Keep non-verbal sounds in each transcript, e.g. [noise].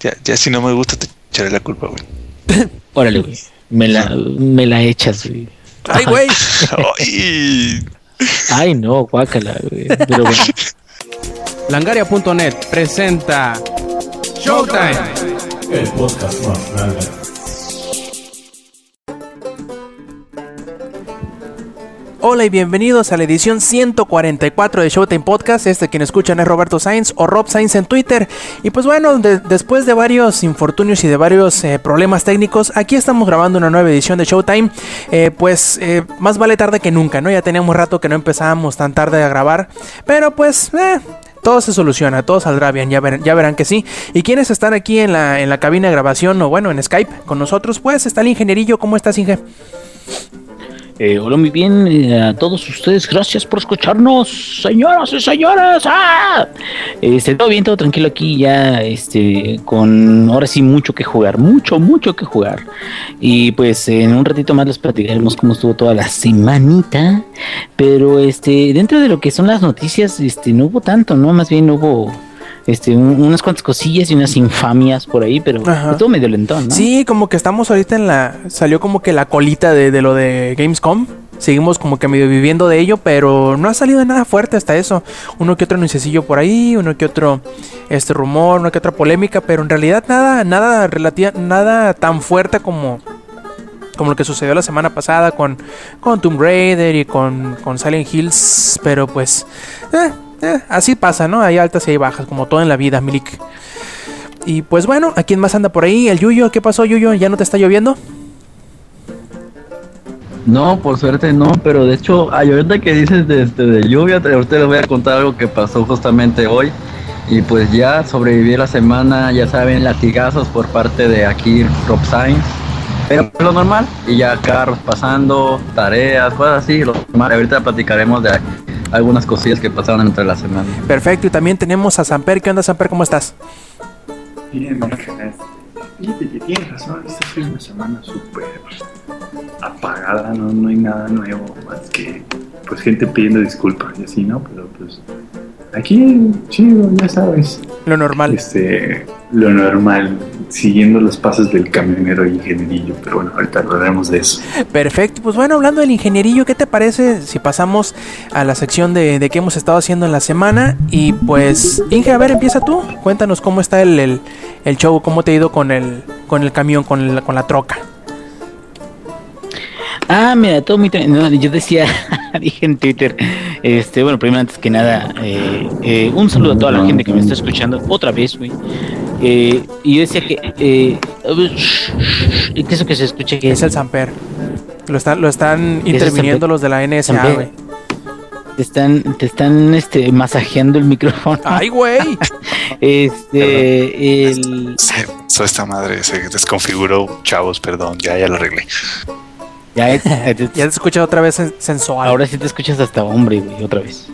Ya, ya si no me gusta, te echaré la culpa, güey. [laughs] Órale, güey. Me la, me la echas, güey. ¡Ay, güey! [laughs] Ay, Ay, no, guácala, güey. Pero bueno. Langaria.net presenta Showtime. El podcast más grande. Hola y bienvenidos a la edición 144 de Showtime Podcast. Este quien escuchan es Roberto Sainz o Rob Sainz en Twitter. Y pues bueno, de- después de varios infortunios y de varios eh, problemas técnicos, aquí estamos grabando una nueva edición de Showtime. Eh, pues eh, más vale tarde que nunca, ¿no? Ya teníamos rato que no empezábamos tan tarde a grabar. Pero pues, eh, todo se soluciona, todo saldrá bien, ya, ver- ya verán que sí. Y quienes están aquí en la, en la cabina de grabación o bueno, en Skype con nosotros, pues está el ingenierillo. ¿Cómo estás, Inge? Eh, hola, muy bien eh, a todos ustedes. Gracias por escucharnos, señoras y señores. ¡Ah! Este, todo bien, todo tranquilo aquí ya, este, con ahora sí mucho que jugar, mucho, mucho que jugar. Y pues en un ratito más les platicaremos cómo estuvo toda la semanita. Pero este, dentro de lo que son las noticias, este, no hubo tanto, ¿no? Más bien hubo este, un- unas cuantas cosillas y unas infamias por ahí, pero Ajá. todo medio lentón, ¿no? Sí, como que estamos ahorita en la. Salió como que la colita de, de lo de Gamescom. Seguimos como que medio viviendo de ello, pero no ha salido nada fuerte hasta eso. Uno que otro anunciacillo por ahí, uno que otro este rumor, una que otra polémica, pero en realidad nada, nada relativa, nada tan fuerte como como lo que sucedió la semana pasada con, con Tomb Raider y con, con Silent Hills, pero pues eh, eh, así pasa, ¿no? Hay altas y hay bajas, como todo en la vida, Milik. Y pues bueno, ¿a quién más anda por ahí? El Yuyo, ¿qué pasó Yuyo? ¿Ya no te está lloviendo? No, por suerte no, pero de hecho, ahorita que dices de, este, de lluvia, ahorita les voy a contar algo que pasó justamente hoy. Y pues ya sobreviví la semana, ya saben, latigazos por parte de aquí Rob Sainz. Pero lo normal, y ya carros pasando, tareas, cosas así, lo normal. Ahorita platicaremos de algunas cosillas que pasaron entre la semana. Perfecto, y también tenemos a Samper. ¿Qué onda, Samper? ¿Cómo estás? Bien, que tienes razón, esta fue una semana súper apagada, no, no hay nada nuevo más que pues gente pidiendo disculpas y así, ¿no? Pero pues aquí, chido, ya sabes, Lo normal. este, lo normal, siguiendo los pasos del camionero y ingenierillo, pero bueno, ahorita hablaremos de eso. Perfecto, pues bueno, hablando del ingenierillo, ¿qué te parece si pasamos a la sección de, de qué hemos estado haciendo en la semana? Y pues, Inge, a ver, empieza tú. Cuéntanos cómo está el, el, el show, cómo te ha ido con el, con el camión, con, el- con la troca. Ah, mira, todo muy... no, yo decía, [laughs] [laughs] dije en Twitter, este, bueno, primero antes que nada, eh, eh, un saludo a toda la gente que me está escuchando otra vez, güey. Eh, y yo decía que... Eh, ¿Qué es eso que se escucha? que Es el Samper. Lo están, lo están es interviniendo los de la NSA, güey. Te están, te están este, masajeando el micrófono. ¡Ay, güey! [laughs] Este, el... se, so esta madre se desconfiguró, chavos, perdón, ya, ya lo arreglé. Ya, te- [laughs] Ya te escuchas otra vez sen- sensual. Ahora sí te escuchas hasta hombre, güey, otra vez.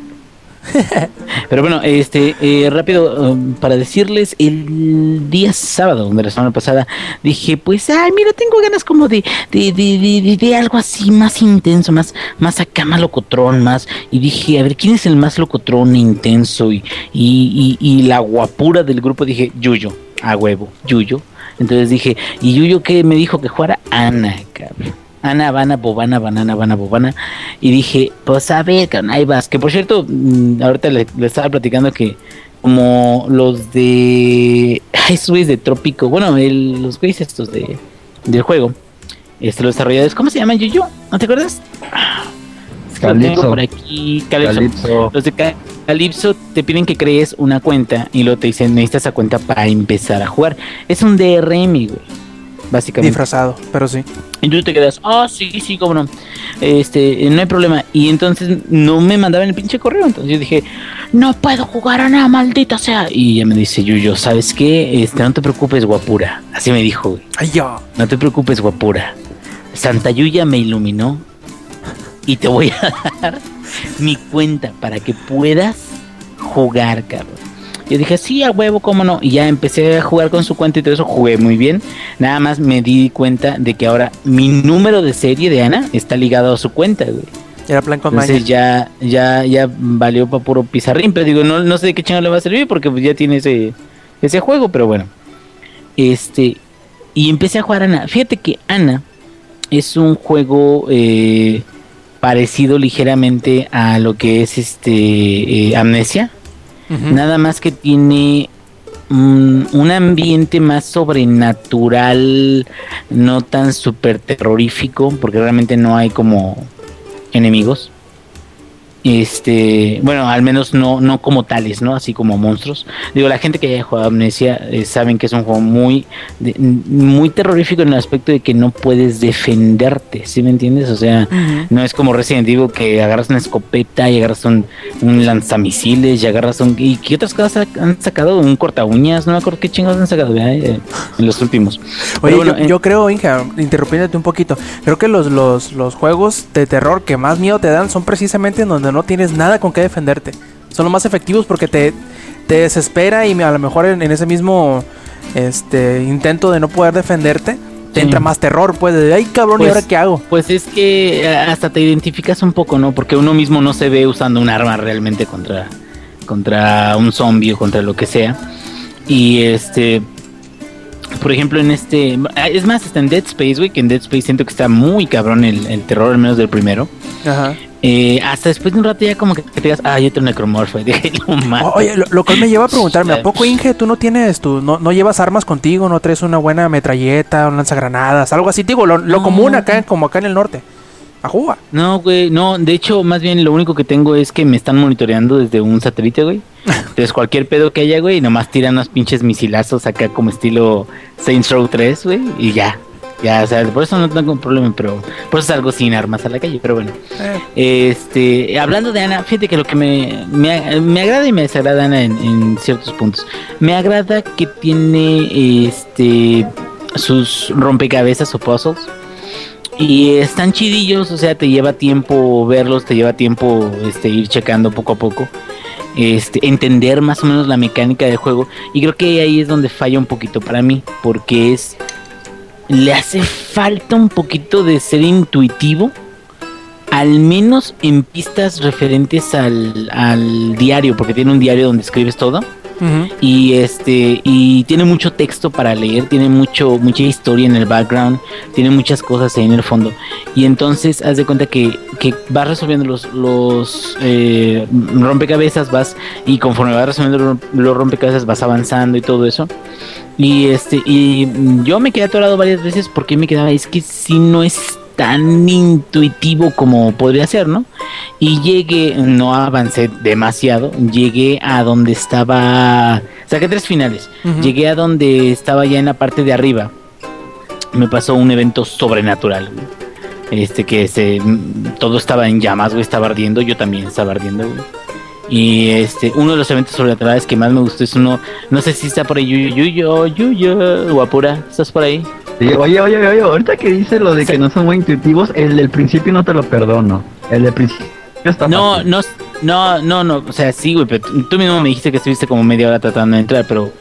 Pero bueno, este, eh, rápido, um, para decirles, el día sábado de la semana pasada, dije, pues, ay, mira, tengo ganas como de, de, de, de, de- de algo así más intenso, más, más acá, más locotrón, más. Y dije, a ver, ¿quién es el más locotrón e intenso? Y, y, y, y la guapura del grupo, dije, Yuyo, a huevo, Yuyo. Entonces dije, ¿y Yuyo qué me dijo que jugara? Ana, cabrón. Ana, Habana, Bobana, Banana, Habana, Bobana. Y dije, pues a ver, ahí vas. Que por cierto, mm, ahorita le, le estaba platicando que como los de... Güeyes de Trópico, bueno, el- los güeyes estos de, del juego, este, los desarrolladores, ¿cómo se llaman, Yuyo? ¿No te acuerdas? Es que lo tengo Calypso. por aquí, Calypso. Los de Ca- Calypso te piden que crees una cuenta y luego te dicen necesitas esa cuenta para empezar a jugar. Es un DRM, güey. Básicamente. Disfrazado, pero sí. Y tú te quedas, ah, sí, sí, cómo no. Este, no hay problema. Y entonces no me mandaban el pinche correo. Entonces yo dije, no puedo jugar a nada, maldita sea. Y ella me dice, Yuyo, ¿sabes qué? Este, no te preocupes, guapura. Así me dijo, güey. ¡Ay, ya! No te preocupes, guapura. Santa Yuya me iluminó y te voy a [laughs] dar mi cuenta para que puedas jugar, cabrón. Yo dije, sí, a huevo, cómo no. Y ya empecé a jugar con su cuenta y todo eso, jugué muy bien. Nada más me di cuenta de que ahora mi número de serie de Ana está ligado a su cuenta, güey. Era plan con maña. Entonces ya, ya, ya valió para puro pizarrín, pero digo, no, no sé de qué chingado le va a servir porque pues ya tiene ese, ese juego, pero bueno. Este, y empecé a jugar Ana. Fíjate que Ana es un juego eh, parecido ligeramente a lo que es este eh, Amnesia. Nada más que tiene un ambiente más sobrenatural, no tan súper terrorífico, porque realmente no hay como enemigos. Este, bueno, al menos no, no como tales, ¿no? Así como monstruos. Digo, la gente que haya jugado Amnesia eh, saben que es un juego muy, de- muy terrorífico en el aspecto de que no puedes defenderte, ¿sí me entiendes? O sea, no es como Resident Evil que agarras una escopeta y agarras un, un lanzamisiles y agarras un... ¿Y qué otras cosas han sacado? Un corta uñas, no me acuerdo qué chingados han sacado. Eh, en los últimos. Oye, Pero bueno, yo, eh, yo creo, Inge, interrumpiéndote un poquito, creo que los, los, los juegos de terror que más miedo te dan son precisamente en donde no tienes nada con qué defenderte. Son los más efectivos porque te, te desespera y a lo mejor en, en ese mismo este intento de no poder defenderte, te entra más terror, pues, de, ay cabrón, ¿y Pues, ahora qué hago? Pues es que eh, hasta te identificas un poco, ¿no? Porque uno mismo no se ve usando un arma realmente contra, contra un zombie o contra lo que sea. Y este, por ejemplo, en este, es más, hasta en Dead Space, güey, que en Dead Space siento que está muy cabrón el, el terror, al menos del primero. Ajá. Eh, hasta después de un rato ya como que te digas, ah, yo tengo necromorfo, [laughs] déjalo más. O- Oye, lo, lo cual me lleva a preguntarme, ¿a [laughs] poco Inge tú no tienes tú no, no llevas armas contigo, no traes una buena metralleta, un lanzagranadas, algo así, digo, lo, lo No. común acá como acá en el norte. Ajúa. No, güey, no, de hecho, más bien lo único que tengo es que me están monitoreando desde un satélite, güey. [laughs] Entonces, cualquier pedo que haya, güey, nomás tiran unos pinches misilazos acá como estilo Saints Row 3, güey, y ya. Ya, o sea, por eso no tengo problema, pero por eso salgo sin armas a la calle, pero bueno. Eh, Este, hablando de Ana, fíjate que lo que me, me, me agrada y me desagrada Ana en, en ciertos puntos. Me agrada que tiene este sus rompecabezas o puzzles. Y están chidillos, o sea, te lleva tiempo verlos, te lleva tiempo este, ir checando poco a poco. Este, entender más o menos la mecánica del juego. Y creo que ahí es donde falla un poquito para mí. Porque es. Le hace falta un poquito de ser intuitivo al menos en pistas referentes al, al diario, porque tiene un diario donde escribes todo. Y este, y tiene mucho texto para leer, tiene mucho, mucha historia en el background, tiene muchas cosas ahí en el fondo. Y entonces haz de cuenta que, que vas resolviendo los, los eh, rompecabezas, vas, y conforme vas resolviendo los rompecabezas vas avanzando y todo eso. Y este, y yo me quedé atorado varias veces porque me quedaba, es que si no es tan intuitivo como podría ser, ¿no? Y llegué, no avancé demasiado, llegué a donde estaba, saqué tres finales, llegué a donde estaba ya en la parte de arriba, me pasó un evento sobrenatural, güey. este que se, todo estaba en llamas, güey, estaba ardiendo, yo también estaba ardiendo, güey. Y este, uno de los eventos sobrenaturales que más me gustó es uno, no sé si está por ahí, Yuyo, Yuyo, Yuyo, Guapura, ¿estás por ahí? Oye, oye, oye, ahorita que dice lo de que no son muy intuitivos, el del principio no te lo perdono. El del principio está No, fácil. no, no, no, no, o sea, sí, güey, pero tú mismo me dijiste que estuviste como media hora tratando de entrar, pero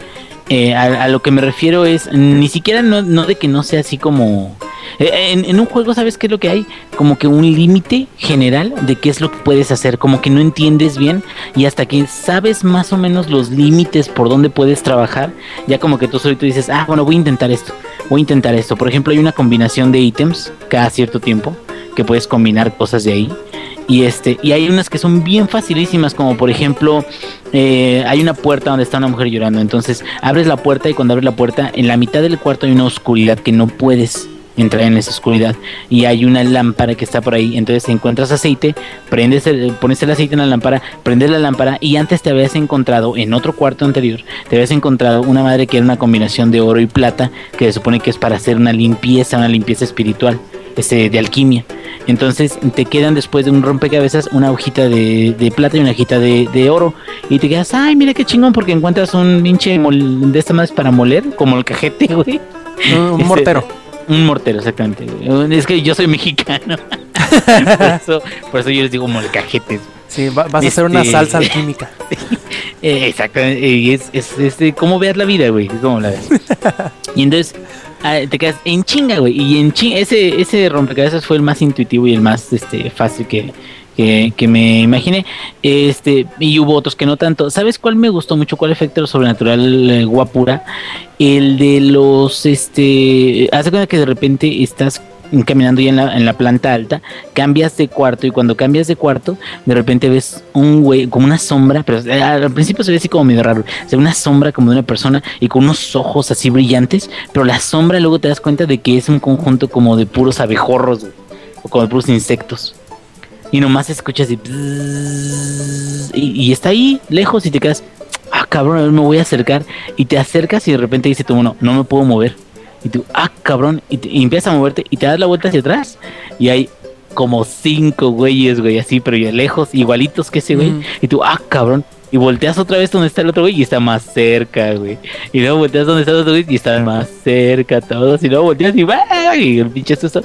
eh, a, a lo que me refiero es, ni siquiera no, no de que no sea así como... eh, en, un juego, ¿sabes qué es lo que hay? Como que un límite general de qué es lo que puedes hacer, como que no entiendes bien y hasta que sabes más o menos los límites por donde puedes trabajar, ya como que tú solito dices, ah, bueno, voy a intentar esto, voy a intentar esto. Por ejemplo, hay una combinación de ítems cada cierto tiempo que puedes combinar cosas de ahí. Y este, y hay unas que son bien facilísimas, como por ejemplo, eh, hay una puerta donde está una mujer llorando. Entonces abres la puerta y cuando abres la puerta, en la mitad del cuarto hay una oscuridad que no puedes entrar en esa oscuridad. Y hay una lámpara que está por ahí. Entonces encuentras aceite, prendes el, pones el aceite en la lámpara, prendes la lámpara y antes te habías encontrado en otro cuarto anterior, te habías encontrado una madre que era una combinación de oro y plata, que se supone que es para hacer una limpieza, una limpieza espiritual, este, de alquimia. Entonces te quedan después de un rompecabezas una hojita de, de plata y una hojita de, de oro. Y te quedas, ay, mira qué chingón, porque encuentras un pinche mol- de esta más para moler, como el cajete, [laughs] güey. Un, un Este, mortero. Un mortero, exactamente. Es que yo soy mexicano. [laughs] por, eso, por eso yo les digo molcajetes. Sí, va- vas a hacer una este- salsa [laughs] alquímica. Eh, exactamente. Y es, es, es de cómo veas la vida, güey. Es como la ves. y entonces ah, te quedas en chinga, güey. Y en chinga, ese, ese rompecabezas fue el más intuitivo y el más este, fácil que, que, que me imaginé. Este, y hubo otros que no tanto. ¿Sabes cuál me gustó mucho? ¿Cuál efecto sobrenatural eh, guapura? El de los, este, hace cuenta que de repente estás caminando ya en la, planta alta, cambias de cuarto y cuando cambias de cuarto, de repente ves un güey como una sombra, pero eh, al principio se ve así como medio raro, se ve una sombra como de una persona y con unos ojos así brillantes, pero la sombra luego te das cuenta de que es un conjunto como de puros abejorros o como de puros insectos. Y nomás escuchas y, y, está ahí lejos y te quedas, ah cabrón, me voy a acercar y te acercas y de repente dice tú, bueno, no me puedo mover. Y tú, ah cabrón, y, te- y empiezas a moverte y te das la vuelta hacia atrás y hay como cinco güeyes, güey, así, pero ya lejos, igualitos que ese güey. Mm. Y tú, ah cabrón. Y volteas otra vez donde está el otro güey y está más cerca, güey. Y luego volteas donde está el otro güey y está más cerca todos. Y luego volteas y va y el pinche susto.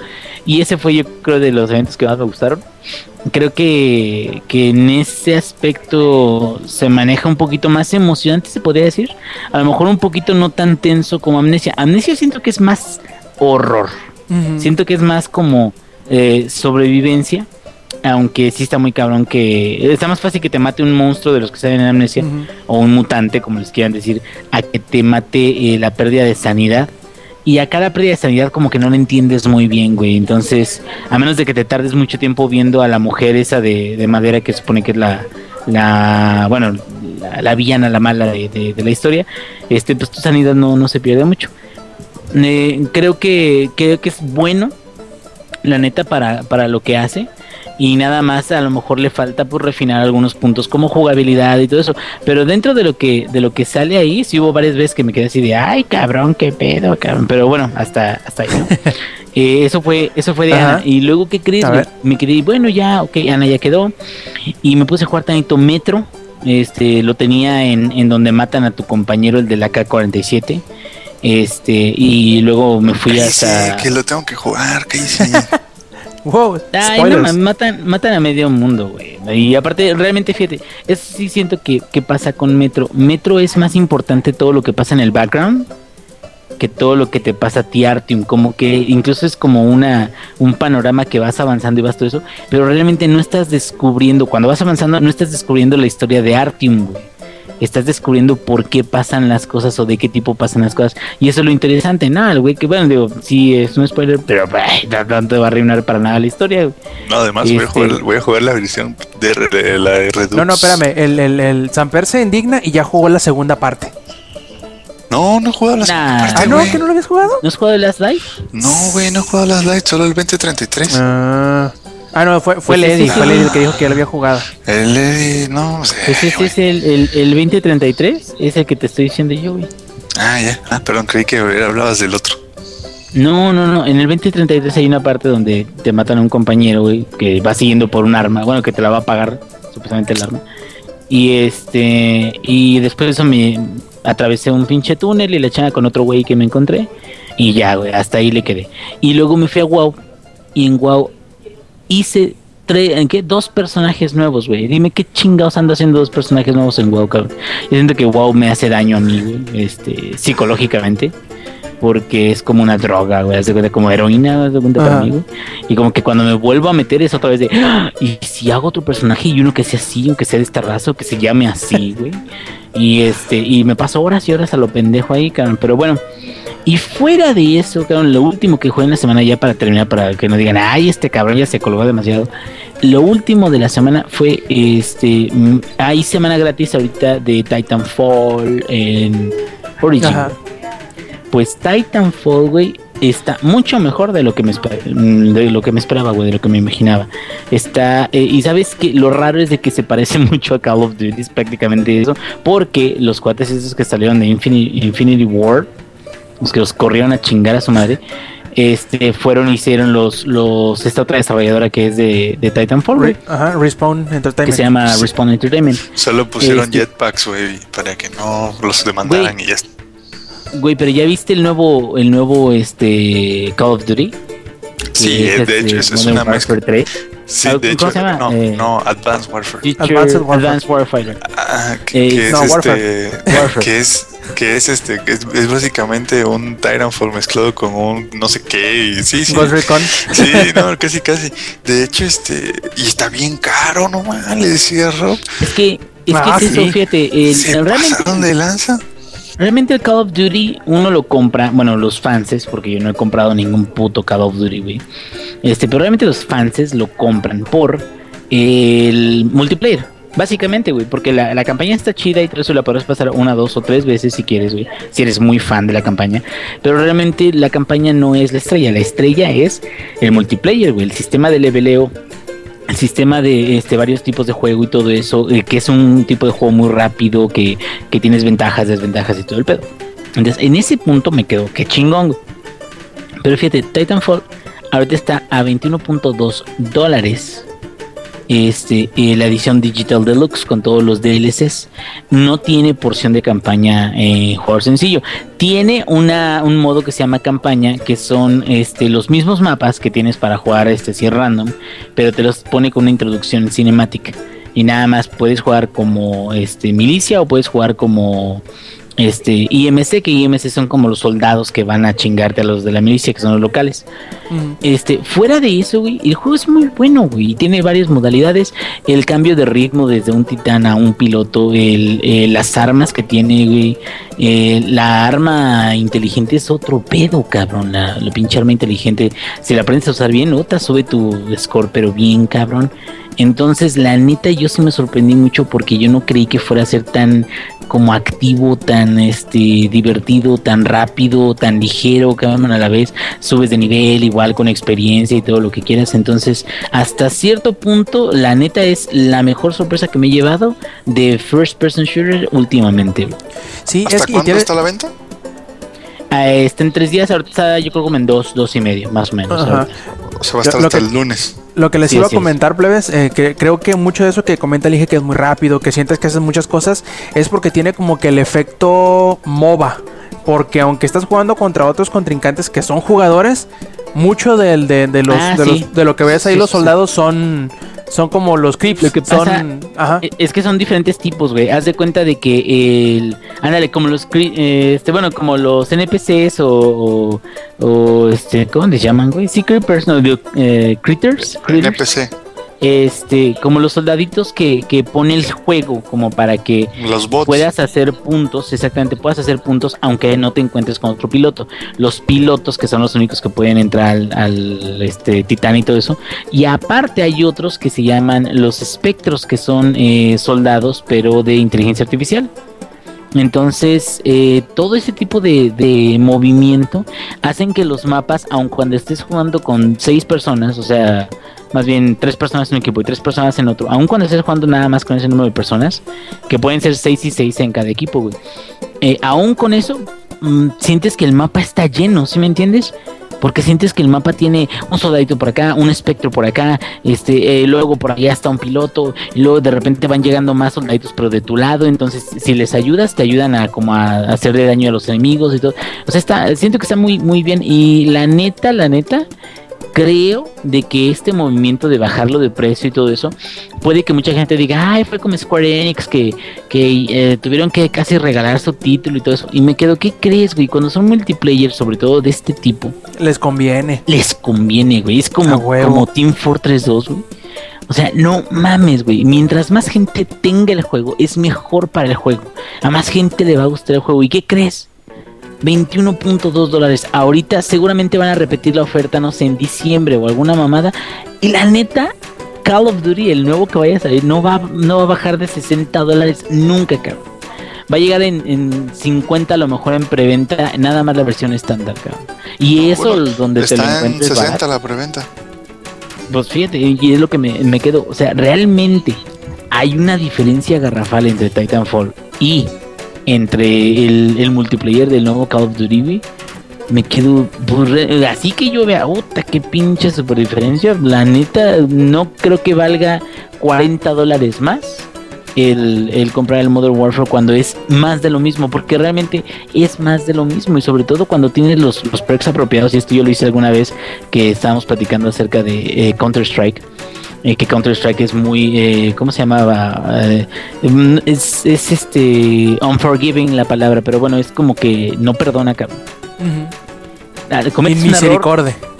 Y ese fue yo creo de los eventos que más me gustaron. Creo que, que en ese aspecto se maneja un poquito más emocionante, se podría decir. A lo mejor un poquito no tan tenso como Amnesia. Amnesia siento que es más horror. Siento que es más como eh, sobrevivencia. Aunque sí está muy cabrón que... Está más fácil que te mate un monstruo de los que salen en Amnesia. O un mutante, como les quieran decir. A que te mate eh, la pérdida de sanidad. Y acá la pérdida de sanidad como que no la entiendes muy bien, güey. Entonces, a menos de que te tardes mucho tiempo viendo a la mujer esa de, de madera que supone que es la... la bueno, la, la villana, la mala de, de- de la historia. Este, pues tu sanidad no, no se pierde mucho. Eh, creo que creo que es bueno la neta para, para lo que hace y nada más a lo mejor le falta por refinar algunos puntos como jugabilidad y todo eso pero dentro de lo que de lo que sale ahí sí hubo varias veces que me quedé así de ay cabrón qué pedo cabrón pero bueno hasta hasta ahí ¿no? [laughs] Eh, eso fue eso fue de Ajá. Ana y luego qué crees ver. me quedé bueno ya ok Ana ya quedó y me puse a jugar tanto Metro este lo tenía en, en donde matan a tu compañero el del AK-47 este y luego me fui hasta que lo tengo que jugar, cállese. [laughs] Wow, Ay, no, matan a medio mundo, güey. Y aparte, realmente, fíjate, eso sí siento que, que pasa con Metro. Metro es más importante todo lo que pasa en el background que todo lo que te pasa a ti, Artium. Como que incluso es como una un panorama que vas avanzando y vas todo eso. Pero realmente no estás descubriendo, cuando vas avanzando, no estás descubriendo la historia de Artium, güey. Estás descubriendo por qué pasan las cosas o de qué tipo pasan las cosas. Y eso es lo interesante. Nada, el güey, que bueno, digo, sí es un spoiler, pero ay, no, no te va a arruinar para nada la historia, güey. No, además voy, a Este- jugar, voy a jugar la versión de, de la Redux. No, no, espérame. El, el, el Samper se indigna y ya jugó la segunda parte. No, no he jugado las Nah. parte, Ah, no, güey. que no lo habías jugado. ¿No has jugado Last Life? No, güey, no he jugado las lights, solo el 2033. Ah, Ah, no, fue, fue Pues Lady. Fue sí. Lady el que dijo que ya lo había jugado. El Lady, no sé. Pues ese güey. es el, el, el 2033, es el que te estoy diciendo yo, güey. Ah, ya. Ah, perdón, creí que hablabas del otro. No, no, no. En el 2033 hay una parte donde te matan a un compañero, güey, que va siguiendo por un arma. Bueno, que te la va a pagar, supuestamente el arma. Y este. Y después de eso me atravesé un pinche túnel y la echaba con otro güey que me encontré. Y ya, güey, hasta ahí le quedé. Y luego me fui a WoW. Y en WoW hice. ¿En qué? Dos personajes nuevos, güey. Dime qué chingados ando haciendo dos personajes nuevos en WoW, cabrón. Yo siento que WoW me hace daño a mí, güey, este, psicológicamente porque es como una droga, güey, como heroína, de cuenta para mí, güey. Y como que cuando me vuelvo a meter es otra vez de, "Ah, y si hago otro personaje y uno que sea así, o que sea de esta raza, o que se llame así, güey. Y este, y me paso horas y horas a lo pendejo ahí, cabrón. Pero bueno, y fuera de eso, cabrón, lo último que jugué en la semana ya para terminar, para que no digan, ay, este cabrón ya se colgó demasiado. Lo último de la semana fue este, mm, hay semana gratis ahorita de Titanfall en Origin. Ajá. Pues Titanfall, güey, está mucho mejor de lo que me mm, de lo que me esperaba, güey, de lo que me imaginaba. Está eh, y sabes que lo raro es de que se parece [laughs] mucho a Call of Duty, es prácticamente eso, porque los cuates esos que salieron de Infinity, Infinity War, los que los corrieron a chingar a su madre, este fueron y hicieron los los esta otra desarrolladora que es de, de Titanfall, güey, Ajá, Respawn que Entertainment. se llama Respawn Entertainment. Solo pusieron Este- jetpacks, güey, para que no los demandaran y ya está. Güey, pero ya viste el nuevo el nuevo este Call of Duty? Sí, Que de hecho, este, es una mezcla. Warfare 3. Sí, ¿Cómo de hecho, se llama? no, Eh, no, Advanced Warfare. Future Advanced Warfare. Advanced Warfighter. Ah, que, eh, que es no, este, Warfare. Warfare. que es que es este, que es, es básicamente un Titanfall mezclado con un no sé qué. Y, sí, sí. Ghost Recon. Sí, no, casi, casi. De hecho, este, y está bien caro, no mames, le decía Rob. Es que, es Ah, que es eso, sí. fíjate, el- Se realmente, pasaron de lanza. Realmente el Call of Duty uno lo compra, bueno, los fanses, porque yo no he comprado ningún puto Call of Duty, güey. Este, pero realmente los fanses lo compran por el multiplayer. Básicamente, güey, porque la, la campaña está chida y eso la podrás pasar una, dos o tres veces si quieres, güey. Si eres muy fan de la campaña. Pero realmente la campaña no es la estrella. La estrella es el multiplayer, güey. El sistema de leveleo el sistema de este varios tipos de juego y todo eso, eh, que es un tipo de juego muy rápido, que, que tienes ventajas, desventajas y todo el pedo. Entonces, en ese punto me quedo, que chingón. Pero fíjate, Titanfall ahorita está a 21.2 dólares. Este, la edición Digital Deluxe con todos los DLCs no tiene porción de campaña eh, jugador sencillo. Tiene una, un modo que se llama campaña, que son este, los mismos mapas que tienes para jugar este, si random, pero te los pone con una introducción cinemática. Y nada más puedes jugar como este, milicia o puedes jugar como este, IMC, que IMC son como los soldados que van a chingarte a los de la milicia, que son los locales. Este, fuera de eso, güey, el juego es muy bueno, güey. y Tiene varias modalidades. El cambio de ritmo desde un titán a un piloto, el, eh, las armas que tiene, güey. eh, la arma inteligente es otro pedo, cabrón. La, la pinche arma inteligente, si la aprendes a usar bien, otra sube tu score, pero bien, cabrón. Entonces, la neta, yo sí me sorprendí mucho porque yo no creí que fuera a ser tan como activo, tan este divertido, tan rápido, tan ligero, cabrón, a la vez subes de nivel, igual con experiencia y todo lo que quieras. Entonces, hasta cierto punto, la neta es la mejor sorpresa que me he llevado de First Person Shooter últimamente. Sí, ¿Hasta es que cuándo tiene- está la venta? Ah, está en tres días, ahorita está, yo creo como en dos, dos y medio, más o menos. O sea, va a Lo- estar lo hasta que- el lunes. Lo que les Sí, iba a comentar, plebes, eh, que creo que mucho de eso que comenta el dije que es muy rápido, que sientes que haces muchas cosas, es porque tiene como que el efecto MOBA. Porque aunque estás jugando contra otros contrincantes que son jugadores, mucho del, de, de los, Ah, de, sí. los- de lo que ves ahí Sí, los soldados son, son como los creeps. Lo que son, ajá. Eh, Es que son diferentes tipos, güey. Haz de cuenta de que el. Ándale, como los. eh, este, bueno, como los NPCs o. O, o, este. ¿Cómo les llaman, güey? Sí, Creepers, no, digo, eh, Critters. critters. NPC, Este. Como los soldaditos que, que pone el juego, como para que los bots. puedas hacer puntos, exactamente, puedas hacer puntos aunque no te encuentres con otro piloto. Los pilotos que son los únicos que pueden entrar al, al, este titán y todo eso. Y aparte hay otros que se llaman los espectros, que son eh, soldados, pero de inteligencia artificial. Entonces, eh, todo ese tipo de, de movimiento hacen que los mapas, aun cuando estés jugando con seis personas, o sea, más bien tres personas en un equipo y tres personas en otro, aun cuando estés jugando nada más con ese número de personas, que pueden ser seis y seis en cada equipo, güey. Eh, aún con eso, mm, sientes que el mapa está lleno, ¿sí me entiendes? Porque sientes que el mapa tiene un soldadito por acá, un espectro por acá, este, eh, luego por allá está un piloto, y luego de repente van llegando más soldaditos pero de tu lado, entonces si les ayudas te ayudan a como a hacerle daño a los enemigos y todo. O sea, está, siento que está muy, muy bien. Y la neta, la neta, creo de que este movimiento de bajarlo de precio y todo eso, puede que mucha gente diga, ay, fue como Square Enix que, que eh, tuvieron que casi regalar su título y todo eso. Y me quedo, ¿qué crees, güey? Cuando son multiplayer, sobre todo de este tipo, Les conviene. les conviene, güey. Es como, como Team Fortress 2, güey. O sea, no mames, güey. Mientras más gente tenga el juego, es mejor para el juego. A más gente le va a gustar el juego. ¿Y qué crees? 21.2 dólares. Ahorita seguramente van a repetir la oferta, no sé, en diciembre o alguna mamada. Y la neta, Call of Duty, el nuevo que vaya a salir, no va, no va a bajar de 60 dólares nunca, cabrón. Va a llegar en, en 50 a lo mejor en preventa, nada más la versión estándar, cabrón. Y eso Bueno, donde te lo Está en encuentres 60 barato. la preventa. Pues fíjate, y es lo que me, me quedo. O sea, realmente hay una diferencia garrafal entre Titanfall y entre el, el multiplayer del nuevo Call of Duty. Me quedo Así que yo vea, puta, qué pinche super diferencia. La neta, no creo que valga 40 dólares más el, el comprar el Modern Warfare cuando es más de lo mismo, porque realmente es más de lo mismo y sobre todo cuando tienes los, los perks apropiados, y esto yo lo hice alguna vez que estábamos platicando acerca de eh, Counter-Strike, eh, que Counter Strike es muy, eh, ¿cómo se llamaba? Eh, mm, es, es este unforgiving la palabra, pero bueno, es como que no perdona, cabrón. Ah, cometes un error,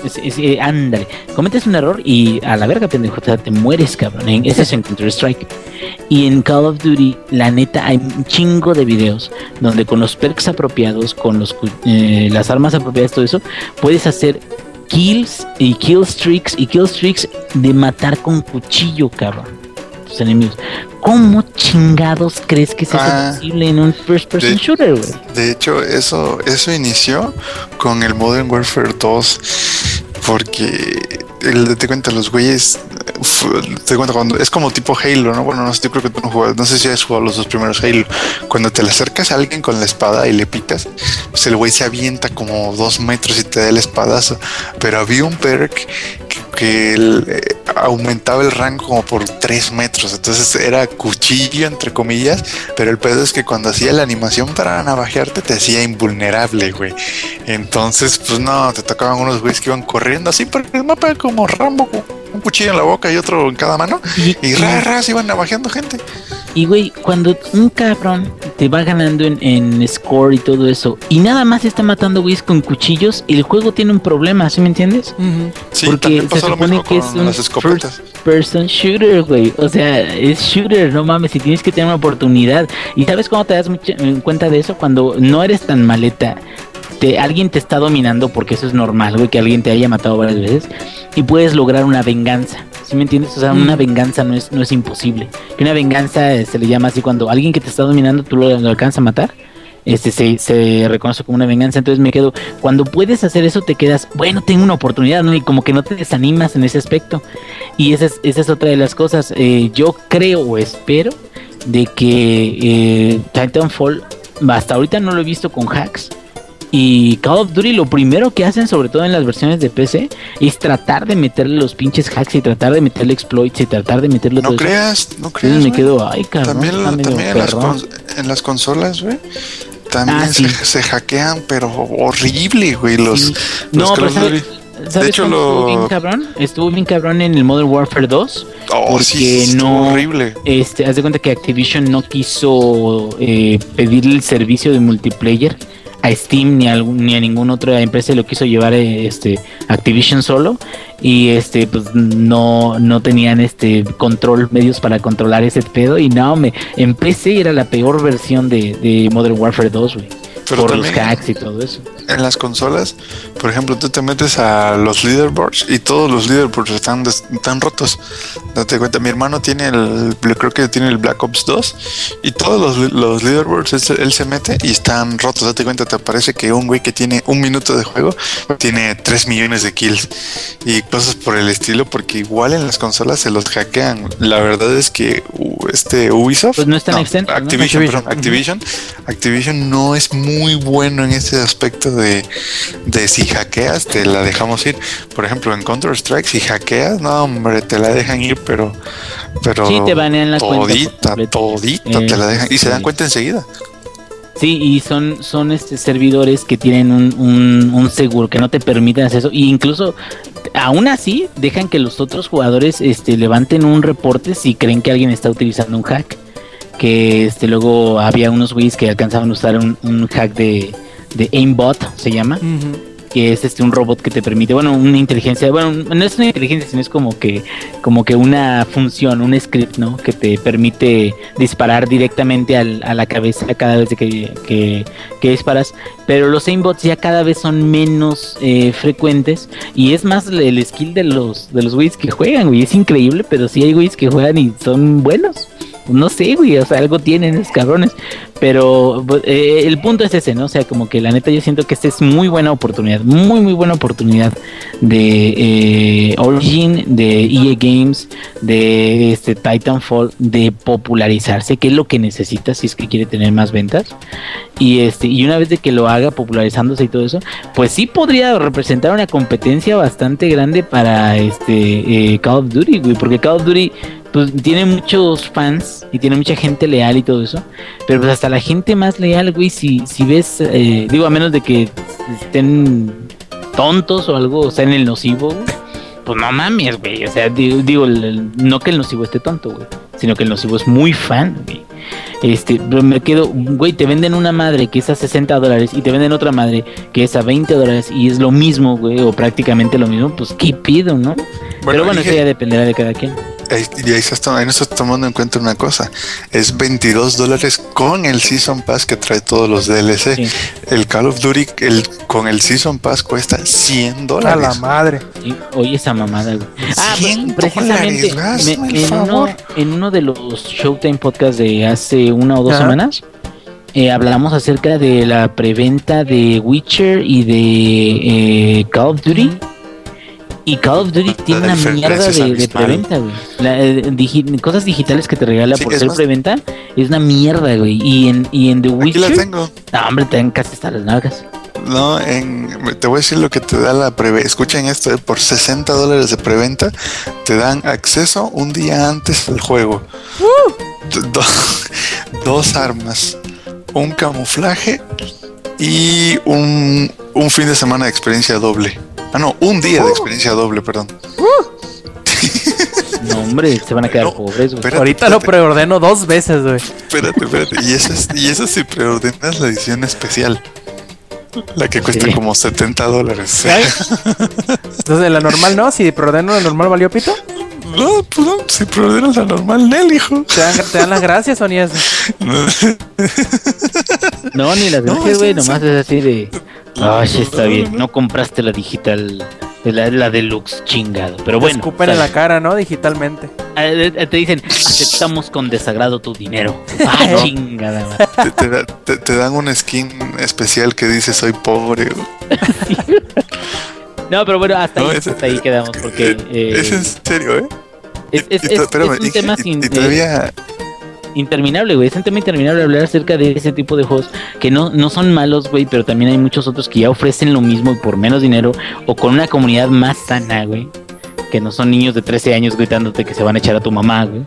es- es- eh, ándale, cometes un error y a la verga, pendejo, sea, te mueres, cabrón. En, ese es en Counter Strike. Y en Call of Duty, la neta, hay un chingo de videos donde con los perks apropiados, con los las armas apropiadas, todo eso, puedes hacer kills y kill streaks y kill streaks de matar con cuchillo, cabrón. Tus enemigos. ¿Cómo chingados crees que es Ah, posible en un first person de- shooter, güey? De hecho, eso, eso inició con el Modern Warfare 2. Porque el, te cuenta, los güeyes. Te cuenta cuando es como tipo Halo, ¿no? Bueno, no sé, yo creo que tú no juegas, no sé si has jugado los dos primeros Halo. Cuando te le acercas a alguien con la espada y le picas, pues el güey se avienta como dos metros y te da el espadazo. Pero había un perk que, eh, aumentaba el rango como por tres metros. Entonces era cuchillo, entre comillas. Pero el pedo es que cuando hacía la animación para navajearte, te hacía invulnerable, güey. Entonces, pues no, te tocaban unos güeyes que iban corriendo así por el mapa como Rambo, con un cuchillo en la boca y otro en cada mano. Y, Y ra, ra, se iban navajeando gente. Y güey, cuando un cabrón te va ganando en, en score y todo eso, y nada más está matando güeyes con cuchillos, el juego tiene un problema, ¿sí me entiendes? Ujú. Sí, Porque se supone que es un las escopetas. Person shooter, güey. O sea, es shooter, no mames, y tienes que tener una oportunidad. ¿Y sabes cómo te das mucha- en cuenta de eso? Cuando no eres tan maleta. Te, alguien te está dominando porque eso es normal, güey, que alguien te haya matado varias veces y puedes lograr una venganza. ¿Sí me entiendes? O sea, una Mm. venganza no es, no es imposible. Que una venganza eh, se le llama así cuando alguien que te está dominando tú lo, lo alcanzas a matar. Este se, se reconoce como una venganza. Entonces me quedo. Cuando puedes hacer eso, te quedas. Bueno, tengo una oportunidad, ¿no? Y como que no te desanimas en ese aspecto. Y esa es, esa es otra de las cosas. Eh, yo creo o espero de que eh, Titanfall, hasta ahorita no lo he visto con hacks. Y Call of Duty lo primero que hacen, sobre todo en las versiones de PC, es tratar de meterle los pinches hacks y tratar de meterle exploits y tratar de meterle No todo eso. creas, no creas. Me quedo, ay cabrón, También, en, las perrón". cons- en las consolas, güey. También Ah, se, sí. se hackean, pero horrible, güey. Los, Sí. los No, pero ¿sabes. ¿sabes hecho, cómo estuvo lo- bien cabrón? Estuvo bien cabrón en el Modern Warfare 2. Oh, porque sí, no- horrible. Este, haz de cuenta que Activision no quiso eh, pedir el servicio de multiplayer a Steam ni a, ni a ninguna otra empresa lo quiso llevar eh, este Activision solo. Y este pues no no tenían este control medios para controlar ese pedo. Y no me en PC era la peor versión de, de Modern Warfare 2 güey Pero por los hacks y todo eso en las consolas, por ejemplo, tú te metes a los leaderboards y todos los leaderboards están, des- están rotos. Date cuenta, mi hermano tiene el, creo que tiene el Black Ops 2 y todos los, los leaderboards él, se- él se mete y están rotos. Date cuenta, te parece que un güey que tiene un minuto de juego tiene 3 millones de kills y cosas por el estilo, porque igual en las consolas se los hackean. La verdad es que uh, este Ubisoft, Pues no es tan ¿no? Activision, Activision. perdón, Activision, Activision no es muy bueno en ese aspecto de, de si hackeas, te la dejamos ir. Por ejemplo, en Counter Strike, si hackeas, no, hombre, te la dejan ir, pero. pero Sí, te banean la cuenta Todita, completo. todita te la dejan. Y se dan Este, cuenta enseguida. Sí, y son, son este servidores que tienen un, un, un seguro que no te permiten hacer eso. Y incluso, aún así, dejan que los otros jugadores este, levanten un reporte si creen que alguien está utilizando un hack. Que este luego había unos güeyes que alcanzaban a usar un, un hack de, de aimbot, se llama que es este un robot que te permite, bueno, una inteligencia, bueno, no es una inteligencia, sino es como que como que una función, un script, ¿no? Que te permite disparar directamente al- a la cabeza cada vez que, que, que disparas. Pero los aimbots ya cada vez son menos eh, frecuentes y es más el el skill de los de los güeyes que juegan, güey. Es increíble, pero sí hay güeyes que juegan y son buenos. No sé, güey, o sea, algo tienen esos cabrones. Pero eh, el punto es ese, ¿no? O sea, como que la neta yo siento que esta es muy buena oportunidad, muy, muy buena oportunidad de eh, Origin, de EA Games, de este Titanfall, de popularizarse, que es lo que necesita si es que quiere tener más ventas. Y este, y una vez de que lo haga popularizándose y todo eso, pues sí podría representar una competencia bastante grande para este eh, Call of Duty, güey, porque Call of Duty pues tiene muchos fans y tiene mucha gente leal y todo eso, pero pues hasta la gente más leal, güey, si, si ves, eh, digo, a menos de que estén tontos o algo, o sea, en el nocivo, güey, pues no mames, güey. O sea, digo, no que el nocivo esté tonto, güey. Sino que el nocivo es muy fan, güey. Este, pero me quedo, güey, te venden una madre que es a 60 dólares y te venden otra madre que es a 20 dólares y es lo mismo, güey, o prácticamente lo mismo, pues qué pido, ¿no? pero bueno, dije- eso ya dependerá de cada quien. Ahí- Y ahí, estás, tom- ahí no estás tomando en cuenta una cosa. Es 22 dólares con el Season Pass que trae todos los DLC. Sí. El Call of Duty el, con el Season Pass cuesta 100 A la dólares. madre. Sí, oye esa mamada, güey. Ah, 100 pues, precisamente dólares, me- hazme el en, uno, favor. en uno de los Showtime podcasts de hace una o dos Ajá. semanas, eh, hablamos acerca de la preventa de Witcher y de eh, Call of Duty. Y Call of Duty tiene una mierda de, preventa, güey. La, eh, digi- cosas digitales que te regala Sí, por ser más- preventa es una mierda, güey. Y en, y en The Aquí la Witcher, tengo. no, hombre, te dan casi hasta las nalgas. No, en, te voy a decir lo que te da la preventa. Escuchen esto, eh, por 60 dólares de preventa te dan acceso un día antes del juego. Do- [laughs] dos armas, un camuflaje y un, un fin de semana de experiencia doble. Ah, no, un día de experiencia doble, perdón. [laughs] No, hombre, se van a quedar No, pobres, güey. espérate, Ahorita lo preordeno dos veces, güey. espérate, espérate. Y eso, es, y eso si preordenas la edición especial. La que cuesta Sí. como 70 dólares. Entonces, la normal no, si preordeno la normal valió pito. No, pues no, si preordenas la normal, Nel, hijo. ¿Te dan, te dan las gracias eso? [laughs] No, ni las No, gracias, güey, nomás es así de. Ay, sí, está bien. no. Compraste la digital, la, la deluxe chingado. Pero Te bueno, escupen en la cara, ¿no? Digitalmente. Eh, eh, te dicen, aceptamos con desagrado tu dinero. [laughs] Ah, No. chingada, te, te da- te- te dan un skin especial que dice soy pobre. [laughs] No, pero bueno, hasta, No, ahí, es- hasta ahí quedamos, porque. eh, es en serio, ¿eh? es, es- es- to- espérame, es un y- tema y- sin, y eh, todavía interminable, güey. Es un tema interminable hablar acerca de ese tipo de juegos que no, no son malos, güey, pero también hay muchos otros que ya ofrecen lo mismo y por menos dinero o con una comunidad más sana, güey. Que no son niños de 13 años gritándote que se van a echar a tu mamá, güey.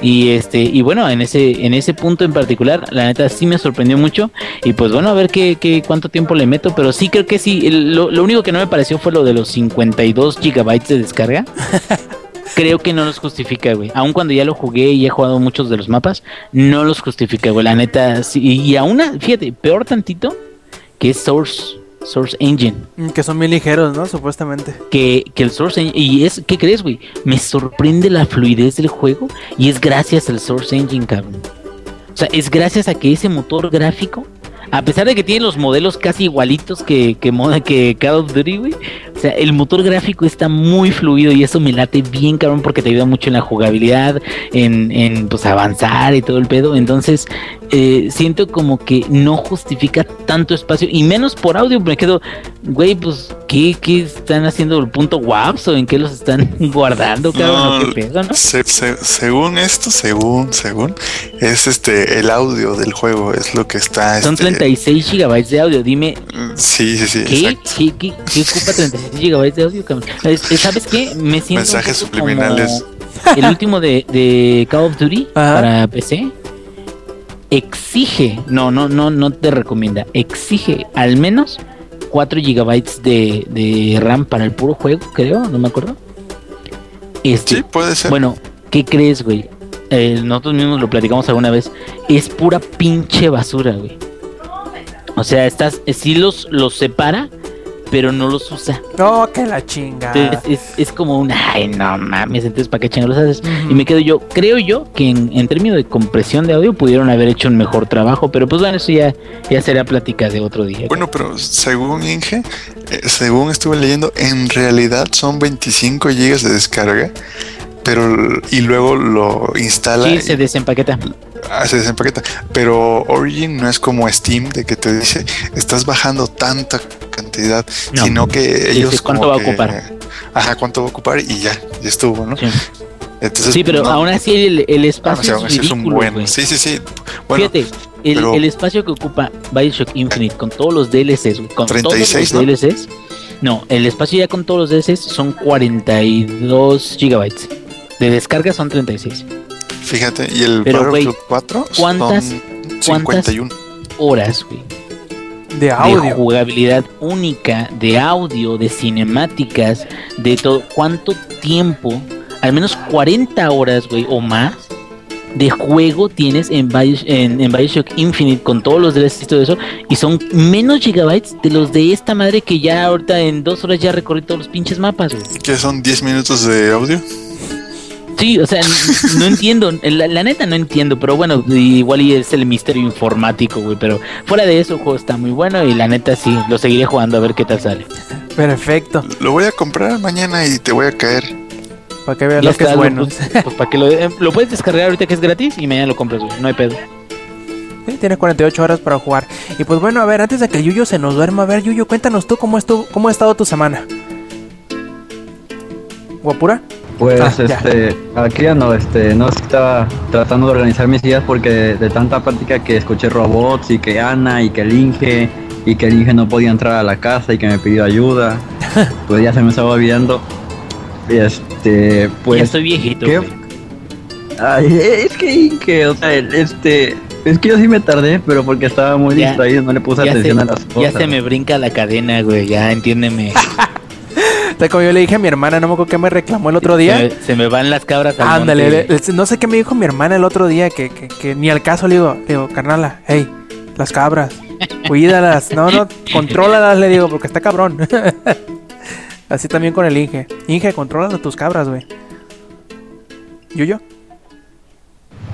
Y este, y bueno, en ese, en ese punto en particular, la neta sí me sorprendió mucho. Y pues bueno, a ver qué, qué cuánto tiempo le meto. Pero sí creo que sí. el- lo, lo único que no me pareció fue lo de los 52 gigabytes de descarga. [laughs] creo que no los justifica, güey. Aun cuando ya lo jugué y he jugado muchos de los mapas, no los justifica, güey. La neta, sí. Y aún, a- fíjate, peor tantito que es Source, Source Engine. Mm, Que son muy ligeros, ¿no? Supuestamente. Que, que el Source Engine. Y es, ¿qué crees, güey? Me sorprende la fluidez del juego y es gracias al Source Engine, cabrón. O sea, es gracias a que ese motor gráfico, a pesar de que tiene los modelos casi igualitos que, que, moda- que Call of Duty, güey. O sea, el motor gráfico está muy fluido y eso me late bien, cabrón, porque te ayuda mucho en la jugabilidad, en, en pues avanzar y todo el pedo. Entonces, eh, siento como que no justifica tanto espacio y menos por audio. Me quedo, güey, pues, ¿qué, qué están haciendo el punto WAPS o en qué los están [laughs] guardando, cabrón? ¿O No, qué pedo, no? se- se- según esto, según, según, es este el audio del juego, es lo que está. Son este, 36 gigabytes de audio. Dime, Sí, sí, sí, ¿Qué. ¿Qué, qué, qué ocupa 36 gigabytes de audio, ¿Sabes qué? Me siento. Mensajes subliminales. como El último de, de Call of Duty [laughs] Ajá. para PC exige, no, no, no, no te recomienda, exige al menos 4 gigabytes de, de RAM para el puro juego, creo, no me acuerdo. Este, Sí, puede ser. bueno, ¿qué crees, güey? Eh, nosotros mismos lo platicamos alguna vez. Es pura pinche basura, güey. O sea, estás, sí los, los separa, pero no los usa. No, que la chinga. Entonces es, es como un, ay, no mames, entonces ¿para qué chingados haces? Y me quedo yo, creo yo que en, en términos de compresión de audio pudieron haber hecho un mejor trabajo, pero pues bueno, eso ya, ya será plática de otro día. Bueno, pero según Inge, eh, según estuve leyendo, en realidad son 25 gigas de descarga, pero y luego lo instala sí, y se desempaqueta. Ah, se desempaqueta. Pero Origin no es como Steam de que te dice estás bajando tanta cantidad, No. sino que ellos Dice, ¿cuánto como va a que- ocupar? Ajá, cuánto va a ocupar y ya, ya estuvo, ¿no? Sí, Entonces, Sí, pero no- aún así el, el ah, o espacio sea, aún es un buen. Sí, sí, sí. Bueno, Fíjate, el, pero- el espacio que ocupa Bioshock Infinite con todos los DLCs, con 36, todos ¿no? los DLCs. No, el espacio ya con todos los DLCs son 42 gigabytes. De descarga son 36. Fíjate, y el Pero, Battlefield 4 ¿cuántas- son cuántas- 51. Horas, güey. De audio. de jugabilidad única, de audio, de cinemáticas, de todo. ¿Cuánto tiempo? Al menos 40 horas, güey, o más de juego tienes en, Bios- en, en Bioshock Infinite con todos los DLCs y todo eso. Y son menos gigabytes de los de esta madre que ya ahorita en dos horas ya recorrí todos los pinches mapas, güey. que son 10 minutos de audio. Sí, o sea, no entiendo, la, la neta no entiendo, pero bueno, igual y es el misterio informático, güey, pero fuera de eso el juego está muy bueno y la neta sí, lo seguiré jugando a ver qué tal sale. Perfecto. Lo voy a comprar mañana y te voy a caer. Para que veas lo que es bueno. Pues, pues para que lo, eh, lo puedes descargar ahorita que es gratis y mañana lo compras, güey, no hay pedo. Sí, tienes 48 horas para jugar. Y pues bueno, a ver, antes de que Yuyo se nos duerma, a ver, Yuyo, cuéntanos tú cómo, estuvo, cómo ha estado tu semana. ¿Guapura? Pues Ah, ya. este, aquí ando, este, no estaba tratando de organizar mis ideas porque de, tanta práctica que escuché robots y que Ana y que el Inge y que el Inge no podía entrar a la casa y que me pidió ayuda, [laughs] pues ya se me estaba olvidando. Este, pues ya estoy viejito. Ay, es que Inge, o sea, este, es que yo sí me tardé, pero porque estaba muy Ya- distraído, no le puse Ya atención se, a las ya cosas. se me brinca la cadena, güey, ya entiéndeme. [laughs] Como yo le dije a mi hermana, no me acuerdo qué me reclamó el otro Se día. me, se me van las cabras al Ándale, monte, le- le- no sé qué me dijo mi hermana el otro día, que, que, que ni al caso le digo, le digo, carnala, hey, las cabras, [laughs] cuídalas, no, no, contrólalas, le digo, porque está cabrón. [laughs] Así también con el Inge. Inge, controla tus cabras, güey. ¿Yuyo?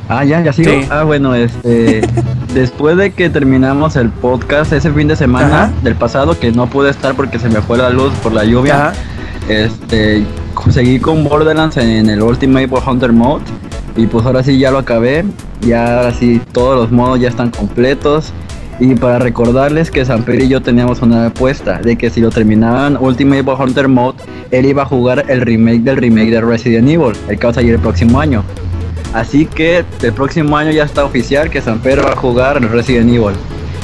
Ah, ya, ya sigo. Sí. Ah, bueno, este. [laughs] después de que terminamos el podcast ese fin de semana Ajá. del pasado, que no pude estar porque se me fue la luz por la lluvia, Ajá. Este. Seguí con Borderlands en el Ultimate Hunter Mode. Y pues ahora sí ya lo acabé. Ya ahora sí todos los modos ya están completos. Y para recordarles que Samper y yo teníamos una apuesta de que si lo terminaban Ultimate Hunter Mode, él iba a jugar el remake del remake de Resident Evil, el que va el próximo año. Así que el próximo año ya está oficial que San Pedro va a jugar Resident Evil.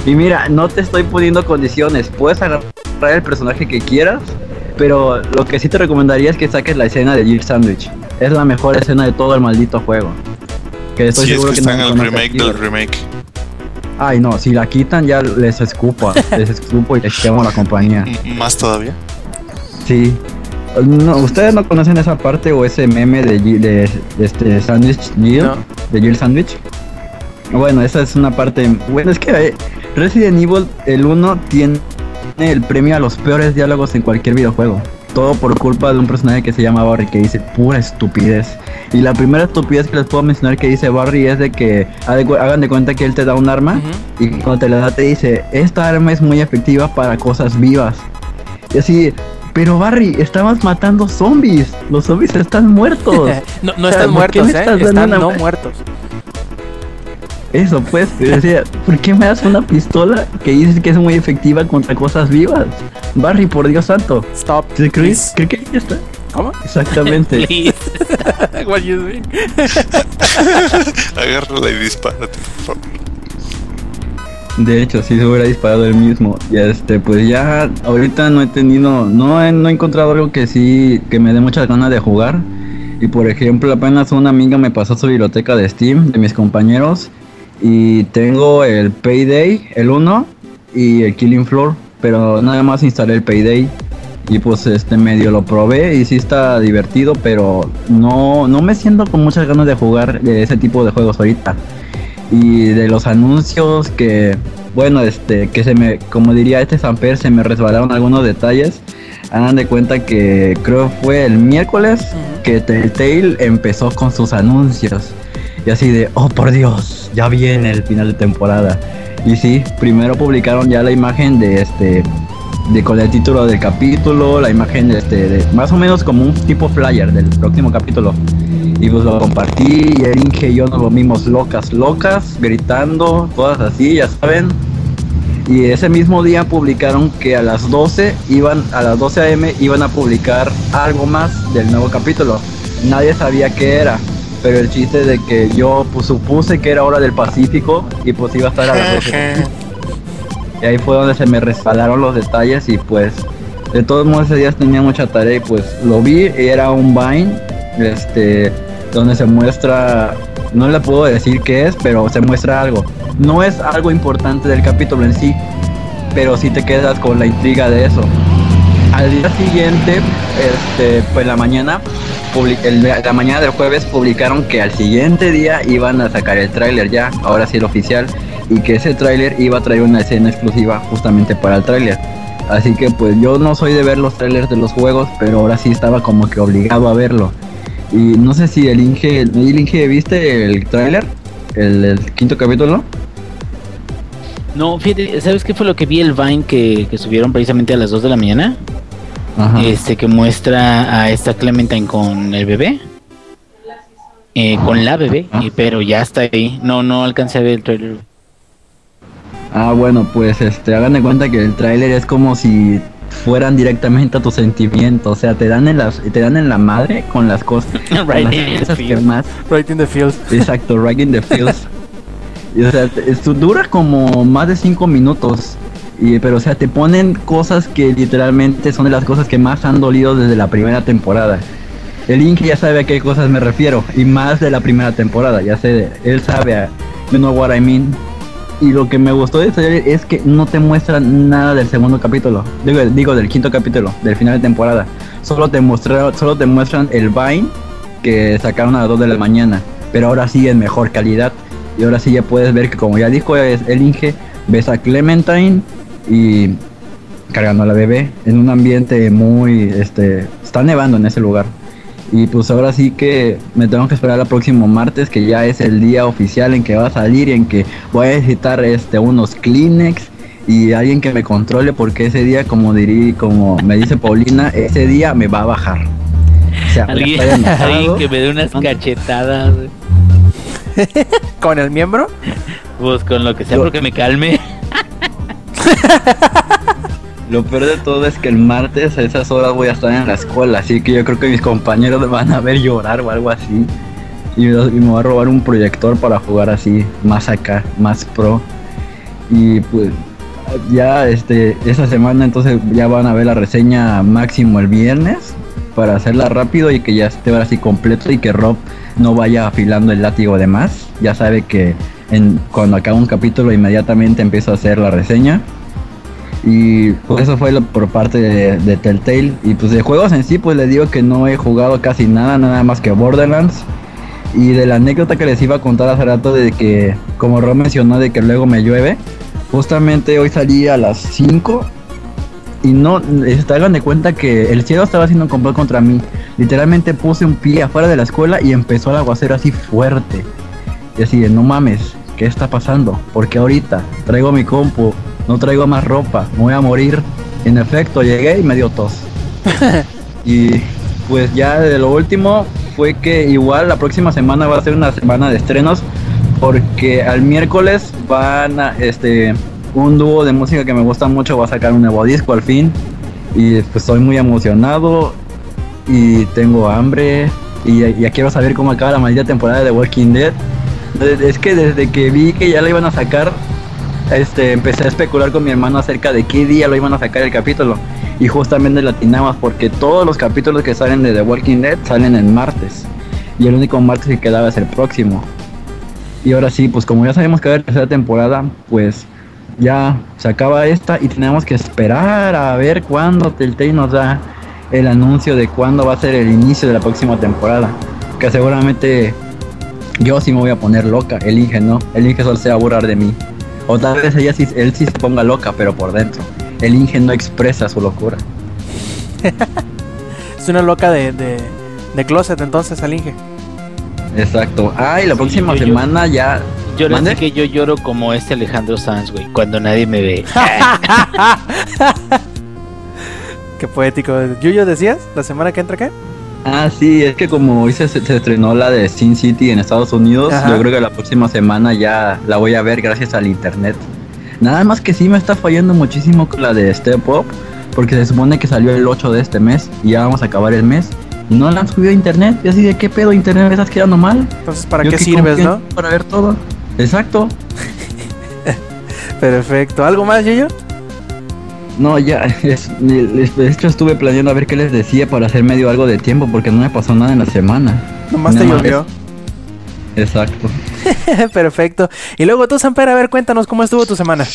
Y mira, no te estoy poniendo condiciones, puedes agarrar el personaje que quieras, pero lo que sí te recomendaría es que saques la escena de Jill Sandwich. Es la mejor escena de todo el maldito juego. Que estoy es seguro que que, está en no el remake del remake. Ay no, si la quitan ya les escupo, [laughs] les escupo y les quemo la compañía. Más todavía. Sí. No, ¿Ustedes no conocen esa parte o ese meme de, Jill- de, de este Sandwich Jill? No. De Jill Sandwich. Bueno, esa es una parte. Bueno, es que eh, Resident Evil, el 1, tiene el premio a los peores diálogos en cualquier videojuego. Todo por culpa de un personaje que se llama Barry, que dice pura estupidez. Y la primera estupidez que les puedo mencionar que dice Barry es de que hagan de cuenta que él te da un arma y cuando te la da te dice, esta arma es muy efectiva para cosas vivas. Y así, pero Barry, estabas matando zombies. Los zombies están muertos. [laughs] no, no O sea, están ¿por qué muertos, ¿eh? Están una- no muertos. Eso pues, yo decía, ¿por qué me das una pistola que dices que es muy efectiva contra cosas vivas? Barry, por Dios santo. Stop. ¿Te crees? please. ¿Qué que ya está? ¿Cómo? Exactamente. [laughs] [laughs] What you doing? [laughs] Agárrala y dispárate, por favor. De hecho, sí se hubiera disparado el mismo. Y este, pues ya ahorita no he tenido, no he, no he encontrado algo que sí, que me dé muchas ganas de jugar. Y por ejemplo, apenas una amiga me pasó su biblioteca de Steam, de mis compañeros. Y tengo el Payday, el 1, y el Killing Floor. Pero nada más instalé el Payday. Y pues este medio lo probé y sí está divertido, pero no, no me siento con muchas ganas de jugar de ese tipo de juegos ahorita y de los anuncios que bueno este que se me como diría este Samper se me resbalaron algunos detalles hagan de cuenta que creo fue el miércoles que Telltale empezó con sus anuncios y así de oh por Dios ya viene el final de temporada y sí primero publicaron ya la imagen de este de con el título del capítulo la imagen de este de más o menos como un tipo flyer del próximo capítulo y pues lo compartí y el Inge y yo nos volvimos locas, locas, gritando, todas así, ya saben. Y ese mismo día publicaron que a las 12 iban, a las 12 am iban a publicar algo más del nuevo capítulo. Nadie sabía qué era, pero el chiste de que yo pues, supuse que era hora del Pacífico y pues iba a estar a las 12. Y ahí fue donde se me resbalaron los detalles y pues de todos modos ese día tenía mucha tarea y pues lo vi y era un Vine, este, donde se muestra, no le puedo decir qué es, pero se muestra algo. No es algo importante del capítulo en sí, pero sí te quedas con la intriga de eso. Al día siguiente, este, pues la mañana, el- la mañana del jueves publicaron que al siguiente día iban a sacar el tráiler ya, ahora sí el oficial, y que ese tráiler iba a traer una escena exclusiva justamente para el tráiler. Así que pues yo no soy de ver los trailers de los juegos, pero ahora sí estaba como que obligado a verlo. Y no sé si el Inge, el Inge ¿viste el tráiler? El, quinto capítulo. No, fíjate, ¿sabes qué fue lo que vi el Vine que, que subieron precisamente a las 2 de la mañana? Ajá. Este que muestra a esta Clementine con el bebé. Eh, con la bebé, Ah. y- pero ya está ahí. No, no alcancé a ver el trailer. Ah, bueno, pues este, hagan de cuenta que el tráiler es como si fueran directamente a tus sentimientos, o sea, te dan en las, te dan en la madre con las cosas, [laughs] con Right las in the cosas que más, Right in the field. exacto, right in the feels. [laughs] Y, o sea, te- esto dura como más de cinco minutos. Y, pero o sea, te ponen cosas que literalmente son de las cosas que más han dolido desde la primera temporada. El Inge ya sabe a qué cosas me refiero, y más de la primera temporada, ya sé, él sabe, a, you know what I mean. Y lo que me gustó de esta serie es que no te muestran nada del segundo capítulo, digo, digo del quinto capítulo, del final de temporada. Solo te muestra, solo te muestran el Vine que sacaron a las 2 de la mañana, pero ahora sí en mejor calidad. Y ahora sí ya puedes ver que como ya dijo el Inge, ves a Clementine y cargando a la bebé en un ambiente muy este está nevando en ese lugar. Y pues ahora sí que me tengo que esperar al próximo martes, que ya es el día oficial en que va a salir y en que voy a necesitar este unos Kleenex y alguien que me controle porque ese día, como dirí, como me dice Paulina, ese día me va a bajar. O sea, Alguien, [laughs] alguien que me dé unas cachetadas. [laughs] ¿Con el miembro? Pues con lo que sea, Yo- porque me calme. [laughs] Lo peor de todo es que el martes a esas horas voy a estar en la escuela, así que yo creo que mis compañeros van a ver llorar o algo así. Y me, va a robar un proyector para jugar así, más acá, más pro. Y pues ya este esa semana entonces ya van a ver la reseña máximo el viernes para hacerla rápido y que ya esté así completo y que Rob no vaya afilando el látigo de más. Ya sabe que cuando acaba un capítulo inmediatamente empiezo a hacer la reseña. Y pues eso fue lo por parte de, Telltale. Y pues de juegos en sí, pues les digo que no he jugado casi nada, nada más que Borderlands. Y de la anécdota que les iba a contar hace rato de que, como Ro mencionó, de que luego me llueve. Justamente hoy salí a las 5 y no, se hagan de cuenta que el cielo estaba haciendo un complot contra mí. Literalmente puse un pie afuera de la escuela y empezó el aguacero así fuerte. Y así de, no mames, ¿qué está pasando? Porque ahorita traigo mi compu, no traigo más ropa, me voy a morir. En efecto, llegué y me dio tos. [laughs] y pues ya de lo último fue que igual la próxima semana va a ser una semana de estrenos porque al miércoles van a este un dúo de música que me gusta mucho va a sacar un nuevo disco al fin y pues estoy muy emocionado y tengo hambre y ya, quiero saber cómo acaba la maldita temporada de Walking Dead. De- Es que desde que vi que ya la iban a sacar, este, empecé a especular con mi hermano acerca de qué día lo iban a sacar el capítulo. Y justamente latinamos porque todos los capítulos que salen de The Walking Dead salen el martes. Y el único martes que quedaba es el próximo. Y ahora sí, pues como ya sabemos que va a haber tercera temporada, pues ya se acaba esta y tenemos que esperar a ver cuándo Telltale nos da el anuncio de cuándo va a ser el inicio de la próxima temporada. Que seguramente yo sí me voy a poner loca, el Inge no, el Inge solo se de mí. O tal vez ella sí, él sí se ponga loca, pero por dentro. El Inge no expresa su locura. [laughs] Es una loca de, de, de closet entonces al Inge. Exacto. Ah, y la Sí, próxima yo- yo- semana ya. Yo sé que yo lloro como este Alejandro Sanz, güey, cuando nadie me ve. [laughs] Qué poético. ¿Yuyo decías? ¿La semana que entra qué? Ah, sí, es que como hoy se, se estrenó la de Sin City en Estados Unidos, Ajá. yo creo que la próxima semana ya la voy a ver gracias al internet. Nada más que sí me está fallando muchísimo con la de Step Up, porque se supone que salió el 8 de este mes y ya vamos a acabar el mes. Y no la han subido a internet, y así de qué pedo internet me estás quedando mal. Entonces, ¿para Yo qué sirves, no? Para ver todo. Exacto. [laughs] Perfecto. ¿Algo más, Yuyo? No, ya, es, es- de hecho estuve planeando a ver qué les decía para hacer medio algo de tiempo porque no me pasó nada en la semana. Nomás te llovió. Exacto. [laughs] Perfecto. Y luego tú, Samper, a ver, cuéntanos cómo estuvo tu semana.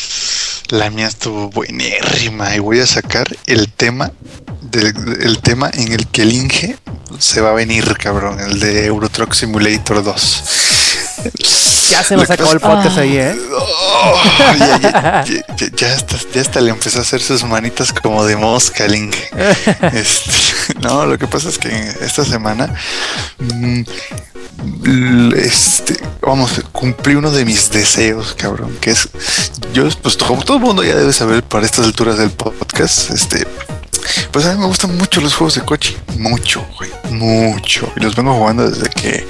La mía estuvo buenérrima y voy a sacar el tema del el tema en el que el Inge se va a venir, cabrón, el de Euro Truck Simulator 2. Ya se nos acabó el podcast ahí, ¿eh? Oh, [laughs] ya, ya, ya- hasta, ya hasta le empezó a hacer sus manitas como de mosca al Inge. [laughs] Este, no, lo que pasa es que esta semana mm, este, vamos, cumplí uno de mis deseos, cabrón, que es, yo, pues como todo el mundo ya debe saber para estas alturas del podcast, este, pues a mí me gustan mucho los juegos de coche, mucho, güey, mucho, y los vengo jugando desde que,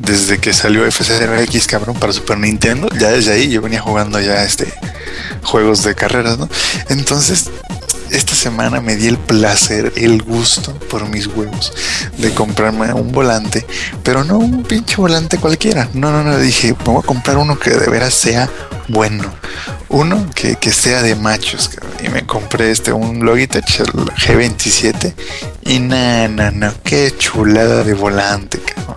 desde que salió FCRX, cabrón, para Super Nintendo, ya desde ahí yo venía jugando ya, este, juegos de carreras, ¿no? Entonces, esta semana me di el placer, el gusto por mis huevos de comprarme un volante, pero no un pinche volante cualquiera. No, no, no, dije, me voy a comprar uno que de veras sea bueno. Uno que, que sea de machos. Y me compré este, un Logitech, el G27. Y na, na, na, qué chulada de volante, cabrón.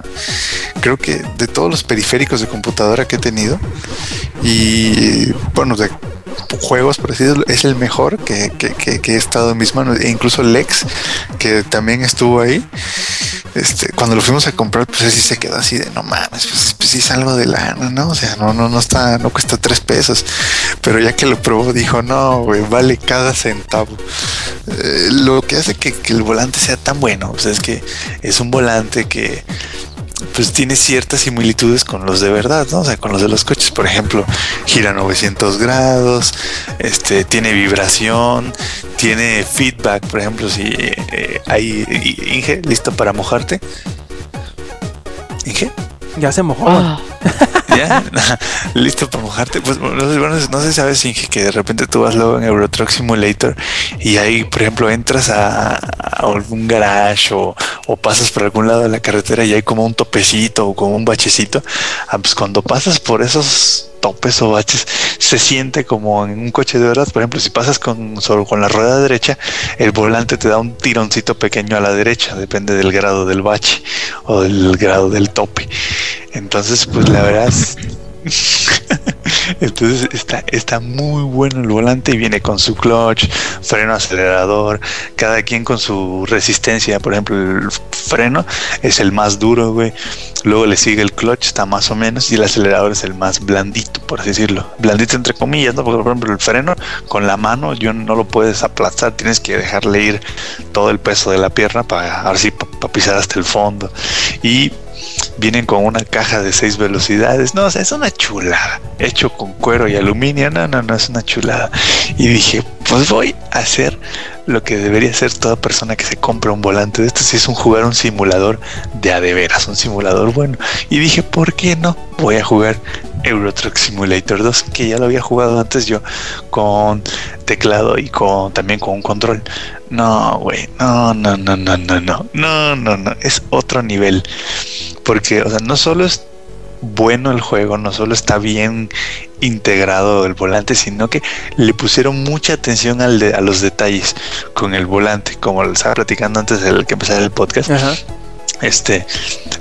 Creo que de todos los periféricos de computadora que he tenido, y bueno, de juegos, por así decirlo, es el mejor que, que, que- he estado en mis manos. E incluso Lex, que también estuvo ahí, este, cuando lo fuimos a comprar, pues sí se quedó así de no mames, pues, pues sí es algo de lana, ¿no? O sea, no, no, no está, no cuesta tres pesos. Pero ya que lo probó, dijo, no, vale cada centavo. Eh, lo que hace que, que el volante sea tan bueno, pues es que es un volante que pues tiene ciertas similitudes con los de verdad, ¿no? O sea, con los de los coches, por ejemplo, gira 900 grados, este, tiene vibración, tiene feedback, por ejemplo, si eh, hay Inge, listo para mojarte. Inge, Ya se mojó. Ah, [laughs] ¿ya? [laughs] listo para mojarte. Pues bueno, no sé- sabes, Inge, que de repente tú vas luego en Euro Truck Simulator y ahí, por ejemplo, entras a, a algún garage o, o pasas por algún lado de la carretera y hay como un topecito o como un bachecito. Ah, pues cuando pasas por esos topes o baches, se siente como en un coche de verdad. Por ejemplo, si pasas con, solo con la rueda derecha, el volante te da un tironcito pequeño a la derecha, depende del grado del bache o del grado del tope. Entonces, pues la verdad es- Entonces está, está muy bueno el volante y viene con su clutch, freno acelerador, cada quien con su resistencia. Por ejemplo, el freno es el más duro, güey. Luego le sigue el clutch, está más o menos, y el acelerador es el más blandito, por así decirlo. Blandito entre comillas, ¿no? Porque, por ejemplo, el freno con la mano yo no lo puedes aplastar, tienes que dejarle ir todo el peso de la pierna para, ahora sí, para pisar hasta el fondo. Y vienen con una caja de seis velocidades. No, o sea, es una chulada. Hecho con cuero y aluminio. No, no, no, es una chulada. Y dije, pues voy a hacer lo que debería hacer toda persona que se compra un volante de esto. Si es un jugar un simulador de a de veras, un simulador bueno. Y dije, ¿por qué no? Voy a jugar Euro Truck Simulator 2, que ya lo había jugado antes yo con teclado y con también con un control. No, güey, no, no, no, no, no, no, no, no, no, es otro nivel. Porque, o sea, no solo es bueno el juego, no solo está bien integrado el volante, sino que le pusieron mucha atención al de, a los detalles con el volante, como les estaba platicando antes de que empezara el podcast. Ajá. Este,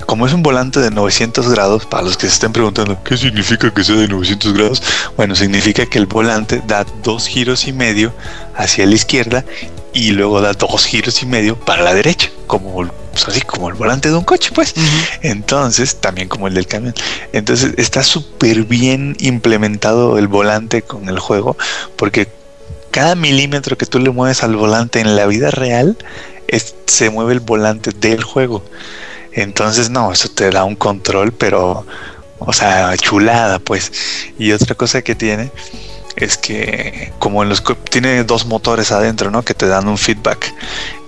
como es un volante de 900 grados, para los que se estén preguntando qué significa que sea de 900 grados, bueno, significa que el volante da dos giros y medio hacia la izquierda y luego da dos giros y medio para la derecha, como pues así como el volante de un coche, pues. Entonces, también como el del camión. Entonces, está súper bien implementado el volante con el juego, porque cada milímetro que tú le mueves al volante en la vida real, se mueve el volante del juego. Entonces, no, eso te da un control, pero, o sea, chulada, pues. Y otra cosa que tiene es que, como en los tiene dos motores adentro, ¿no? Que te dan un feedback.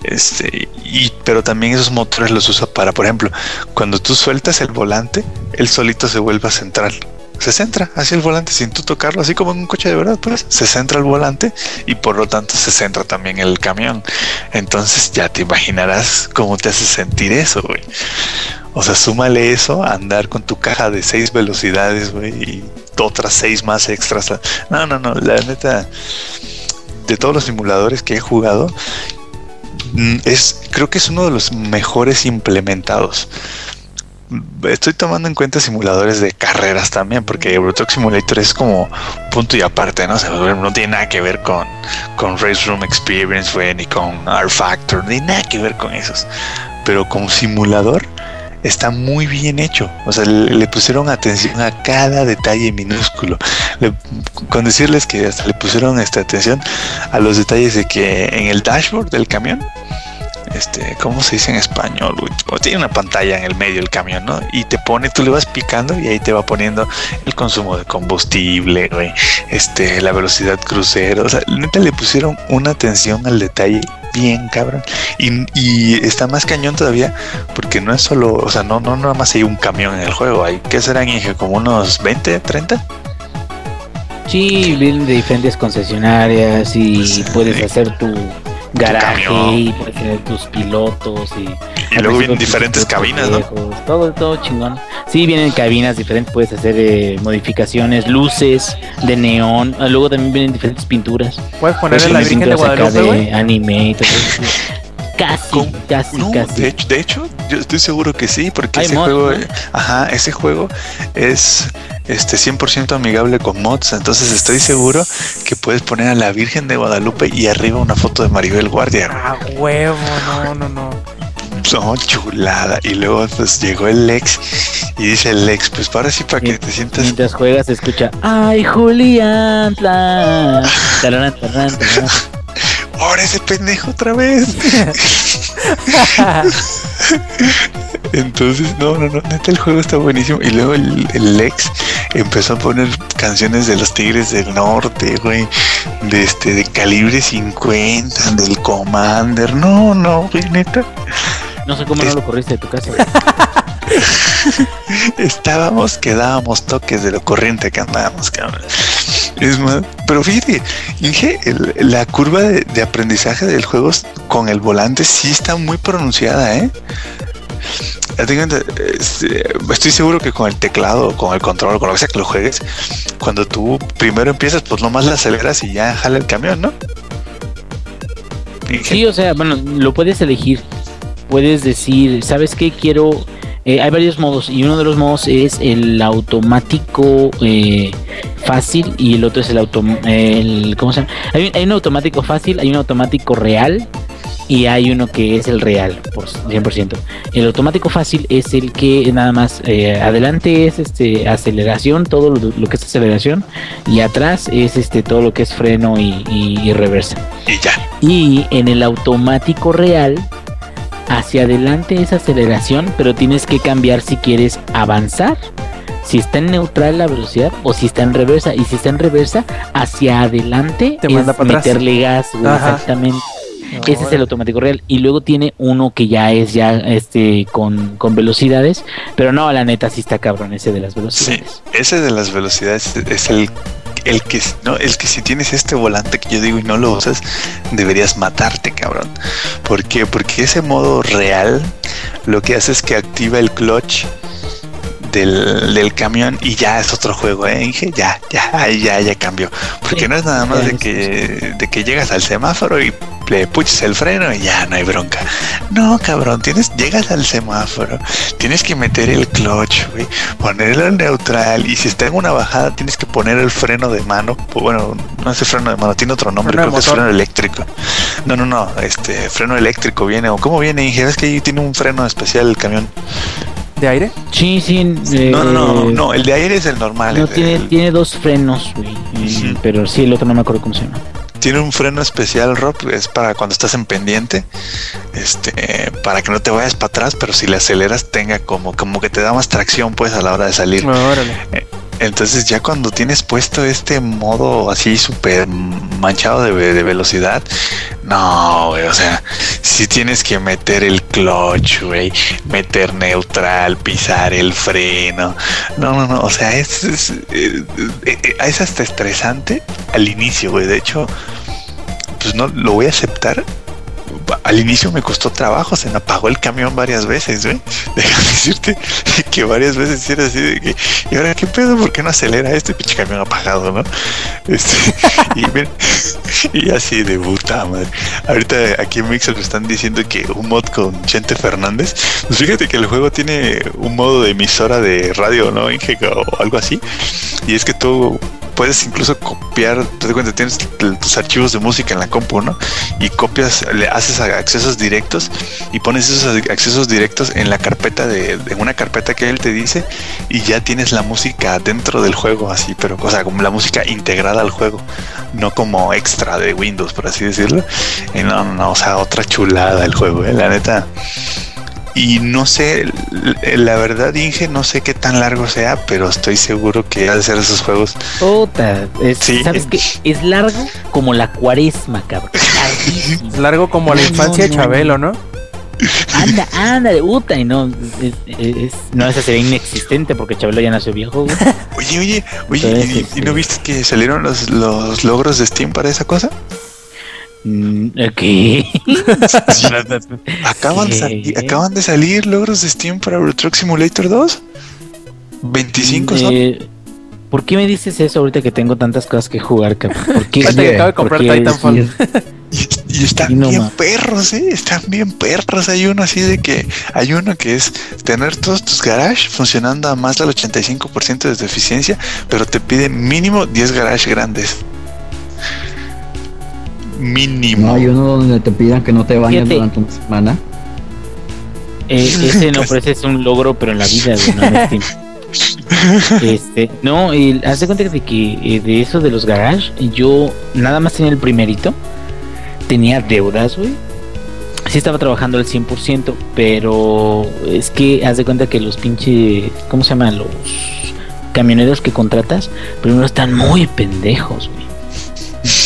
Este, y, pero también esos motores los usa para, por ejemplo, cuando tú sueltas el volante, él solito se vuelve a centrar. Se centra hacia el volante sin tú tocarlo, así como en un coche de verdad, pues se centra el volante y por lo tanto se centra también el camión. Entonces ya te imaginarás cómo te hace sentir eso, güey. O sea, súmale eso a andar con tu caja de seis velocidades, güey, y otras seis más extras. No, no, no, la neta, de todos los simuladores que he jugado, mm, es, creo que es uno de los mejores implementados. Estoy tomando en cuenta simuladores de carreras también, porque Euro Truck Simulator es como punto y aparte, ¿no? O sea, no tiene nada que ver con, con Race Room Experience, güey, ni con R Factor, ni nada que ver con esos. Pero como simulador está muy bien hecho. O sea, le, le pusieron atención a cada detalle minúsculo. Le- con decirles que hasta le pusieron esta atención a los detalles de que en el dashboard del camión, este, ¿cómo se dice en español? O tiene una pantalla en el medio del camión, ¿no? Y te pone, tú le vas picando y ahí te va poniendo el consumo de combustible, güey, este, la velocidad crucero. O sea, neta le pusieron una atención al detalle bien cabrón. Y, y está más cañón todavía porque no es solo, o sea, no, no nada más hay un camión en el juego. Hay, ¿qué serán, Inge? ¿Como unos 20, 30? Sí, vienen de diferentes concesionarias y Sí. puedes hacer tu garaje camión. y puedes tener tus pilotos y, Y luego vienen diferentes cabinas, ¿no? ¿no? Todo, todo chingón. Sí, vienen cabinas diferentes, puedes hacer eh, modificaciones, luces de neón, ah, luego también vienen diferentes pinturas. Puedes Pues ponerle sí, la Virgen de pinturas acá Guadalupe, güey. de anime y todo eso. [laughs] Casi, ¿Cómo? casi, No, casi. de hecho, de hecho, yo estoy seguro que sí, porque Hay ese juego, ¿no? ajá, ese juego es este 100% amigable con mods, entonces estoy seguro que puedes poner a la Virgen de Guadalupe y arriba una foto de Maribel Guardia. Ah, huevo, no, no, no. No, chulada. Y luego pues llegó el Lex y dice el Lex, pues ahora sí para que te sientas Mientras juegas se escucha ¡Ay, Julián! Tla, tararán, tararán, tararán". ahora ese pendejo otra vez. [laughs] [laughs] Entonces, no, no, no, neta el juego está buenísimo. Y luego el, el Lex empezó a poner canciones de los Tigres del Norte, güey, de este, de calibre 50, del Commander. No, no, güey, neta. No sé cómo no lo corriste de tu casa. güey. [laughs] Estábamos que dábamos toques de lo corriente que andábamos, cabrón. Es más, pero fíjate, Inge, el- la curva de, de aprendizaje del juego con el volante sí está muy pronunciada, ¿eh? Eh, Estoy seguro que con el teclado, con el control, con lo que sea que lo juegues, cuando tú primero empiezas, pues nomás la aceleras y ya jala el camión, ¿no? Sí, o sea, bueno, lo puedes elegir. Puedes decir, ¿sabes qué? Quiero. eh, hay varios modos y uno de los modos es el automático eh, fácil y el otro es el auto el ¿cómo se llama? Hay un automático fácil, hay un automático real y hay uno que es el real por 100%. El automático fácil es el que nada más eh, adelante es este aceleración, todo lo, lo que es aceleración y atrás es este todo lo que es freno y- y- y reversa. Y ya. Y en el automático real, hacia adelante es aceleración, pero tienes que cambiar si quieres avanzar. Si está en neutral la velocidad o si está en reversa. Y si está en reversa, hacia adelante Te es manda para atrás. meterle gas, güey, Ajá. Ese es el automático real. Y luego tiene uno que ya es ya este con, con velocidades. Pero no, la neta sí está cabrón ese de las Sí, velocidades. ese de las velocidades es el, el que no, el que si tienes este volante que yo digo y no lo usas, deberías matarte, cabrón. ¿Por qué? Porque ese modo real lo que hace es que activa el clutch del, del camión y ya es otro juego, ¿eh? Inge? Ya, ya, ahí ya, ya cambió. Porque Sí, no es nada más de es- que, de que llegas al semáforo y le puches el freno y ya no hay bronca. No, cabrón, tienes, llegas al semáforo, tienes que meter el clutch, güey, ponerlo en neutral y si está en una bajada tienes que poner el freno de mano. Pues, Bueno, no es el freno de mano, tiene otro nombre, Freno creo que es freno eléctrico. No, no, no, este freno eléctrico viene o cómo viene, Inge, ves que ahí tiene un freno especial el camión. ¿De aire? Sí, sí. No, no, no, eh, no, el de aire es el normal. no, el tiene, el- tiene dos frenos, güey. Pero sí, el otro no me acuerdo cómo se llama. tiene un freno especial, Rob, es para cuando estás en pendiente, este, para que no te vayas para atrás, pero si le aceleras tenga como, como que te da más tracción pues a la hora de salir. Órale. Entonces ya cuando tienes puesto este modo así súper manchado de, de velocidad, no, güey, o sea, si tienes que meter el clutch, güey, meter neutral, pisar el freno, no, no, no, o sea, es, es, eh, eh, eh, es hasta estresante al inicio, güey, de hecho, pues no, lo voy a aceptar. Al inicio me costó trabajo, se me apagó el camión varias veces, ¿eh? [laughs] Déjame decirte que varias veces era así de que, ¿y ahora qué pedo? ¿Por qué no acelera este pinche camión apagado, no? Este, [laughs] [laughs] y, así de puta madre. Ahorita aquí en Mixer están diciendo que un mod con Chente Fernández. Pues fíjate que el juego tiene un modo de emisora de radio, ¿no? Inge, o algo así. Y es que tú puedes incluso copiar, te das cuenta, tienes tus archivos de música en la compu, ¿no? Y copias, le haces accesos directos y pones esos accesos directos en la carpeta de, en una carpeta que él te dice y ya tienes la música dentro del juego, así, pero, o sea, como la música integrada al juego, no como extra de Windows, por así decirlo. Y no, no, o sea, otra chulada el juego, ¿eh? La neta y no sé, la verdad, Inge, no sé qué tan largo sea, pero estoy seguro que ha de ser esos juegos. Puta, ¿sabes qué? Es largo como la cuaresma, cabrón. Es largo como la infancia de Chabelo, ¿no? Anda, anda, de puta, y no, es, no, esa sería inexistente porque Chabelo ya nació viejo. Oye, oye, oye, ¿y, no viste que salieron los, los logros de Steam para esa cosa? Mm, ¿Qué? [laughs] acaban, acaban de salir logros de Steam para Euro Truck Simulator 2. 25 son. Eh, ¿Por qué me dices eso ahorita que tengo tantas cosas que jugar? ¿Por qué? acabo de comprar Titanfall. Y, están bien perros, ¿eh? Están bien perros. Hay uno así de que hay uno que es tener todos tus garages funcionando a más del 85% de tu eficiencia, pero te pide mínimo 10 garages grandes mínimo. No hay uno donde te pidan que no te bañes durante una semana. Eh, [laughs] ese no, pero ese es un logro, pero en la vida, no [laughs] Este, no, y haz de cuenta de que eh, de eso de los garage, yo nada más tenía el primerito, tenía deudas, güey. Sí estaba trabajando al 100%, pero es que haz de cuenta que los pinches, ¿cómo se llaman? Los camioneros que contratas, primero están muy pendejos, güey.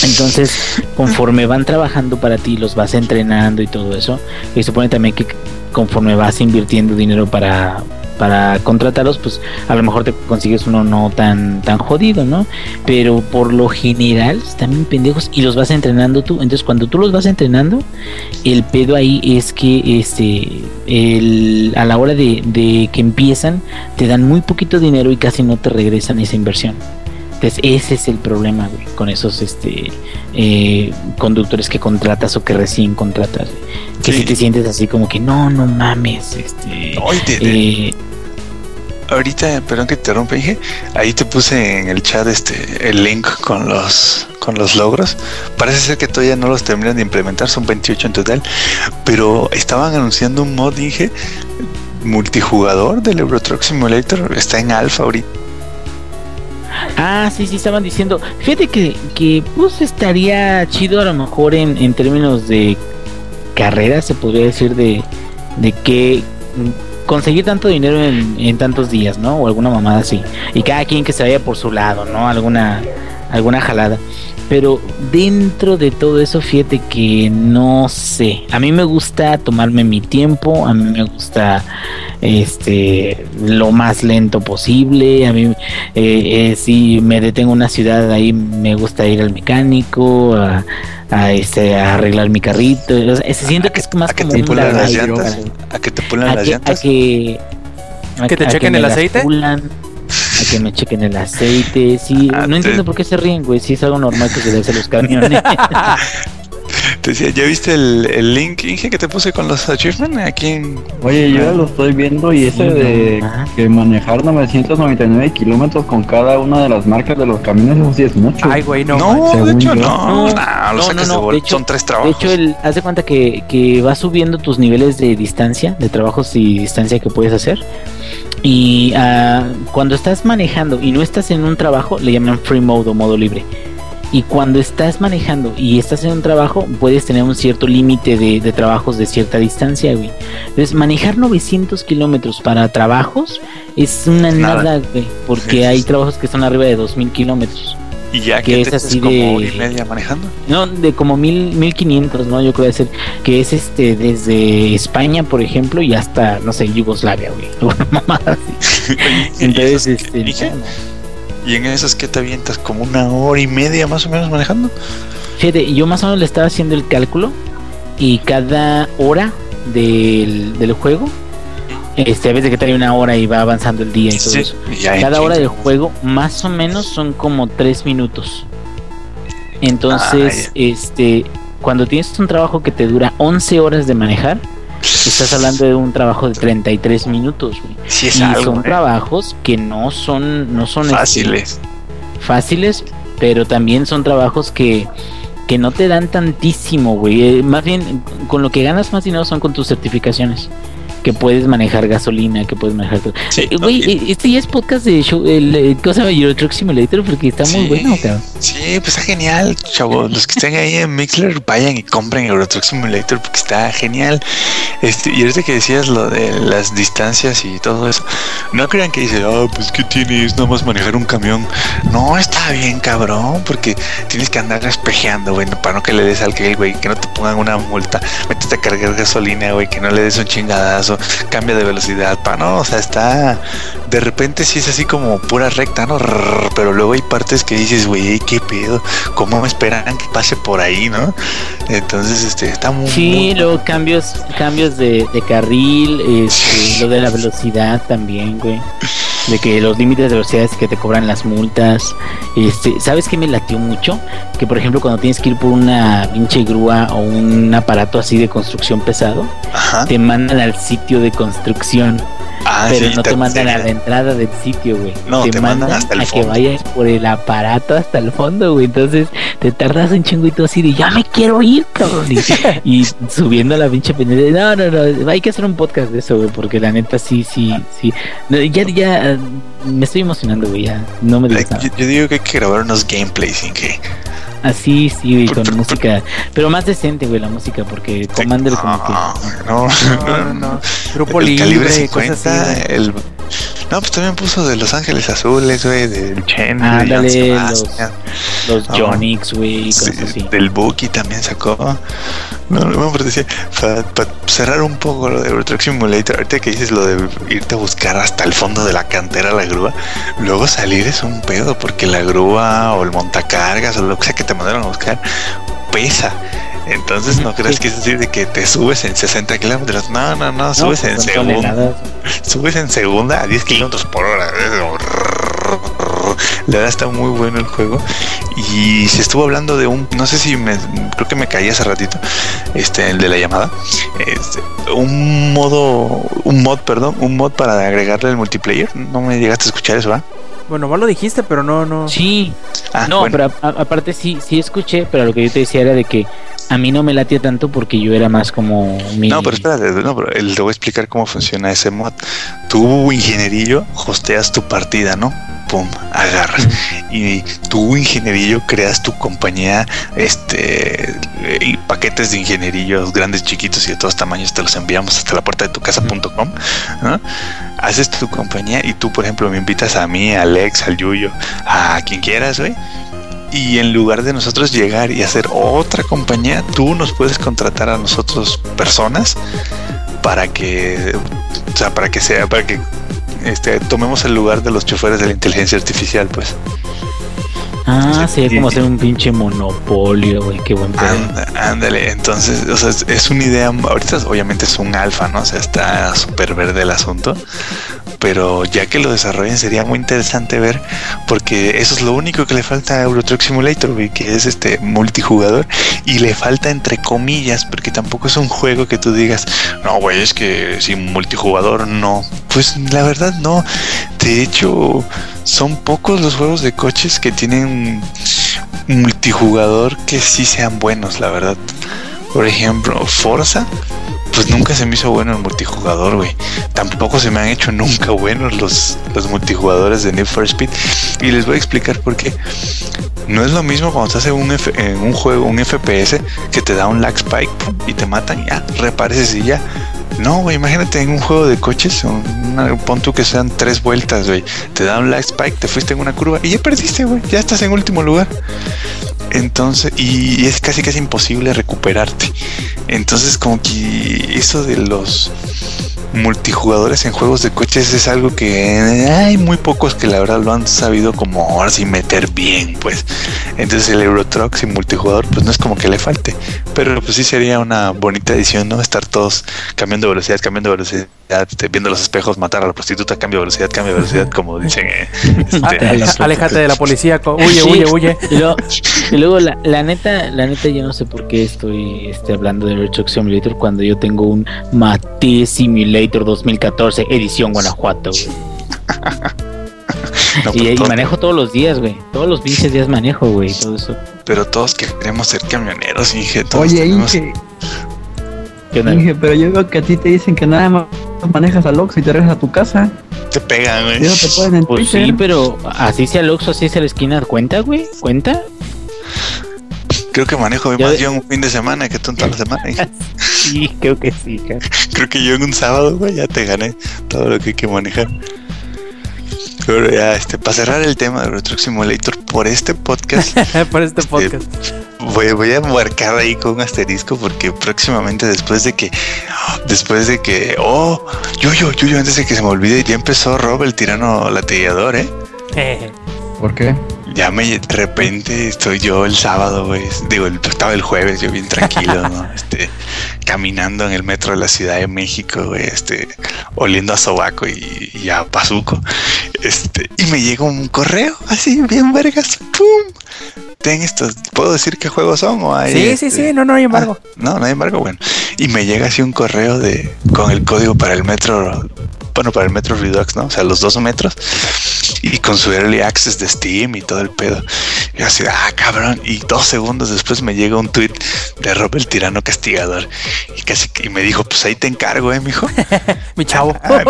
Entonces, conforme van trabajando para ti, los vas entrenando y todo eso, y supone también que conforme vas invirtiendo dinero para, para contratarlos, pues a lo mejor te consigues uno no tan, tan jodido, ¿no? Pero por lo general están bien pendejos y los vas entrenando tú. Entonces, cuando tú los vas entrenando, el pedo ahí es que este el, a la hora de, de que empiezan, te dan muy poquito dinero y casi no te regresan esa inversión. Entonces ese es el problema, con esos este eh, conductores que contratas o que recién contratas. Que si te sientes así como que no, no mames, este... Eh, ahorita, perdón que te interrumpa, dije, ahí te puse en el chat este el link con los con los logros. Parece ser que todavía no los terminan de implementar, son 28 en total, pero estaban anunciando un mod, dije, multijugador del Euro Truck Simulator, está en alfa ahorita Ah, sí, sí, estaban diciendo. Fíjate que, que pues estaría chido a lo mejor en, en términos de carrera, se podría decir, de, de que conseguir tanto dinero en, en, tantos días, ¿no? O alguna mamada así. Y cada quien que se vaya por su lado, ¿no? Alguna, alguna jalada. Pero dentro de todo eso, fíjate que no sé. A mí me gusta tomarme mi tiempo, a mí me gusta este lo más lento posible. A mí, eh, eh, si me detengo en una ciudad, ahí me gusta ir al mecánico, a, a este a arreglar mi carrito. se siente que es más como te un las llantas, a que te pulan las llantas, a que, a, que te chequen el aceite que me chequen el aceite. Sí, ah, no entiendo por qué se ríen, güey. Si es algo normal que se le hace los camiones. [laughs] Te decía, ¿ya viste el, link, Inge, que te puse con los achievements aquí en... Oye, yo ya lo estoy viendo y ese de que manejar 999 kilómetros con cada una de las marcas de los camiones, eso sí es mucho. Ay, güey, no. No, de hecho, no. No, no, no, de hecho, son tres trabajos. De hecho, el, haz de cuenta que, que vas subiendo tus niveles de distancia, de trabajos y distancia que puedes hacer. Y uh, cuando estás manejando y no estás en un trabajo, le llaman free mode o modo libre. Y cuando estás manejando y estás en un trabajo, puedes tener un cierto límite de, de, trabajos de cierta distancia, güey. Entonces, manejar 900 kilómetros para trabajos es una nada, güey, porque hay trabajos que son arriba de 2000 kilómetros. Y ya que, es así como de hora y media manejando. No, de como mil, mil quinientos, ¿no? Yo creo que que es este desde España, por ejemplo, y hasta, no sé, Yugoslavia, güey. [laughs] Una mamada así. Entonces, este. ¿Y en esas que te avientas? ¿Como una hora y media más o menos manejando? Fíjate, yo más o menos le estaba haciendo el cálculo y cada hora del, del juego, este, a veces que trae una hora y va avanzando el día y todo Sí, eso. Cada hora del juego más o menos son como tres minutos. Entonces, Ah, este, cuando tienes un trabajo que te dura 11 horas de manejar, estás hablando de un trabajo de 33 minutos, güey. Sí, es Y algo, son ¿eh? trabajos que no son, no son este, fáciles. fáciles, pero también son trabajos que, que no te dan tantísimo, güey. Eh, más bien, con lo que ganas más dinero son con tus certificaciones. Que puedes manejar gasolina, que puedes manejar todo. Sí, Eh, Güey, no, eh, este ya es podcast de show, el, eh, ¿cómo se llama? Euro Truck Simulator, porque está muy bueno, cabrón. Sí, pues está genial, chavos. Los que estén ahí en Mixler, vayan y compren Euro Truck Simulator porque está genial. Este, y ahorita que decías lo de las distancias y todo eso, no crean que dice, ah, pues que tienes nada más manejar un camión. No, está bien, cabrón, porque tienes que andar espejeando, güey, para no que le des al que, güey, que no te pongan una multa. Métete a cargar gasolina, güey, que no le des un chingadazo, cambia de velocidad, para no, o sea, está. De repente sí es así como pura recta, ¿no? Pero luego hay partes que dices, güey, ¿qué pedo? ¿Cómo me esperan que pase por ahí, no? Entonces, este, está muy. Sí, muy- luego cambios, cambios de, de carril, este, lo de la velocidad también, güey. De que los límites de velocidad es que te cobran las multas. Este, ¿sabes qué me latió mucho? Que por ejemplo cuando tienes que ir por una pinche grúa o un aparato así de construcción pesado, Ajá. te mandan al sitio de construcción, Ah, pero sí, no te mandan a la entrada del sitio, güey. No, te mandan hasta el a que fondo. vayas por el aparato hasta el fondo, güey. Entonces te tardas un chinguito así de ya me quiero ir, cabrón. Y, [laughs] y subiendo la pinche pendiente. No, no, no. Hay que hacer un podcast de eso, güey. Porque la neta sí, sí, sí. No, ya, ya me estoy emocionando, güey. Ya no me digas. Yo, yo digo que hay que grabar unos gameplays sin que. Así, sí, güey, con música. Pero más decente, güey, la música. Porque Commander como que. No, no, No, no, no. Grupo el calibre libre, cosas 50, así. güey. el no, pues también puso de Los Ángeles Azules, güey, del Chen, de Ándale, Joan los- Los Ah, Jonix, güey, sí, cosas así. del Buki también sacó. No, no, pero decía, para cerrar un poco lo de Truck Simulator, ahorita que dices lo de irte a buscar hasta el fondo de la cantera la grúa, luego salir es un pedo, porque la grúa o el montacargas o lo que sea que te mandaron a buscar, pesa. Entonces no [laughs] sí. que es decir de que te subes en 60 kilómetros. No, no, no, subes pues en segunda. Subes en segunda a 10 kilómetros por hora. La verdad está muy bueno el juego. Y se estuvo hablando de un, no sé si me, creo que me caí hace ratito, este, el de la llamada. Este, un modo, un mod, perdón, un mod para agregarle el multiplayer. No me llegaste a escuchar eso, ¿va? Bueno, vos lo dijiste, pero no, no. Sí, Ah, no, bueno. pero a- a- aparte sí, sí escuché, pero lo que yo te decía era de que a mí no me latía tanto porque yo era más como mi... No, pero espérate, no, pero el- te voy a explicar cómo funciona ese mod. Tú, ingenierillo, hosteas tu partida, ¿no? Pum, agarras. Y tú, ingenierillo, creas tu compañía, este, y paquetes de ingenierillos grandes, chiquitos y de todos tamaños, te los enviamos hasta la puerta de tu casa.com, ¿no? Haces tu compañía y tú, por ejemplo, me invitas a mí, a Alex, al Yuyo, a quien quieras, güey. Y en lugar de nosotros llegar y hacer otra compañía, tú nos puedes contratar a nosotros personas para que, o sea, para que sea, para que este, tomemos el lugar de los choferes de la inteligencia artificial, pues. Ah, Sí, sería como hacer un pinche monopolio, güey, qué buen pedo. Ándale, entonces, o sea, es, es una idea, ahorita obviamente es un alfa, ¿no? O sea, está súper verde el asunto, pero ya que lo desarrollen sería muy interesante ver, porque eso es lo único que le falta a Euro Truck Simulator, güey, que es este multijugador, y le falta entre comillas, porque tampoco es un juego que tú digas, no, güey, es que sin multijugador no. Pues la verdad no. De hecho, son pocos los juegos de coches que tienen multijugador que sí sean buenos, la verdad. Por ejemplo, Forza, pues nunca se me hizo bueno el multijugador, güey. Tampoco se me han hecho nunca buenos los, los multijugadores de Need for Speed. Y les voy a explicar por qué. No es lo mismo cuando se hace un en un juego, un FPS, que te da un lag spike y te matan y ya, reapareces y ya. No, güey, imagínate en un juego de coches, una, pon tú que sean tres vueltas, güey. Te da un lag spike, te fuiste en una curva y ya perdiste, güey. Ya estás en último lugar. Entonces, y es casi casi imposible recuperarte. Entonces, como que eso de los multijugadores en juegos de coches es algo que hay muy pocos que la verdad lo han sabido como ahora sí meter bien, pues. Entonces el Euro Truck sin multijugador, pues no es como que le falte. Pero pues sí sería una bonita edición, ¿no? Estar todos cambiando velocidad, cambiando velocidad, este, viendo los espejos, matar a la prostituta, cambio de velocidad, cambio de velocidad, como [laughs] dicen. eh, este, Ah, Aléjate de la policía. Huye, Sí. huye, huye. Y luego, [laughs] y luego la, la neta, la neta, yo no sé por qué estoy este, hablando de Truck Simulator cuando yo tengo un Mate Simulator 2014 edición Guanajuato, güey. [laughs] no, Y, manejo todos los días, güey. Todos los pinches días manejo, güey. Todo eso. pero todos queremos ser camioneros, Inge. Todos Oye, tenemos- Inge, ¿Qué onda? Inge, pero yo veo que a ti te dicen que nada más manejas al Ox y te regresas a tu casa. te pegan, güey. No te pueden en Pues Twitter. sí, pero así sea el Oxxo, así sea la esquina, ¿cuenta, güey? ¿Cuenta? Creo que manejo Ya más yo en un fin de semana que tú en toda la semana. [laughs] Sí, creo que sí, cara. Creo que yo en un sábado, güey, ya te gané todo lo que hay que manejar. Pero ya, este, para cerrar el tema de Retro Simulator por este podcast, [laughs] Por este podcast. voy, voy a marcar ahí con un asterisco porque próximamente después de que, después de que, oh, yo, yo, yo, yo, antes de que se me olvide, ya empezó Rob el tirano latillador. Eh, [laughs] ¿Por qué? Ya me, de repente estoy yo el sábado, güey. Digo, el- estaba el jueves, yo bien tranquilo, ¿no? [laughs] Este, caminando en el metro de la Ciudad de México, güey, este, oliendo a sobaco y, y a pazuco. Este, y me llega un correo, así, bien vergas, ¡pum! Ten estos, ¿puedo decir qué juegos son? O hay, Sí, sí, este, sí, no, no hay embargo. Ah, no, no hay embargo, bueno. Y me llega así un correo de con el código para el metro, bueno, para el metro Redux, ¿no? O sea, los dos metros. Y con su early access de Steam y todo el pedo. Y así, ah, cabrón. Y dos segundos después me llega un tweet de Rob el tirano castigador. Y casi y me dijo, pues ahí te encargo, eh, mijo. [laughs] Mi chavo. [laughs] Ah,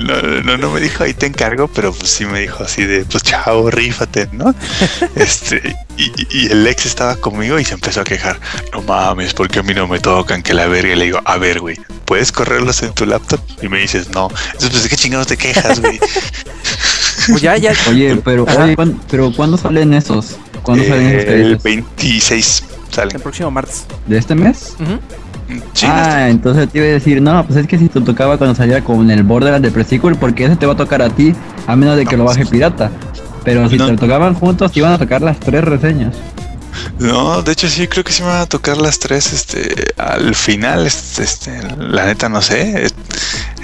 no, no, no, no me dijo ahí te encargo, pero pues sí me dijo así de, pues chavo, rífate, ¿no? [laughs] Este, y, y el ex estaba conmigo y se empezó a quejar. No mames, porque a mí no me tocan que la verga. Y le digo, a ver, güey, ¿puedes correrlos en tu laptop? Y me dices, no. Entonces, pues, ¿de qué chingados te quejas, güey? [laughs] Pues ya, ya. Oye, pero, oye, ¿cuándo, pero ¿cuándo salen esos? ¿Cuándo salen esos Eh, el créditos? 26 salen. El próximo martes. ¿De este mes? Sí, ah, entonces te iba a decir, no, pues es que si te tocaba cuando salía con el Borderlands de Pre-Sequel, porque ese te va a tocar a ti, a menos de que lo baje pirata. Pero si No. te tocaban juntos, te iban a tocar las tres reseñas. No, de hecho sí, creo que sí me van a tocar las tres, este, al final, este, este, la neta no sé, es-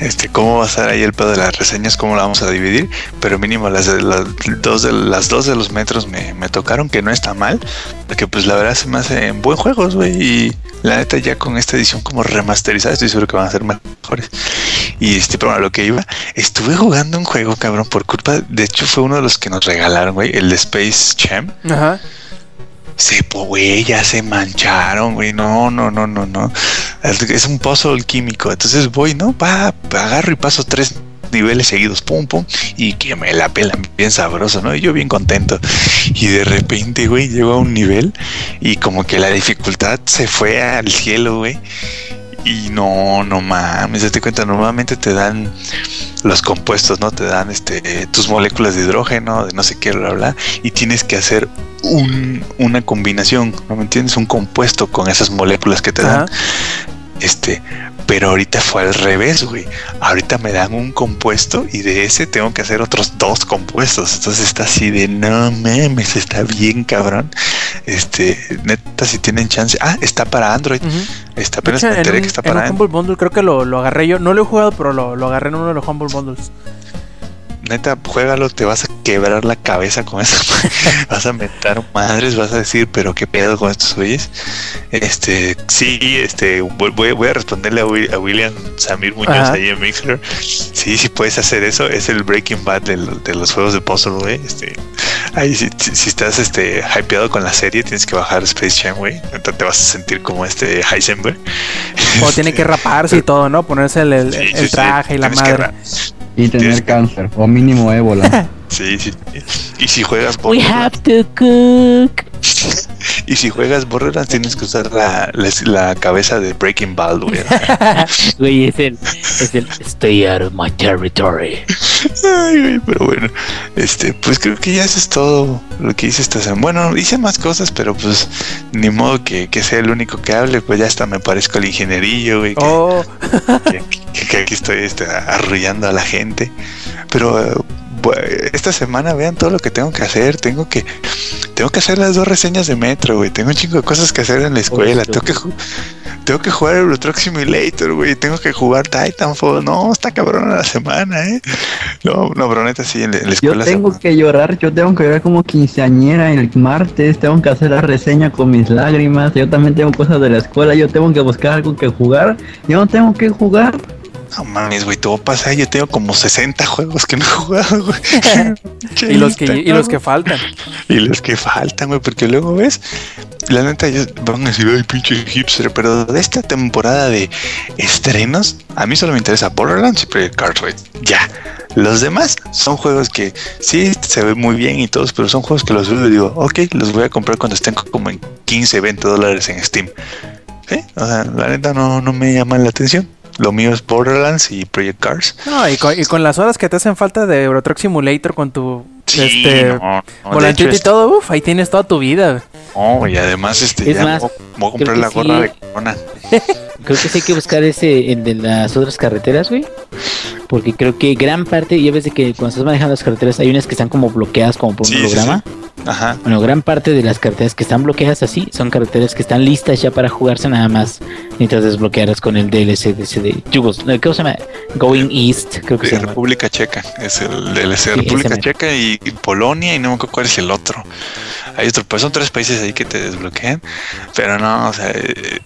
este, cómo va a estar ahí el pedo de las reseñas, cómo la vamos a dividir, pero mínimo las, las dos de las dos de los metros me, me tocaron, que no está mal, porque pues la verdad se me hacen buen juegos, güey, y la neta ya con esta edición como remasterizada estoy seguro que van a ser mejores. Y este, pero lo que iba, estuve jugando un juego, cabrón, por culpa, de hecho fue uno de los que nos regalaron, güey, el Space Jam. Ajá. Po, güey, ya se mancharon, güey. No, no, no, no, no. Es un puzzle químico. Entonces voy, ¿no? Pa, agarro y paso tres niveles seguidos, pum, pum, y que me la pelan bien sabroso, ¿no? Y yo bien contento. Y de repente, güey, llego a un nivel y como que la dificultad se fue al cielo, güey. Y no, no mames, date cuenta, normalmente te dan los compuestos, ¿no? Te dan este tus moléculas de hidrógeno, de no sé qué, bla, bla, y tienes que hacer un, una combinación, ¿no me entiendes? Un compuesto con esas moléculas que te dan. Este, pero ahorita fue al revés, güey. Ahorita me dan un compuesto y de ese tengo que hacer otros dos compuestos. Entonces está así de no memes, está bien cabrón. Este, neta, si tienen chance. Ah, está para Android. Está apenas hecho, me en enteré un, que está en para Humble Bundle creo que lo, lo agarré yo. No lo he jugado, pero lo, lo agarré en uno de los Humble Bundles. Neta, juégalo, te vas a quebrar la cabeza con eso. [laughs] vas a mentar madres, vas a decir, pero qué pedo con estos güeyes. Este, sí, este, voy, voy a responderle a, Wi- a William Samir Muñoz Ajá. ahí en Mixler. Sí, sí puedes hacer eso. Es el Breaking Bad de, lo- de los juegos de puzzle, güey. Este, ahí si, si- estás este hypeado con la serie, tienes que bajar Space Jam, güey. Entonces te vas a sentir como este Heisenberg. O tiene que [laughs] raparse y todo, ¿no? Ponerse el, el- Sí, el sí, sí. traje y la Tienes madre. Y tener Tienes que- cáncer, o mínimo ébola. [laughs] Sí, sí. Y si juegas We have to cook. [laughs] Y si juegas Borderlands tienes que usar la, la, la cabeza de Breaking Bad, güey. [laughs] Güey, es el, es el Stay out of my territory. Ay, güey, pero bueno, este, pues creo que ya eso es todo lo que hice esta semana. Bueno, hice más cosas, pero pues ni modo que, que sea el único que hable, pues ya hasta me parezco al ingenierillo, güey, que, Oh, que- que- que aquí estoy este, arrullando a la gente. Pero esta semana vean todo lo que tengo que hacer. Tengo que tengo que hacer las dos reseñas de Metro, güey. Tengo un chingo de cosas que hacer en la escuela. Oye, Tengo que ju- tengo que jugar Euro Truck Simulator, güey. Tengo que jugar Titanfall. No, está cabrón la semana, eh. No, no, pero neta sí en la, en la Yo escuela. se- tengo que llorar, yo tengo que llorar como quinceañera el martes, tengo que hacer la reseña con mis lágrimas, yo también tengo cosas de la escuela, yo tengo que buscar algo que jugar, yo no tengo que jugar. No mames, güey, te voy a pasar. Yo tengo como 60 juegos que no he jugado, güey. [laughs] y los que y los que faltan. Y los que faltan, güey, porque luego ves, la neta, ellos van a decir, ay, pinche hipster, pero de esta temporada de estrenos, a mí solo me interesa Borderlands y Project Cartwright. Ya. Los demás son juegos que sí se ven muy bien y todos, pero son juegos que los veo y digo, ok, los voy a comprar cuando estén como en 15, 20 dólares en Steam. Sí, o sea, la neta no, no me llaman la atención. Lo mío es Borderlands y Project Cars. No, y con, y con las horas que te hacen falta de Euro Truck Simulator con tu Sí, este no, volantito hecho, y todo, uf, ahí tienes toda tu vida. No, y además este Es ya más, voy, voy a comprar la gorra sí. de corona. Creo que sí hay que buscar ese, el de las otras carreteras, güey. Porque creo que gran parte, ya ves de que cuando estás manejando las carreteras hay unas que están como bloqueadas como por un Sí, sí, holograma. Ajá. Bueno, gran parte de las carreteras que están bloqueadas así son carreteras que están listas ya para jugarse nada más. Necesitas desbloquearlas con el DLC de de Yugos. ¿Cómo se llama? Going East, creo que se De llama. República Checa, es el DLC República. Checa y, y Polonia y no me acuerdo cuál es el otro. Hay otro, pues son tres países ahí que te desbloquean, pero no, o sea, eh,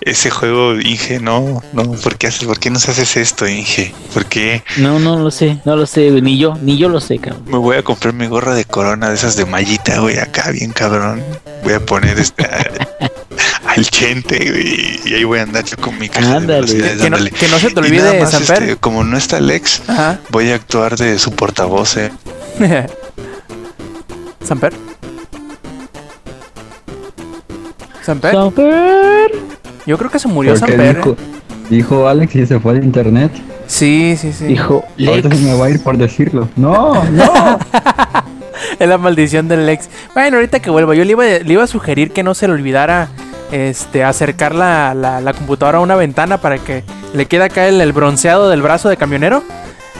ese juego Inge, no, no, ¿por qué haces, por qué nos haces esto, Inge? ¿Por qué No, no lo sé, no lo sé, ni yo, ni yo lo sé, cabrón. me voy a comprar mi gorra de corona de esas de mallita, güey, acá bien cabrón? Voy a poner este a- [laughs] al chente, güey, y ahí voy a andar yo con mi caja Ándale. Que no, ándale. que no se te Y nada olvide, más, Samper. este, como no está Lex, Ajá. voy a actuar de su portavoz, eh. [laughs] Samper. Samper. Super. Yo creo que se murió Porque Samper. Dijo, Alex y se fue al internet. Sí, sí, sí. Dijo Ahorita se me va a ir por decirlo. No, no. [laughs] Es la maldición del Lex. Bueno, ahorita que vuelva, yo le iba, le iba a sugerir que no se le olvidara este, acercar la, la- la computadora a una ventana para que le quede acá el, el bronceado del brazo de camionero.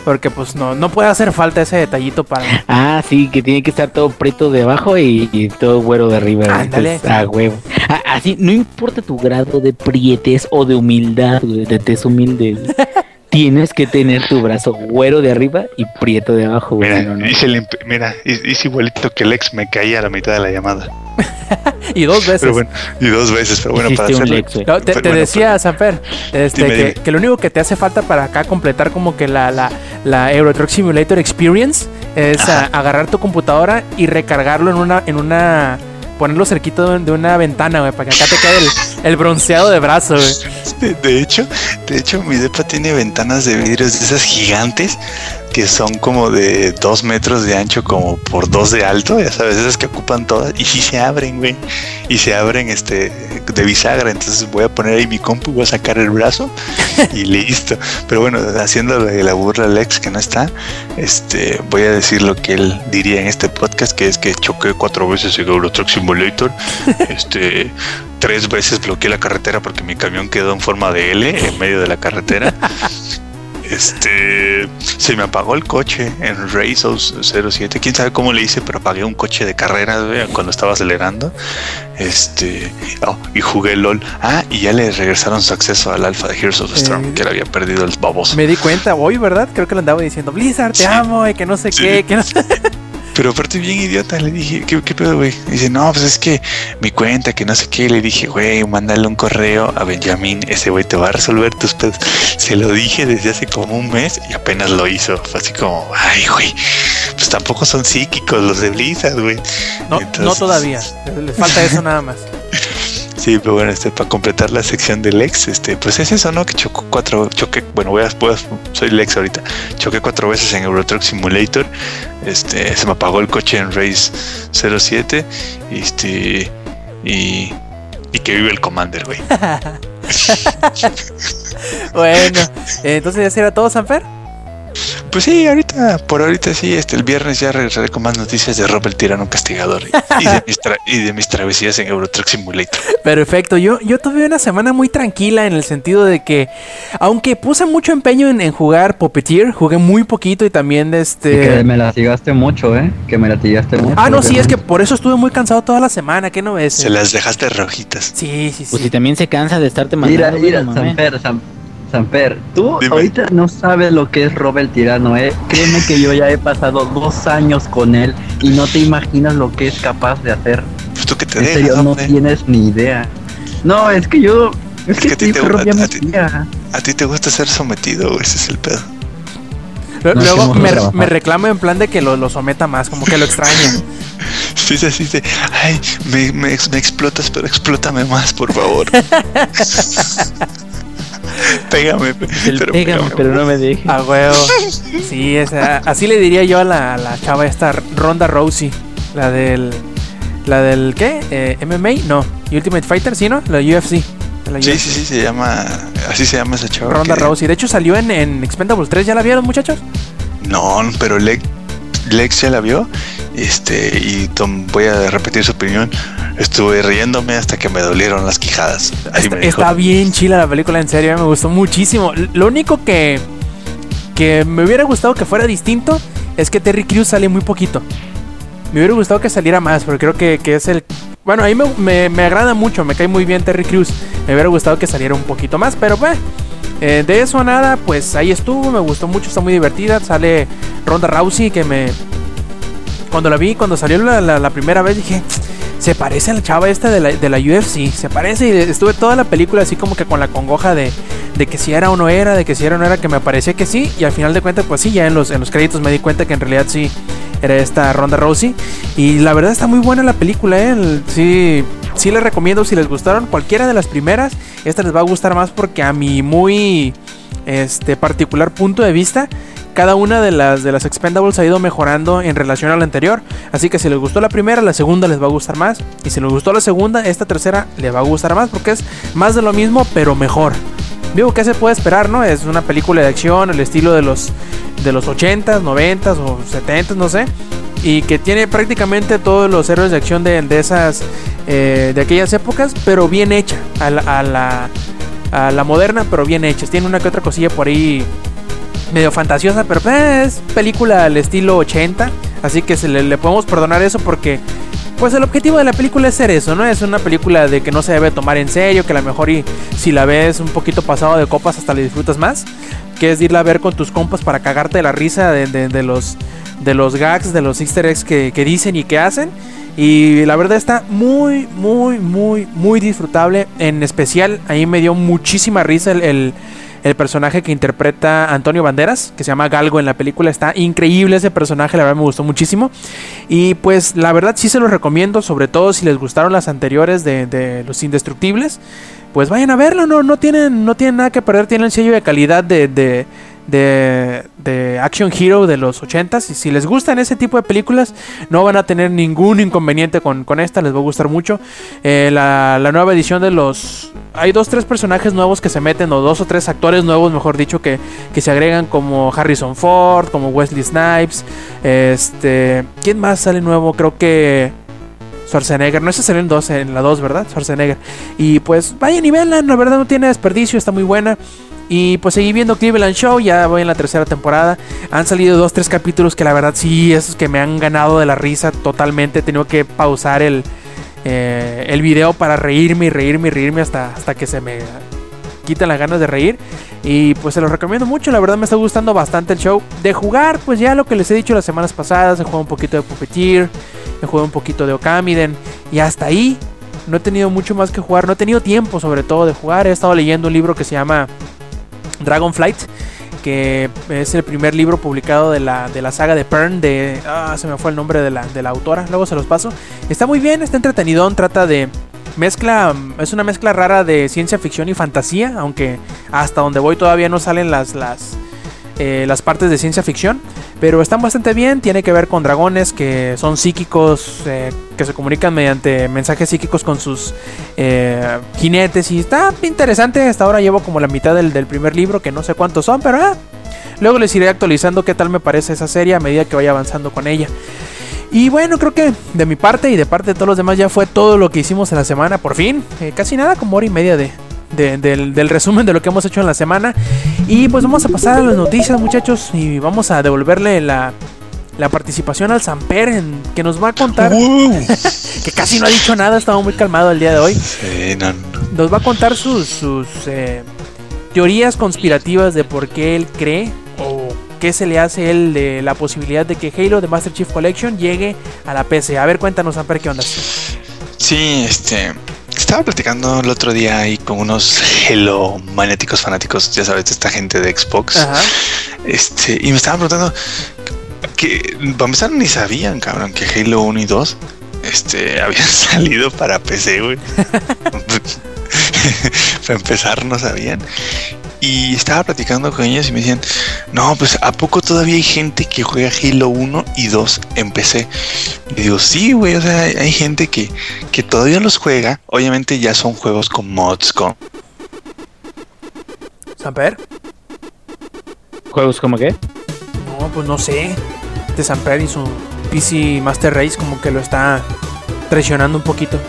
Porque pues no, no puede hacer falta ese detallito para... Ah, sí, que tiene que estar todo preto de abajo y, y todo güero de arriba. Ándale. Entonces, Ah, huevo. Ah, así, no importa tu grado de prietez o de humildad, de tez humilde. [laughs] Tienes que tener tu brazo güero de arriba y prieto de abajo, güey. Mira, no, no. hice el mira, igualito que Lex, me caí a la mitad de la llamada. [laughs] Y dos veces. Pero bueno, y dos veces, pero bueno, para Hiciste un hacerlo. Lex. No, te, Pero te bueno, decía, Sanfer, este, que, que lo único que te hace falta para acá completar como que la, la, la Euro Truck Simulator Experience es a- agarrar tu computadora y recargarlo en una, en una, ponerlo cerquito de, de una ventana, güey, para que acá te quede el, el bronceado de brazo, güey. De, de hecho, de hecho, mi depa tiene ventanas de vidrios de esas gigantes que son como de dos metros de ancho, como por dos de alto, ya sabes, esas que ocupan todas, y sí se abren, güey, y se abren este de bisagra, entonces voy a poner ahí mi compu, voy a sacar el brazo y [laughs] listo. Pero bueno, haciéndole la burla a Alex que no está, este, voy a decir lo que él diría en este podcast, que es que choqué cuatro veces en Euro Truck Simulator, [laughs] este, tres veces bloqueé la carretera porque mi camión quedó en forma de L en medio de la carretera. [laughs] Este se me apagó el coche en Races 07. Quién sabe cómo le hice, pero apagué un coche de carreras güey, cuando estaba acelerando. Este oh, y jugué LOL. Ah, y ya le regresaron su acceso al alfa de Heroes of the Storm, Eh, que le había perdido el baboso. Me di cuenta hoy, ¿verdad? Creo que lo andaba diciendo, Blizzard, te Sí. amo, y que no sé Sí. qué, que no sé. [laughs] Pero aparte bien idiota, le dije, ¿qué, qué pedo, güey? Dice, no, pues es que mi cuenta, que no sé qué. Le dije, güey, mándale un correo a Benjamín, ese güey te va a resolver tus pedos. Se lo dije desde hace como un mes y apenas lo hizo. Fue así como, ay, güey, pues tampoco son psíquicos los de Blizzard, güey. No, no todavía. Les falta eso nada más. [laughs] Sí, pero bueno, este, para completar la sección del ex, este, pues es eso, ¿no? Que chocó cuatro, choqué, bueno, voy a, voy soy Lex ahorita, choqué cuatro veces en Euro Truck Simulator, este, se me apagó el coche en Race 07, este, y, y que vive el Commander, güey. [laughs] Bueno, entonces ya será todo, Sanfer. Pues sí, ahorita, por ahorita sí, este, el viernes ya regresaré con más noticias de Rob el Tirano Castigador y, y de, mis tra- y de mis travesías en Euro Truck Simulator. Perfecto, yo, yo tuve una semana muy tranquila en el sentido de que, aunque puse mucho empeño en, en jugar Puppeteer, jugué muy poquito y también de Y este... que me latigaste mucho, ¿eh? Que me latigaste mucho. Ah, no, sí, es que por eso estuve muy cansado toda la semana, ¿qué no ves? Se las dejaste rojitas. Sí, sí, Pues si sí. también se cansa de estarte Mira, mandando. mira, mames. Samper, Sam- Samper, tú Dime. ahorita no sabes lo que es Rob el Tirano, ¿eh? Créeme que yo ya he pasado dos años con él y no te imaginas lo que es capaz de hacer. Pues tú que te En dejas, serio, no hombre. tienes ni idea. No, es que yo... Es, que que, a ti te- Rob ya a- a. A ti te gusta ser sometido, ese es el pedo. Luego me, me reclama en plan de que lo, lo someta más, como que lo extraña. [laughs] Sí, sí, sí, sí. Ay, me, me, me explotas, pero explótame más, por favor. [laughs] [laughs] pégame, El pero pégame, pégame. pero no me dejes. A huevo. Sí, esa- así le diría yo a la, a la chava esta Ronda Rousey, la del la del ¿qué? Eh, MMA, no, Ultimate Fighter, sí, ¿no? La UFC. la Sí, UFC. sí, sí, se llama. Así se llama esa chava. Ronda que- Rousey. De hecho salió en, en Expendables 3, ¿ya la vieron, muchachos? No, pero Lex, Lex ya la vio. Este, y Tom, voy a repetir su opinión. Estuve riéndome hasta que me dolieron las quijadas. Está, me dijo. está bien chila la película, en serio, me gustó muchísimo. Lo único que que me hubiera gustado que fuera distinto es que Terry Crews sale muy poquito. Me hubiera gustado que saliera más, porque creo que, que es el... Bueno, a mí me, me- me agrada mucho, me cae muy bien Terry Crews. Me hubiera gustado que saliera un poquito más, pero pues... eh, de eso a nada, pues ahí estuvo, me gustó mucho, está muy divertida. Sale Ronda Rousey, que me... Cuando la vi, cuando salió la, la- la primera vez, dije... Se parece a la chava esta de la, de la UFC, se parece y estuve toda la película así como que con la congoja de, de que si era o no era, de que si era o no era, que me parecía que sí, y al final de cuentas, pues sí, ya en los, en los créditos me di cuenta que en realidad sí era esta Ronda Rousey. Y la verdad está muy buena la película, ¿eh? Sí, sí les recomiendo si les gustaron cualquiera de las primeras, esta les va a gustar más porque a mi muy este, particular punto de vista, cada una de las, de las Expendables ha ido mejorando en relación a la anterior. Así que si les gustó la primera, la segunda les va a gustar más. Y si les gustó la segunda, esta tercera les va a gustar más porque es más de lo mismo, pero mejor. Digo, ¿qué se puede esperar, no? Es una película de acción, el estilo de los, de los 80s, 90s o 70s, no sé. Y que tiene prácticamente todos los héroes de acción de, esas, eh, de aquellas épocas, pero bien hecha. A la, a la, a la moderna, pero bien hecha. Tiene una que otra cosilla por ahí medio fantasiosa, pero pues, es película al estilo 80. Así que se le, podemos perdonar eso porque pues el objetivo de la película es ser eso, ¿no? Es una película de que no se debe tomar en serio, que a lo mejor y si la ves un poquito pasado de copas hasta le disfrutas más, que es irla a ver con tus compas para cagarte la risa de, de- los, de los gags, de los easter eggs que, que dicen y que hacen. Y la verdad está muy, muy, muy, muy disfrutable. En especial, ahí me dio muchísima risa el- el personaje que interpreta Antonio Banderas, que se llama Galgo en la película. Está increíble ese personaje, la verdad me gustó muchísimo. Y pues la verdad sí se los recomiendo, sobre todo si les gustaron las anteriores de, Los Indestructibles. Pues vayan a verlo, no, no, tienen, no tienen nada que perder, tienen el sello de calidad de, de, de, de Action Hero de los 80s. Y si les gustan ese tipo de películas, no van a tener ningún inconveniente con, con esta, les va a gustar mucho. Eh, la, la nueva edición de los... Hay dos, tres personajes nuevos que se meten, o dos o tres actores nuevos, mejor dicho, que, que se agregan como Harrison Ford, como Wesley Snipes. Este... ¿Quién más sale nuevo? Creo que... Schwarzenegger, no ese salió en, dos, en la 2, ¿verdad? Schwarzenegger. Y pues vayan y véanla, la verdad no tiene desperdicio, está muy buena. Y pues seguí viendo Cleveland Show, ya voy en la tercera temporada. Han salido dos, tres capítulos que la verdad sí, esos que me han ganado de la risa totalmente. He tenido que pausar el, eh, el video para reírme y reírme y reírme hasta, hasta que se me quitan las ganas de reír. Y pues se los recomiendo mucho, la verdad me está gustando bastante el show. De jugar, pues ya lo que les he dicho las semanas pasadas, he jugado un poquito de Puppeteer, he jugado un poquito de Okamiden y hasta ahí no he tenido mucho más que jugar, no he tenido tiempo sobre todo de jugar, he estado leyendo un libro que se llama Dragonflight, que es el primer libro publicado de la, de la saga de Pern, de... Ah, se me fue el nombre de la, de la autora, luego se los paso. Está muy bien, está entretenido, trata de... Mezcla, es una mezcla rara de ciencia ficción y fantasía, aunque hasta donde voy todavía no salen las, las, eh, las partes de ciencia ficción. Pero están bastante bien, tiene que ver con dragones que son psíquicos, eh, que se comunican mediante mensajes psíquicos con sus eh, jinetes. Y está interesante, hasta ahora llevo como la mitad del, del primer libro, que no sé cuántos son, pero ah, luego les iré actualizando qué tal me parece esa serie a medida que vaya avanzando con ella. Y bueno, creo que de mi parte y de parte de todos los demás ya fue todo lo que hicimos en la semana, por fin. Casi nada, como hora y media de- del, del resumen de lo que hemos hecho en la semana. Y pues vamos a pasar a las noticias, muchachos, y vamos a devolverle la, la participación al Samper, en, que nos va a contar, [laughs] que casi no ha dicho nada, estaba muy calmado el día de hoy. Sí, no, no. Nos va a contar sus, sus eh, teorías conspirativas de por qué él cree o qué se le hace a él de la posibilidad de que Halo de Master Chief Collection llegue a la PC. A ver, cuéntanos, Samper, qué onda. Sí, este. Estaba platicando el otro día ahí con unos Halo magnéticos fanáticos, ya sabes, de esta gente de Xbox. Ajá. Este, y me estaban preguntando que, para empezar, ni sabían, cabrón, que Halo 1 y 2 este, [laughs] habían salido para PC, güey. [laughs] [laughs] para empezar, no sabían. Y estaba platicando con ellos y me decían, no, pues ¿a poco todavía hay gente que juega Halo 1 y 2 en PC? Y digo, sí, güey, o sea, hay, hay gente que, que todavía los juega. Obviamente ya son juegos con mods, con... ¿Samper? ¿Juegos como qué? No, pues no sé. De Samper y su PC Master Race como que lo está traicionando un poquito.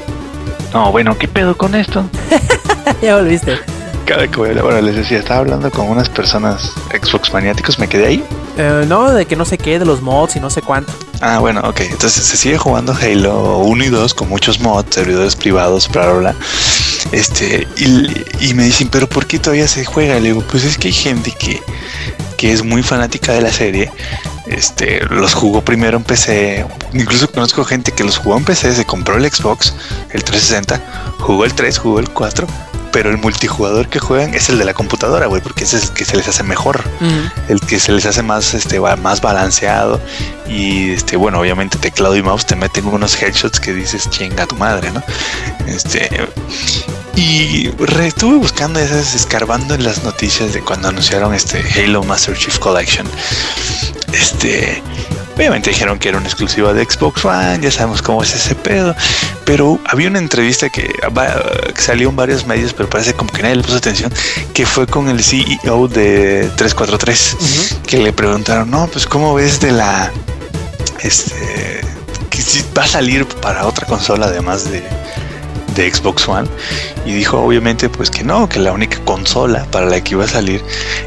No, bueno, ¿qué pedo con esto? [laughs] ya volviste. Cada que bueno, les decía, estaba hablando con unas personas Xbox maniáticos, me quedé ahí. Eh, no, de que no sé qué, de los mods y no sé cuánto. Ah, bueno, ok. Entonces se sigue jugando Halo 1 y 2 con muchos mods, servidores privados, bla, bla, bla. Este, y, y me dicen, ¿pero por qué todavía se juega? Le digo, pues es que hay gente que, que es muy fanática de la serie. Este, los jugó primero en PC. Incluso conozco gente que los jugó en PC, se compró el Xbox, el 360, jugó el 3, jugó el 4. Pero el multijugador que juegan es el de la computadora, güey, porque ese es el que se les hace mejor el que se les hace más este más balanceado y este bueno obviamente teclado y mouse te meten unos headshots que dices chinga tu madre no este y re- estuve buscando esas escarbando en las noticias de cuando anunciaron este Halo Master Chief Collection. Este obviamente dijeron que era una exclusiva de Xbox One ya sabemos cómo es ese pedo pero había una entrevista que, salió en varios medios pero parece como que nadie le puso atención que fue con el CEO de 343 que le preguntaron, no, pues cómo ves de la, este, que si va a salir para otra consola además de, de Xbox One y dijo obviamente pues que no, que la única consola para la que iba a salir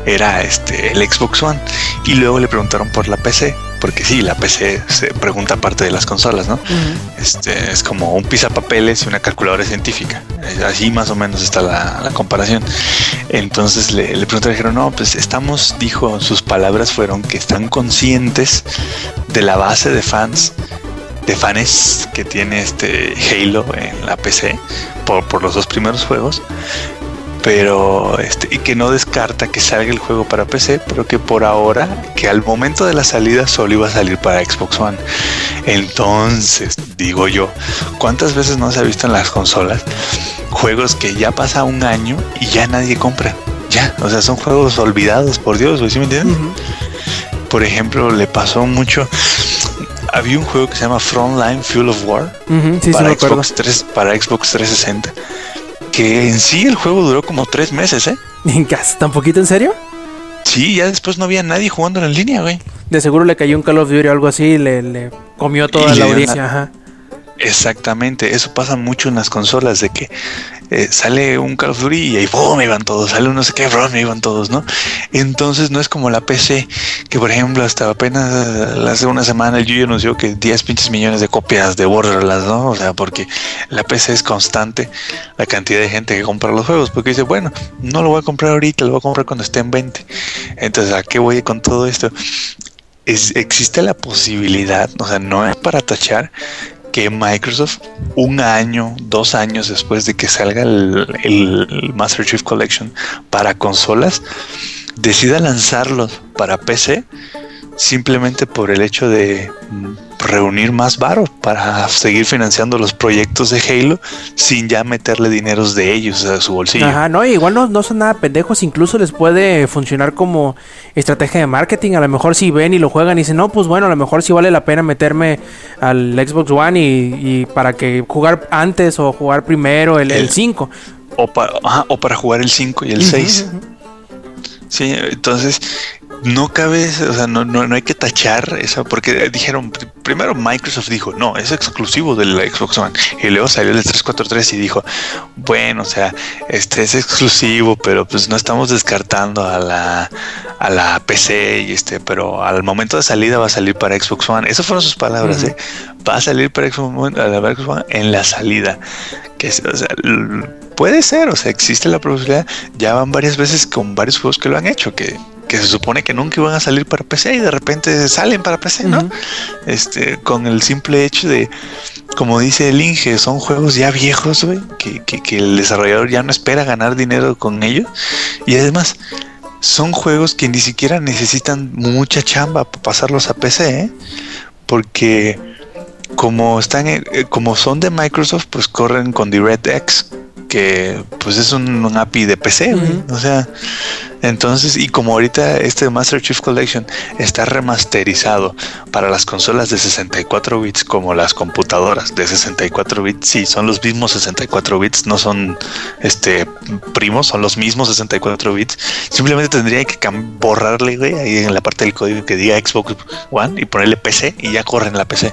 era este el Xbox One y luego le preguntaron por la PC porque sí, la PC se pregunta parte de las consolas, ¿no? Este es como un pisapapeles y una calculadora científica. Así más o menos está la, la comparación. Entonces le, le preguntaron, dijeron, no, pues estamos, dijo, sus palabras fueron que están conscientes de la base de fans, de fans que tiene este Halo en la PC por, por los dos primeros juegos. Pero este, y que no descarta que salga el juego para PC, pero que por ahora, que al momento de la salida solo iba a salir para Xbox One. Entonces, digo yo, ¿cuántas veces no se ha visto en las consolas juegos que ya pasa un año y ya nadie compra? Ya, o sea, son juegos olvidados, por Dios, ¿sí me entiendes? Por ejemplo, le pasó mucho. Había un juego que se llama Frontline Fuel of War Ujú, sí, sí, para, acuerdo. Xbox 3, para Xbox 360. Que en sí el juego duró como tres meses, ¿eh? ¿En casa? ¿Tan poquito en serio? Sí, ya después no había nadie jugando en línea, güey. De seguro le cayó un Call of Duty o algo así y le, le comió toda Y la audiencia. una- Ajá. Exactamente, eso pasa mucho en las consolas de que eh, sale un Call of Duty y ahí ¡pum! iban todos, sale un no sé qué, ¡pum! iban todos, ¿no? Entonces no es como la PC, que por ejemplo hasta apenas eh, hace una semana el Yuyo anunció que 10 pinches millones de copias de Borderlands, ¿no? O sea, porque la PC es constante la cantidad de gente que compra los juegos, porque dice, bueno, no lo voy a comprar ahorita, lo voy a comprar cuando esté en 20. Entonces, ¿a qué voy con todo esto? Es, existe la posibilidad, o sea, no es para tachar que Microsoft un año, dos años después de que salga el, Master Chief Collection para consolas, decida lanzarlos para PC simplemente por el hecho de mm, reunir más varo para seguir financiando los proyectos de Halo sin ya meterle dineros de ellos a su bolsillo. Ajá, no, igual no, no son nada pendejos, incluso les puede funcionar como estrategia de marketing. A lo mejor si ven y lo juegan y dicen, no, pues bueno, a lo mejor sí vale la pena meterme al Xbox One y, y para que jugar antes o jugar primero el, el El- 5. O, pa- ajá, o para jugar el 5 y el 6. Sí, entonces no cabe, o sea, no, no, no hay que tachar eso, porque dijeron, pr- primero Microsoft dijo, no, es exclusivo del Xbox One, y luego salió el 343 y dijo, bueno, o sea, este es exclusivo, pero pues no estamos descartando a la, a la PC, y este, pero al momento de salida va a salir para Xbox One, esas fueron sus palabras. ¿eh? va a salir para Xbox One, en la salida, que o sea, puede ser, o sea, existe la posibilidad, ya van varias veces con varios juegos que lo han hecho, que, que se supone que nunca iban a salir para PC y de repente salen para PC, ¿no? Este, con el simple hecho de, como dice el Inge, son juegos ya viejos, güey, que, que, que el desarrollador ya no espera ganar dinero con ellos. Y además, son juegos que ni siquiera necesitan mucha chamba para pasarlos a PC, ¿eh? Porque como están, en- eh, como son de Microsoft, pues corren con DirectX, que pues es un, un API de PC, güey. O sea, entonces, y como ahorita este Master Chief Collection está remasterizado para las consolas de 64 bits como las computadoras de 64 bits, sí, son los mismos 64 bits, no son este primos, son los mismos 64 bits. Simplemente tendría que borrarle, güey, ahí en la parte del código que diga Xbox One y ponerle PC y ya corre en la PC.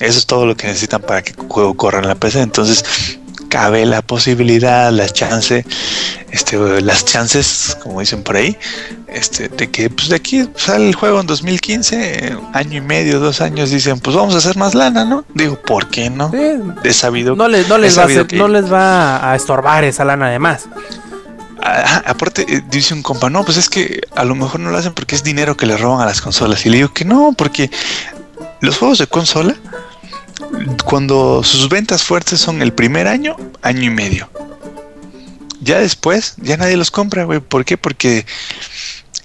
Eso es todo lo que necesitan para que el juego corra en la PC. Entonces, cabe la posibilidad, la chance, este, las chances, como dicen por ahí, este, de que pues de aquí sale el juego en 2015, eh, año y medio, dos años, dicen, pues vamos a hacer más lana, ¿no? Digo, ¿por qué no? Sí, Es sabido. no les, no es les va a que- no les va a estorbar esa lana además. Ajá, aparte, eh, dice un compa, no, pues es que a lo mejor no lo hacen porque es dinero que le roban a las consolas. Y le digo que no, porque los juegos de consola, cuando sus ventas fuertes son el primer año, año y medio. Ya después, ya nadie los compra, güey. ¿Por qué? Porque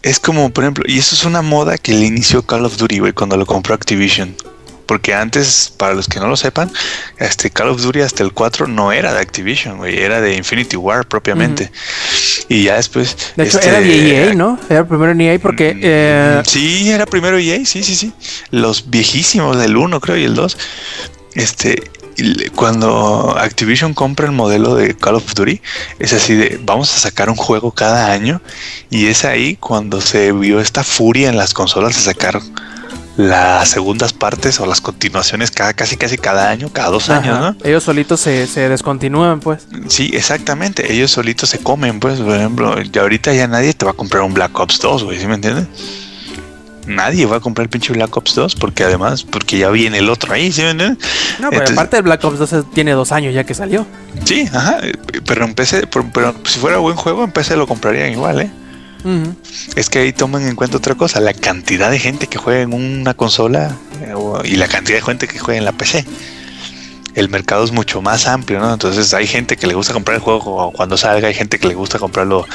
es como, por ejemplo, y eso es una moda que le inició Call of Duty, güey, cuando lo compró Activision. Porque antes, para los que no lo sepan, este Call of Duty hasta el 4 no era de Activision, güey, era de Infinity War propiamente. Y ya después. De hecho, este, era de EA, ¿no? Era primero en EA porque... Mm, eh, Sí, era primero EA, sí, sí, sí. Los viejísimos del 1, creo, y el 2. Este, cuando Activision compra el modelo de Call of Duty, es así de vamos a sacar un juego cada año. Y es ahí cuando se vio esta furia en las consolas de sacar las segundas partes o las continuaciones cada casi casi cada año, cada dos años, ¿no? Ellos solitos se, se descontinúan, pues. Sí, exactamente. Ellos solitos se comen, pues, por ejemplo, ya ahorita ya nadie te va a comprar un Black Ops 2, güey, ¿sí me entiendes? Nadie va a comprar el pinche Black Ops 2 porque además, porque ya viene el otro ahí, ¿sí me entiendes? No, pero Entonces- aparte el Black Ops 2 es- tiene dos años ya que salió. Sí, ajá, eh, pero empecé, pero, pero si fuera buen juego, empecé lo comprarían igual, ¿eh? Es que ahí toman en cuenta otra cosa, la cantidad de gente que juega en una consola eh, y la cantidad de gente que juega en la PC. El mercado es mucho más amplio, ¿no? Entonces hay gente que le gusta comprar el juego cuando salga, hay gente que le gusta comprarlo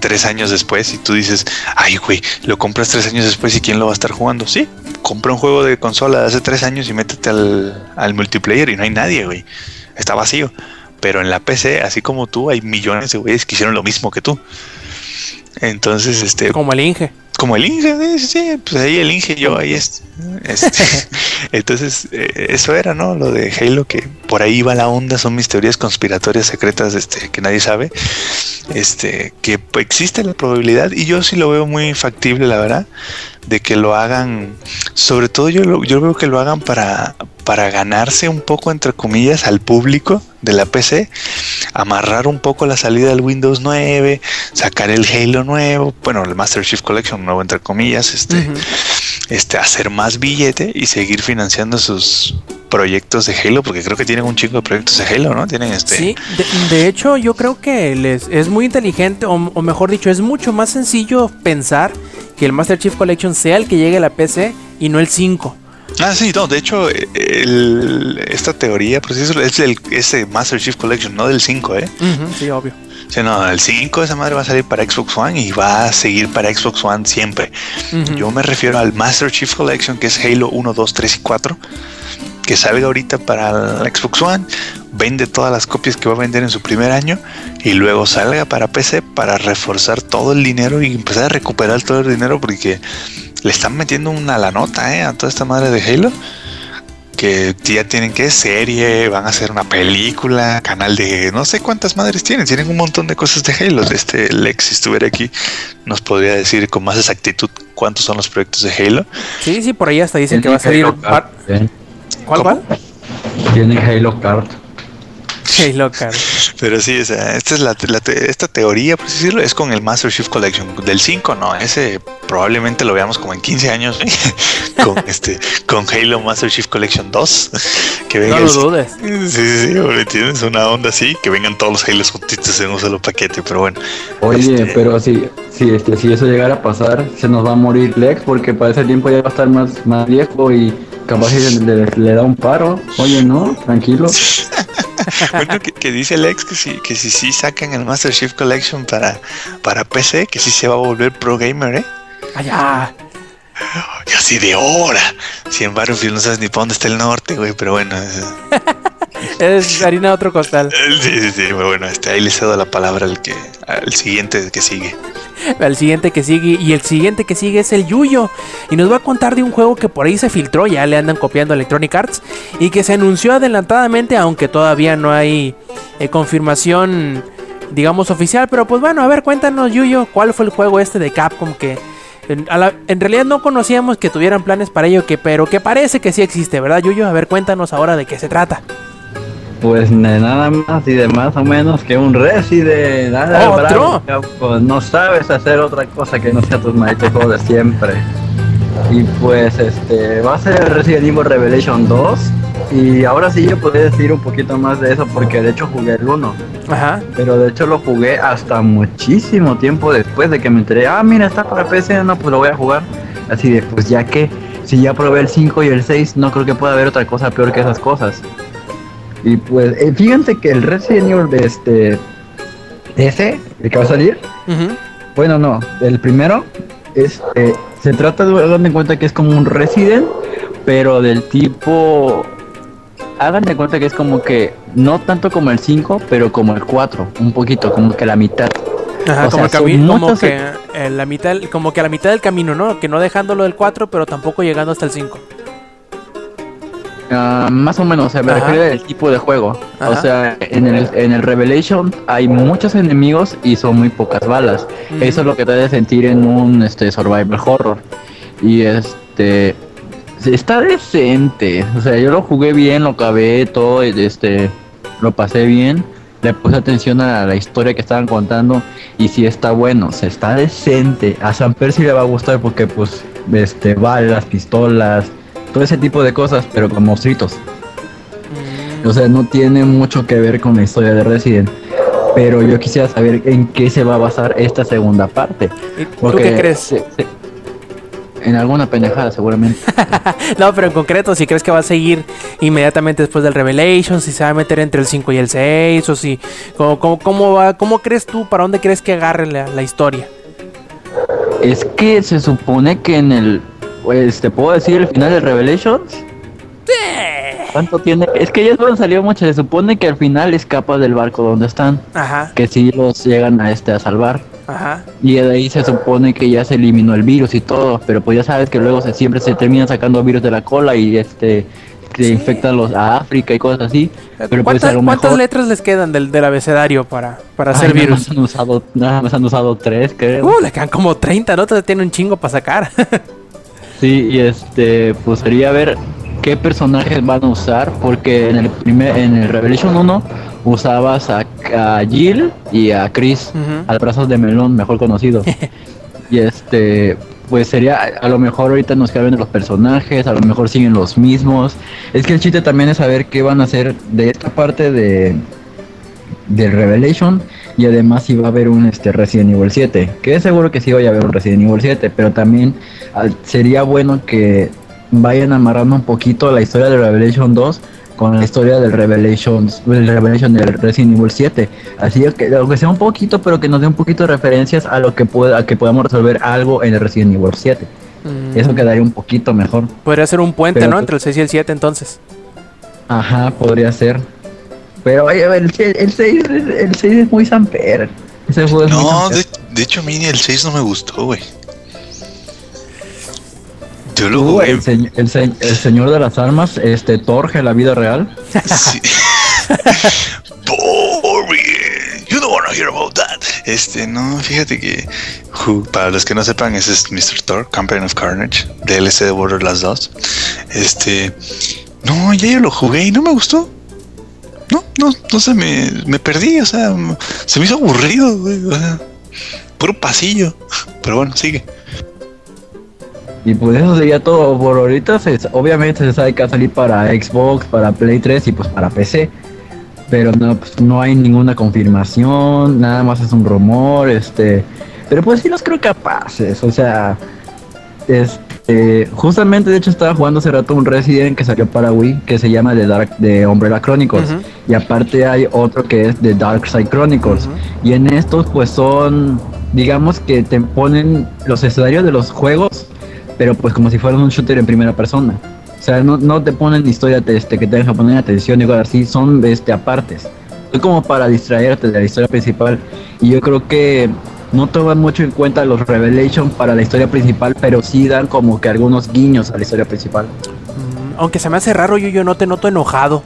tres años después y tú dices, ay, güey, lo compras tres años después y quién lo va a estar jugando. Sí, compra un juego de consola de hace tres años y métete al, al multiplayer y no hay nadie, güey. Está vacío. Pero en la PC, así como tú, hay millones de güeyes que hicieron lo mismo que tú. Entonces, este, Como el Inge. como el Inge, sí, sí, pues ahí el Inge, yo ahí es. este, [laughs] entonces, eh, eso era, ¿no? Lo de Halo, que por ahí va la onda, son mis teorías conspiratorias secretas este, que nadie sabe. Este, que existe la probabilidad, y yo sí lo veo muy factible, la verdad, de que lo hagan. Sobre todo, yo, lo- yo veo que lo hagan para, para ganarse un poco, entre comillas, al público de la PC, amarrar un poco la salida del Windows 9, sacar el Halo nuevo, bueno, el Master Chief Collection nuevo, entre comillas, este, este, hacer más billete y seguir financiando sus proyectos de Halo, porque creo que tienen un chingo de proyectos de Halo, ¿no? Tienen este. Sí, de, de hecho yo creo que les es muy inteligente, o, o mejor dicho, es mucho más sencillo pensar que el Master Chief Collection sea el que llegue a la PC y no el 5. Ah, sí, no, de hecho, eh, el- esta teoría, eso es el ese Master Chief Collection, no del 5, ¿eh? Sí, obvio. Sí, no, el 5 esa madre va a salir para Xbox One y va a seguir para Xbox One siempre. Yo me refiero al Master Chief Collection, que es Halo 1, 2, 3 y 4, que salga ahorita para Xbox One, vende todas las copias que va a vender en su primer año y luego salga para PC para reforzar todo el dinero y empezar a recuperar todo el dinero porque le están metiendo una la nota ¿eh? a toda esta madre de Halo. Que ya tienen que serie, van a hacer una película, canal de no sé cuántas madres tienen, tienen un montón de cosas de Halo. Este Lex, si estuviera aquí, nos podría decir con más exactitud cuántos son los proyectos de Halo. Sí, sí, por ahí hasta dicen que va a salir. Halo par- Kart, ¿eh? ¿Cuál, ¿Cómo? cuál? Tienen Halo Kart. Halo Kart. [laughs] Pero sí, o sea, esta es la, la te- esta teoría, por decirlo, es con el Master Chief Collection. Del 5, no, ese probablemente lo veamos como en 15 años [laughs] con [laughs] este con Halo Master Chief Collection 2. Que venga No lo dudes. Sí, sí, sí, ¿me entiendes? Una onda así, que vengan todos los Halos juntitos en un solo paquete, pero bueno. Oye, Este- pero si, si, este, si eso llegara a pasar, se nos va a morir Lex porque para ese tiempo ya va a estar más, más viejo y capaz si le, le da un paro. Oye, no, tranquilo. [laughs] bueno, que, que dice Lex que si, que si sí sacan el Master Chief Collection para, para PC, que sí se va a volver pro gamer, ¿eh? Allá. Y así de hora. Si en Battlefield no sabes ni para dónde está el norte, güey, pero bueno. [laughs] Es harina de otro costal. [laughs] Sí, sí, sí, bueno, este, ahí le cedo la palabra al que, al siguiente que sigue. El siguiente que sigue y el siguiente que sigue es el Yuyo y nos va a contar de un juego que por ahí se filtró, ya le andan copiando Electronic Arts y que se anunció adelantadamente aunque todavía no hay eh, confirmación digamos oficial, pero pues bueno, a ver, cuéntanos Yuyo, ¿cuál fue el juego este de Capcom que en, la- en realidad no conocíamos que tuvieran planes para ello, que pero que parece que sí existe, ¿verdad Yuyo? A ver, cuéntanos ahora de qué se trata. Pues nada más y de más o menos que un Resident. Nada, ¿Otro? bravo, no sabes hacer otra cosa que no sea tus malditos juegos de siempre. Y pues este va a ser el Resident Evil Revelation 2. Y ahora sí yo podría decir un poquito más de eso porque de hecho jugué el 1. Ajá. Pero de hecho lo jugué hasta muchísimo tiempo después de que me enteré. Ah, mira, está para PC, no, pues lo voy a jugar. Así de, pues ya que, si ya probé el 5 y el 6, no creo que pueda haber otra cosa peor que esas cosas. Y pues, eh, fíjense que el Resident Evil de este, ese, el que va a salir, bueno, no, el primero, este, se trata de, hagan de cuenta que es como un Resident, pero del tipo, hagan de cuenta que es como que, no tanto como el 5, pero como el 4, un poquito, como que la mitad. Ajá, O como, sea, el como que eh, la mitad, como que a la mitad del camino, ¿no? Que no dejándolo del 4, pero tampoco llegando hasta el 5. Ah, más o menos, o sea, me Ajá. refiero al tipo de juego. Ajá. O sea, en el, en el Revelation hay muchos enemigos y son muy pocas balas. Eso es lo que te hace sentir en un este, survival horror. Y este está decente. O sea, yo lo jugué bien, lo acabé todo, este lo pasé bien. Le puse atención a la historia que estaban contando y sí está bueno, o sea, está decente. A San Percy le va a gustar porque pues este balas, pistolas, todo ese tipo de cosas, pero con monstruitos. O sea, no tiene mucho que ver con la historia de Resident. Pero yo quisiera saber en qué se va a basar esta segunda parte. ¿Y ¿Tú qué crees? se- se- en alguna pendejada, seguramente. [laughs] No, pero en concreto, si crees que va a seguir inmediatamente después del Revelation, si se va a meter entre el 5 y el 6, o si. ¿Cómo, cómo, cómo va, cómo crees tú? ¿Para dónde crees que agarre la, la historia? es que se supone que en el. Pues, ¿te puedo decir el final de Revelations? ¿Cuánto tiene? Es que ya no salió mucho. Se supone que al final escapa del barco donde están. Ajá, Que sí los llegan a este a salvar. ajá. Y de ahí se supone que ya se eliminó el virus y todo, pero pues ya sabes que luego se, siempre se terminan sacando virus de la cola y este que Sí. infectan los a África y cosas así. Pero pues ¿Cuántas, a lo cuántas mejor letras les quedan del, del abecedario para, para Ay, hacer nada virus? más han usado, nada más han usado tres, creo. Uh, le quedan como 30, ¿no? Te tiene un chingo para sacar. [laughs] Sí, y este, pues sería ver qué personajes van a usar, porque en el primer, en el Revelation 1 usabas a, a Jill y a Chris, Ujú. al brazos de melón, mejor conocido. [laughs] y este, pues sería, a lo mejor ahorita nos cambian los personajes, a lo mejor siguen los mismos. Es que el chiste también es saber qué van a hacer de esta parte de del Revelation y además si va a haber un este Resident Evil 7, que es seguro que sí va a haber un Resident Evil 7, pero también sería bueno que vayan amarrando un poquito la historia de Revelation 2 con la historia del Revelation del Resident Evil 7. Así que aunque sea un poquito, pero que nos dé un poquito de referencias a lo que pueda, que podamos resolver algo en el Resident Evil 7. Mm, Eso quedaría un poquito mejor. Podría ser un puente, Pero- ¿no? Entre el 6 y el 7 entonces. Ajá, podría ser. Pero oye, el, el 6 es- el 6 es muy Samper. Ese juego es muy No, Samper. de, de hecho a mí el 6 no me gustó, güey. Yo lo jugué. el, se- el se- el señor de las armas, este Torge, la vida real. Sí. [laughs] Boring. You don't wanna hear about that. Este, no, fíjate que para los que no sepan, ese es Mr. Thor, Campaign of Carnage, DLC de Borderlands 2. Este, no, ya yo lo jugué y no me gustó. No, no, no sé, me, me perdí, o sea, se me hizo aburrido, güey, o sea, puro pasillo. [laughs] Pero bueno, sigue. Y pues eso sería todo por ahorita. Se- obviamente se sabe que va a salir para Xbox, para Play 3 y pues para PC. Pero no, pues, no hay ninguna confirmación, nada más es un rumor, este. Pero pues sí los creo capaces, o sea. Este, justamente de hecho estaba jugando hace rato un Resident que salió para Wii que se llama The Dark de Umbrella Chronicles. Ujú. Y aparte hay otro que es The Dark Side Chronicles. Y en estos pues son, digamos que te ponen los escenarios de los juegos, pero pues como si fueran un shooter en primera persona. O sea, no, no te ponen historia este, que te deja poner atención y cosas así, son este, apartes. Es como para distraerte de la historia principal. Y yo creo que no toman mucho en cuenta los Revelation para la historia principal, pero sí dan como que algunos guiños a la historia principal. Mm, Aunque se me hace raro, yo, yo no te noto enojado.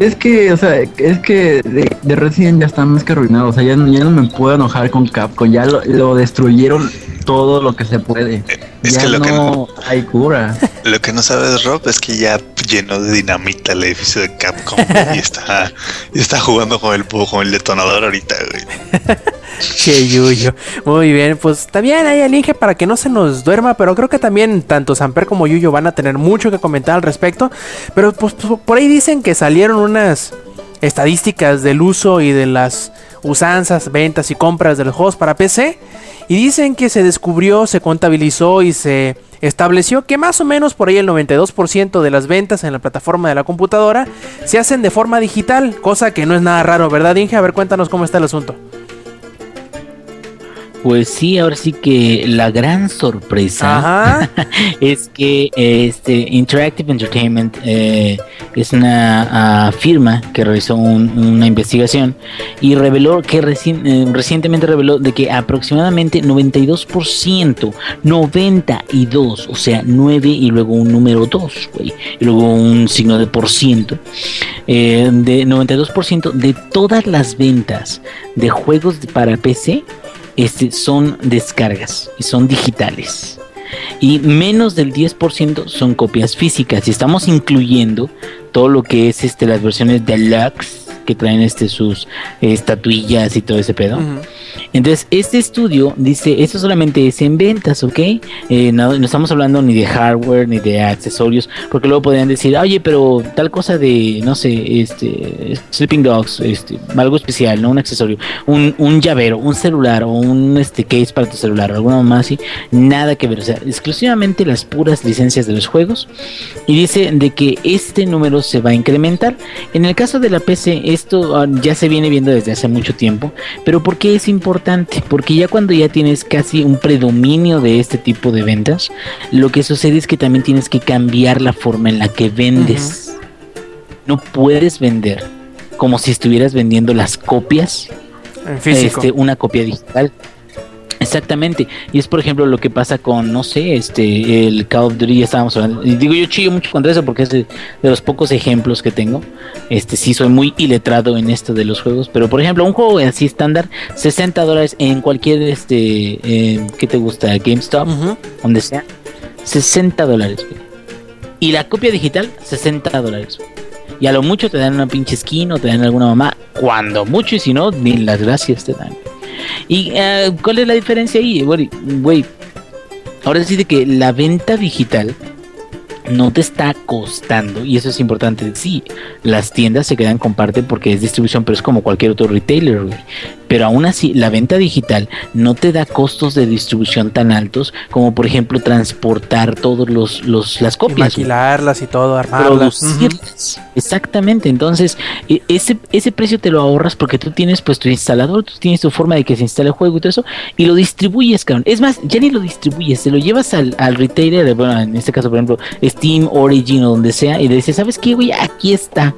Es que, o sea, es que de, de Resident ya está más que arruinado. O sea, ya, no- ya no me puedo enojar con Capcom. Ya lo, lo destruyeron todo lo que se puede. Es ya que lo que no hay cura. [laughs] Lo que no sabes, Rob, es que ya llenó de dinamita el edificio de Capcom y está, y está jugando con el, con el detonador ahorita, güey. [laughs] Che, Yuyo. Muy bien, pues también ahí el Inge para que no se nos duerma, pero creo que también tanto Samper como Yuyo van a tener mucho que comentar al respecto. Pero pues p- por ahí dicen que salieron unas estadísticas del uso y de las usanzas, ventas y compras de los juegos para PC. Y dicen que se descubrió, se contabilizó y se estableció que más o menos por ahí el 92% de las ventas en la plataforma de la computadora se hacen de forma digital, cosa que no es nada raro, ¿verdad, Inge? A ver, cuéntanos cómo está el asunto. Pues sí, ahora sí que la gran sorpresa [laughs] es que este Interactive Entertainment eh, es una ah, firma que realizó un- una investigación y reveló que reci- eh, recientemente reveló de que aproximadamente 92%, 92, o sea, 9 y luego un número 2, güey, y luego un signo de por ciento, eh, de 92% de todas las ventas de juegos para PC este, son descargas y son digitales. Y menos del 10% son copias físicas. Y estamos incluyendo todo lo que es este, las versiones deluxe que traen este, sus eh, estatuillas y todo ese pedo. Entonces, este estudio dice, esto solamente es en ventas, ¿ok? Eh, no, estamos hablando ni de hardware ni de accesorios, porque luego podrían decir, oye, pero tal cosa de, no sé, este, Sleeping Dogs, este, algo especial, ¿no? Un accesorio, un, un llavero, un celular o un este, case para tu celular, o alguna más así, nada que ver, o sea, exclusivamente las puras licencias de los juegos. Y dice de que este número se va a incrementar. En el caso de la PC, esto ah, ya se viene viendo desde hace mucho tiempo, pero ¿por qué es importante? Porque ya cuando ya tienes casi un predominio de este tipo de ventas, lo que sucede es que también tienes que cambiar la forma en la que vendes. No puedes vender como si estuvieras vendiendo las copias En físico. este, una copia digital. Exactamente. Y es por ejemplo lo que pasa con, no sé, este, el Call of Duty ya estábamos hablando. Y digo, yo chillo mucho contra eso porque es de, de los pocos ejemplos que tengo. Este, sí soy muy iletrado en esto de los juegos. Pero por ejemplo, un juego así estándar, 60 dólares en cualquier, este, eh, ¿qué te gusta? GameStop, donde sea. 60 dólares. Y la copia digital, 60 dólares. Y a lo mucho te dan una pinche skin o te dan alguna mamá. Cuando mucho y si no, ni las gracias te dan. ¿Y eh, cuál es la diferencia ahí? Güey, ahora sí de que la venta digital no te está costando, y eso es importante. Sí, las tiendas se quedan con parte porque es distribución, pero es como cualquier otro retailer, güey. Pero aún así la venta digital no te da costos de distribución tan altos como por ejemplo transportar todos los, los las Y copias. güey maquilarlas y todo, armarlas. Exactamente. Entonces, e- ese, ese precio te lo ahorras porque tú tienes pues tu instalador, tú tienes tu forma de que se instale el juego y todo eso, y lo distribuyes, cabrón. Es más, ya ni lo distribuyes, se lo llevas al, al retailer, bueno, en este caso, por ejemplo, Steam, Origin o donde sea, y le dices, ¿sabes qué, güey? Aquí está.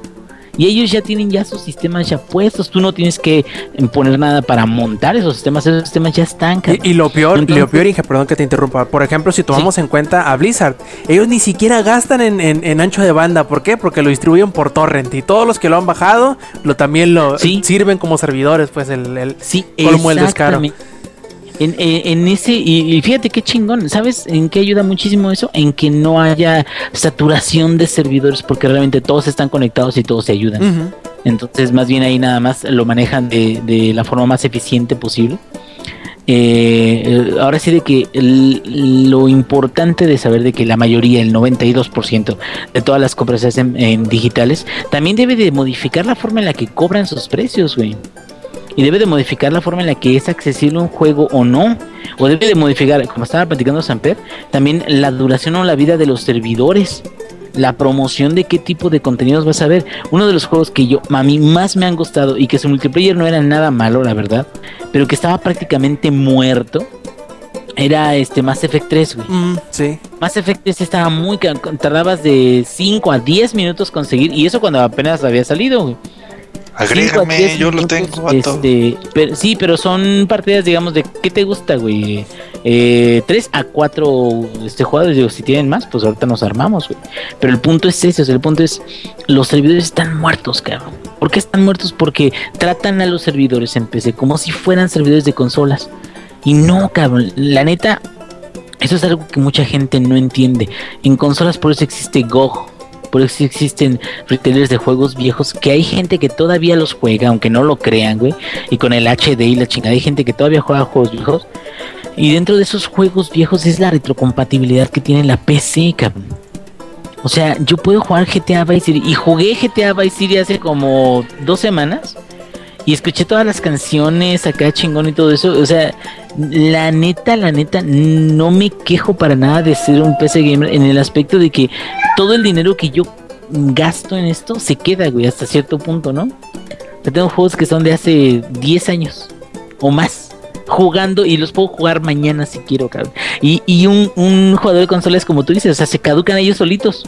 Y ellos ya tienen ya sus sistemas ya puestos, tú no tienes que poner nada para montar esos sistemas, esos sistemas ya están. Y, y lo peor, Entonces- lo peor, Inge, perdón que te interrumpa. Por ejemplo, si tomamos en cuenta a Blizzard, ellos ni siquiera gastan en, en- en ancho de banda. ¿Por qué? Porque lo distribuyen por torrent. Y todos los que lo han bajado, lo también lo Sí. sirven como servidores, pues el, el- Sí, colmo el descaro. En, en- en ese, y, y fíjate qué chingón, ¿sabes en qué ayuda muchísimo eso? En que no haya saturación de servidores porque realmente todos están conectados y todos se ayudan. Entonces, más bien ahí nada más lo manejan de, de la forma más eficiente posible. Eh, eh, ahora sí de que el- lo importante de saber de que la mayoría, el 92% de todas las compras se hacen en digitales, también debe de modificar la forma en la que cobran sus precios, güey. Y debe de modificar la forma en la que es accesible un juego o no. O debe de modificar, como estaba platicando Samper, también la duración o la vida de los servidores la promoción de qué tipo de contenidos vas a ver. Uno de los juegos que yo a mí más me han gustado y que su multiplayer no era nada malo, la verdad, pero que estaba prácticamente muerto, era este Mass Effect 3, güey. Mm, sí. Mass Effect 3 estaba muy tardabas de 5 a 10 minutos conseguir y eso cuando apenas había salido, güey. Agrégame, yo lo tengo, este, pero, sí, pero son partidas, digamos, de ¿qué te gusta, güey? Eh, 3 a 4 este, jugadores, digo, si tienen más, pues ahorita nos armamos, güey. Pero el punto es ese, o sea, el punto es, los servidores están muertos, cabrón. ¿Por qué están muertos? Porque tratan a los servidores en PC como si fueran servidores de consolas. Y no, cabrón, la neta, eso es algo que mucha gente no entiende. En consolas por eso existe GOG. Por eso existen retailers de juegos viejos que hay gente que todavía los juega, aunque no lo crean, güey. Y con el HD y la chingada hay gente que todavía juega juegos viejos. Y dentro de esos juegos viejos es la retrocompatibilidad que tiene la PC, cabrón. O sea, yo puedo jugar GTA Vice City y jugué GTA Vice City hace como dos semanas y escuché todas las canciones acá chingón y todo eso. O sea, la neta, la neta, no me quejo para nada de ser un PC gamer en el aspecto de que todo el dinero que yo gasto en esto se queda, güey, hasta cierto punto, ¿no? Yo tengo juegos que son de hace 10 años o más jugando y los puedo jugar mañana si quiero, cabrón. Y, y un, un jugador de consolas como tú dices, o sea, se caducan ellos solitos.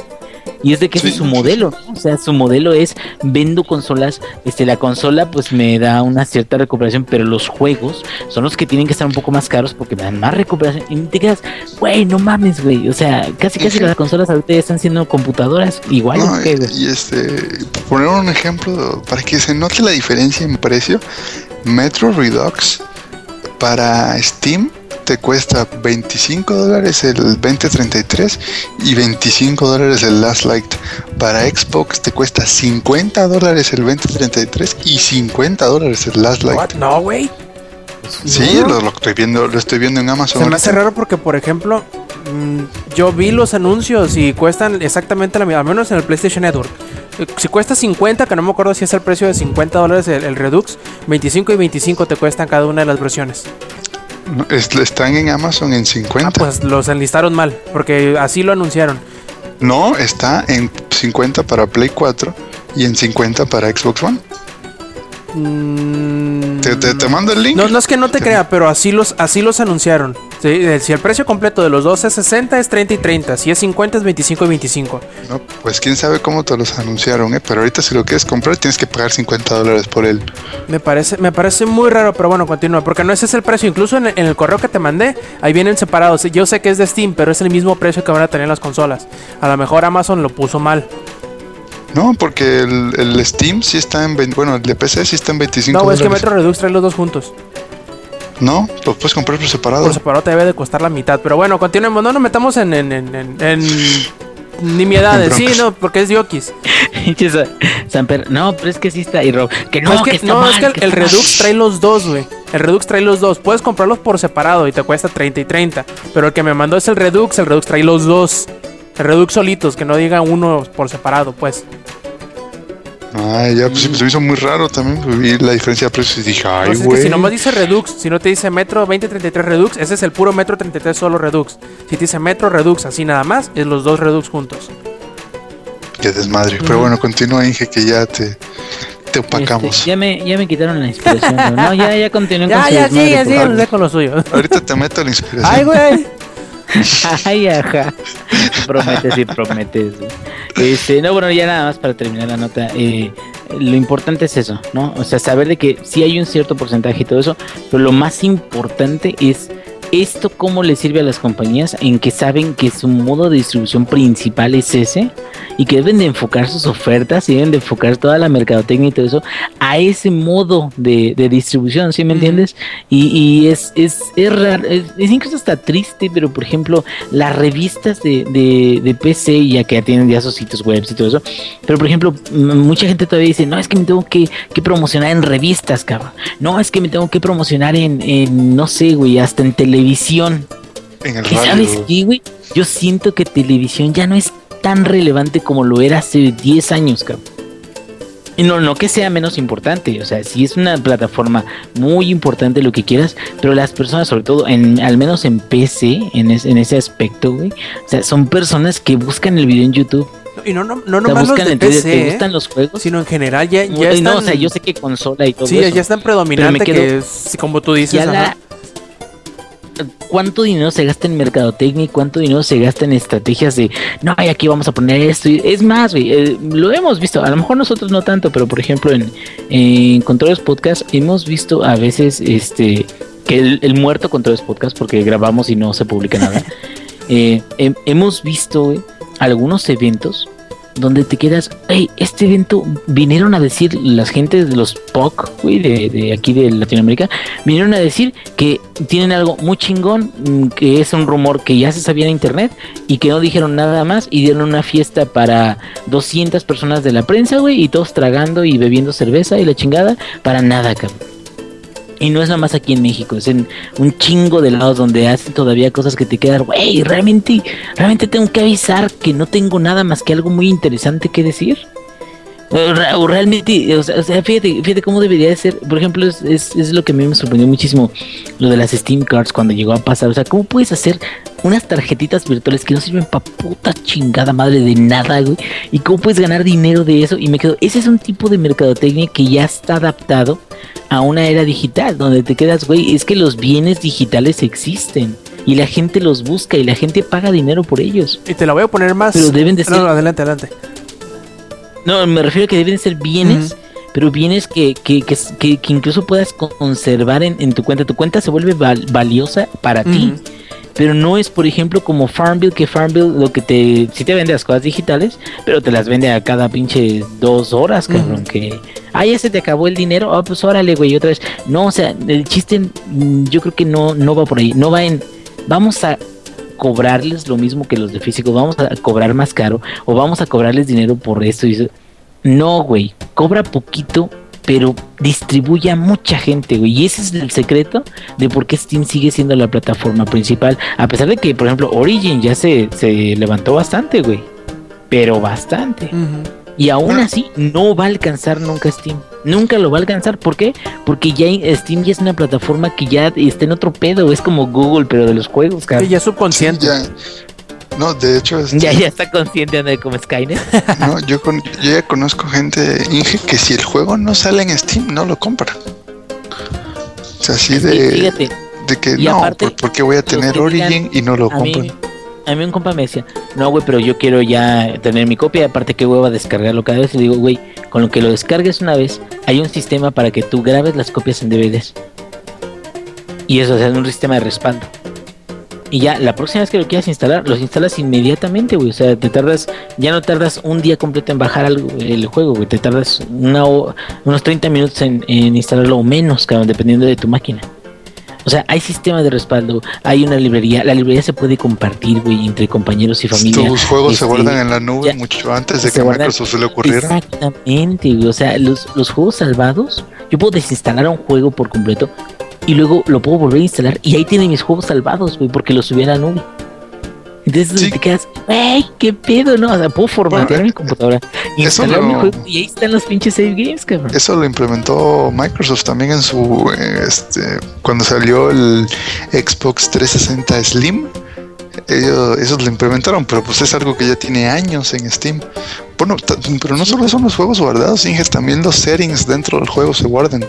Y es de que ese Sí, es su modelo, ¿no? O sea, su modelo es vendo consolas, este la consola pues me da una cierta recuperación, pero los juegos son los que tienen que estar un poco más caros porque me dan más recuperación. Y te quedas, güey, no mames, güey. O sea, casi casi las consolas ahorita ya están siendo computadoras iguales No, que y, este, poner un ejemplo, para que se note la diferencia en precio, Metro Redux para Steam te cuesta 25 dólares el 2033 y 25 dólares el Last Light. Para Xbox te cuesta 50 dólares el 2033 y 50 dólares el Last Light. What? No, güey. Sí, No. lo, lo estoy viendo, lo estoy viendo en Amazon. Se me hace raro porque, por ejemplo, mm, yo vi los anuncios y cuestan exactamente la misma, al menos en el PlayStation Network. Si cuesta 50, que no me acuerdo si es el precio de 50 dólares el, el Redux, 25 y 25 te cuestan cada una de las versiones. Están en Amazon en 50. Ah, pues los enlistaron mal, porque así lo anunciaron. No, está en 50 para Play 4 y en 50 para Xbox One. Mm, Te, te- te mando el link. No, no es que no te crea, pero así los, así los anunciaron. Sí, eh, si el precio completo de los dos es 60, es 30 y 30. Si es 50, es 25 y 25. No, pues quién sabe cómo te los anunciaron, ¿eh? Pero ahorita si lo quieres comprar tienes que pagar 50 dólares por él. Me parece, me parece muy raro, pero bueno, continúa. Porque no ese es el precio. Incluso en, en el correo que te mandé, ahí vienen separados. Yo sé que es de Steam, pero es el mismo precio que van a tener las consolas. A lo mejor Amazon lo puso mal. No, porque el, el Steam sí está en... 20 bueno, el de PC sí está en 25 No, es que. Metro Redux trae los dos juntos. No, los puedes comprar por separado. Por separado te debe de costar la mitad. Pero bueno, continuemos. No nos metamos en, en, en, en, en [laughs] nimiedades. Sí, no, porque es Yokis. [laughs] No, pero es que sí está. Y Rob, que no, No, es que, que está no, mal, es que el, que el. Redux trae los dos, güey. El Redux trae los dos. Puedes comprarlos por separado y te cuesta 30 y 30. Pero el que me mandó es el Redux. El Redux trae los dos. Redux solitos, que no diga uno por separado, pues. Ay, ya, pues sí, pues, se me hizo muy raro también. pues, Vi la diferencia de precios y dije, No, ay, es que güey. si nomás dice Redux, si no te dice Metro 2033 Redux, ese es el puro Metro 33 solo Redux. Si te dice Metro Redux así nada más, es los dos Redux juntos. Qué desmadre. Pero bueno, continúa, Inge, que ya te, te opacamos. Este, ya, me, ya me quitaron la inspiración. güey. No, ya, ya continúen con Ya, su ya, desmadre, sigue, favor. usted con lo suyo. Ahorita te meto la inspiración. Ay, güey. [laughs] Ay, ajá. Prometes y prometes. Este, no, bueno, ya nada más para terminar la nota. eh, lo importante es eso, ¿no? O sea, saber de que sí hay un cierto porcentaje y todo eso, pero lo más importante es esto cómo le sirve a las compañías en que saben que su modo de distribución principal es ese y que deben de enfocar sus ofertas y deben de enfocar toda la mercadotecnia y todo eso a ese modo de, de distribución, ¿sí me entiendes? Y, y es, es, es raro, es, es incluso hasta triste, pero por ejemplo, las revistas de, de, de PC, ya que ya tienen ya sus sitios web y todo eso, pero por ejemplo, mucha gente todavía dice, no, es que me tengo que, que promocionar en revistas, cabrón. No, es que me tengo que promocionar en, en no sé, güey, hasta en televisión. En el ¿Y sabes qué, güey? Yo siento que televisión ya no es tan relevante como lo era hace 10 años, cabrón. Y no, no que sea menos importante, o sea, sí es una plataforma muy importante lo que quieras, pero las personas, sobre todo, en, al menos en PC, en, es- en ese aspecto, güey, o sea, son personas que buscan el video en YouTube, Y no, no, no o sea, nomás los buscan de PC, te ¿eh? gustan los juegos. sino en general ya, ya están... no, o sea, yo sé que consola y todo Sí, eso. ya están predominante que es, como tú dices, ya la-. ¿Cuánto dinero se gasta en mercadotecnia y cuánto dinero se gasta en estrategias de no, y aquí vamos a poner esto? Y es más, güey, eh, lo hemos visto, a lo mejor nosotros no tanto, pero por ejemplo en, en Controles Podcast hemos visto a veces este que el, el muerto Controles Podcast, porque grabamos y no se publica nada, [laughs] eh, hem- hemos visto güey, algunos eventos donde te quedas, hey, este evento vinieron a decir las gentes de los POC, güey, de, aquí de Latinoamérica, vinieron a decir que tienen algo muy chingón, mm, que es un rumor que ya se sabía en internet y que no dijeron nada más y dieron una fiesta para 200 personas de la prensa, güey, y todos tragando y bebiendo cerveza y la chingada para nada, cabrón. Y no es nada más aquí en México, es en un chingo de lados donde hacen todavía cosas que te quedan, güey, realmente, realmente tengo que avisar que no tengo nada más que algo muy interesante que decir. O re- o realmente, o sea, fíjate, fíjate cómo debería de ser. Por ejemplo, es, es, es lo que a mí me sorprendió muchísimo, lo de las Steam Cards cuando llegó a pasar. O sea, ¿cómo puedes hacer unas tarjetitas virtuales que no sirven pa' puta chingada madre de nada, güey? ¿Y cómo puedes ganar dinero de eso? Y me quedo, ese es un tipo de mercadotecnia que ya está adaptado a una era digital, donde te quedas, güey, es que los bienes digitales existen. Y la gente los busca y la gente paga dinero por ellos. Y te la voy a poner más... Pero deben de No, ser no, adelante, adelante. no, me refiero a que deben ser bienes, pero bienes que, que, que, que- incluso puedas conservar en, en tu cuenta. Tu cuenta se vuelve val- valiosa para ti. Pero no es, por ejemplo, como Farmville, que Farmville lo que te... Sí te vende las cosas digitales, pero te las vende a cada pinche dos horas, cabrón. Que... Ah, ya se te acabó el dinero. Ah, pues órale, güey, otra vez. No, o sea, el chiste mm, yo creo que no, no va por ahí. No va en... Vamos a cobrarles lo mismo que los de físico, vamos a cobrar más caro o vamos a cobrarles dinero por esto eso. No, güey, cobra poquito, pero distribuye a mucha gente, güey. Y ese es el secreto de por qué Steam sigue siendo la plataforma principal. A pesar de que, por ejemplo, Origin ya se, se levantó bastante, güey. Pero bastante. Y aún Bueno. así no va a alcanzar nunca Steam. Nunca lo va a alcanzar. ¿Por qué? Porque ya Steam ya es una plataforma que ya está en otro pedo. Es como Google, pero de los juegos, Sí, cabrón. ya es subconsciente. Ya. No, de hecho, este, [laughs] Ya, ya está consciente de como Skynet. [laughs] no, yo, con- yo ya conozco gente, Inge, que si el juego no sale en Steam, no lo compra. O sea, así de, fíjate, de que y no, aparte, ¿por, por qué voy a tener digan, Origin y no lo compran? A mí un compa me decía, no, güey, pero yo quiero ya tener mi copia, aparte que hueva descargarlo cada vez. Y digo, güey, con lo que lo descargues una vez, hay un sistema para que tú grabes las copias en DVDs. Y eso, o sea, es un sistema de respaldo. Y ya, la próxima vez que lo quieras instalar, los instalas inmediatamente, güey. O sea, te tardas, ya no tardas un día completo en bajar algo, el juego, güey. Te tardas una unos 30 minutos en, en instalarlo o menos, cabrón, dependiendo de tu máquina. O sea, hay sistema de respaldo, hay una librería, la librería se puede compartir, güey, entre compañeros y familia. Tus juegos se Este, guardan en la nube ya- mucho antes de que a guardan- Microsoft se le ocurriera. Exactamente, güey. O sea, los, los juegos salvados, yo puedo desinstalar un juego por completo y luego lo puedo volver a instalar y ahí tiene mis juegos salvados, güey, porque los subí a la nube. Entonces Sí. te quedas, wey, qué pedo, ¿no? O sea, puedo formatear Bueno, mi computadora, eso instalar mi lo- juego y ahí están los pinches save games, cabrón. Eso lo implementó Microsoft también en su este cuando salió el Xbox 360 Slim. Ellos, esos lo implementaron, pero pues es algo que ya tiene años en Steam. Bueno, pero no solo son los juegos guardados, Inge, también los settings dentro del juego se guardan.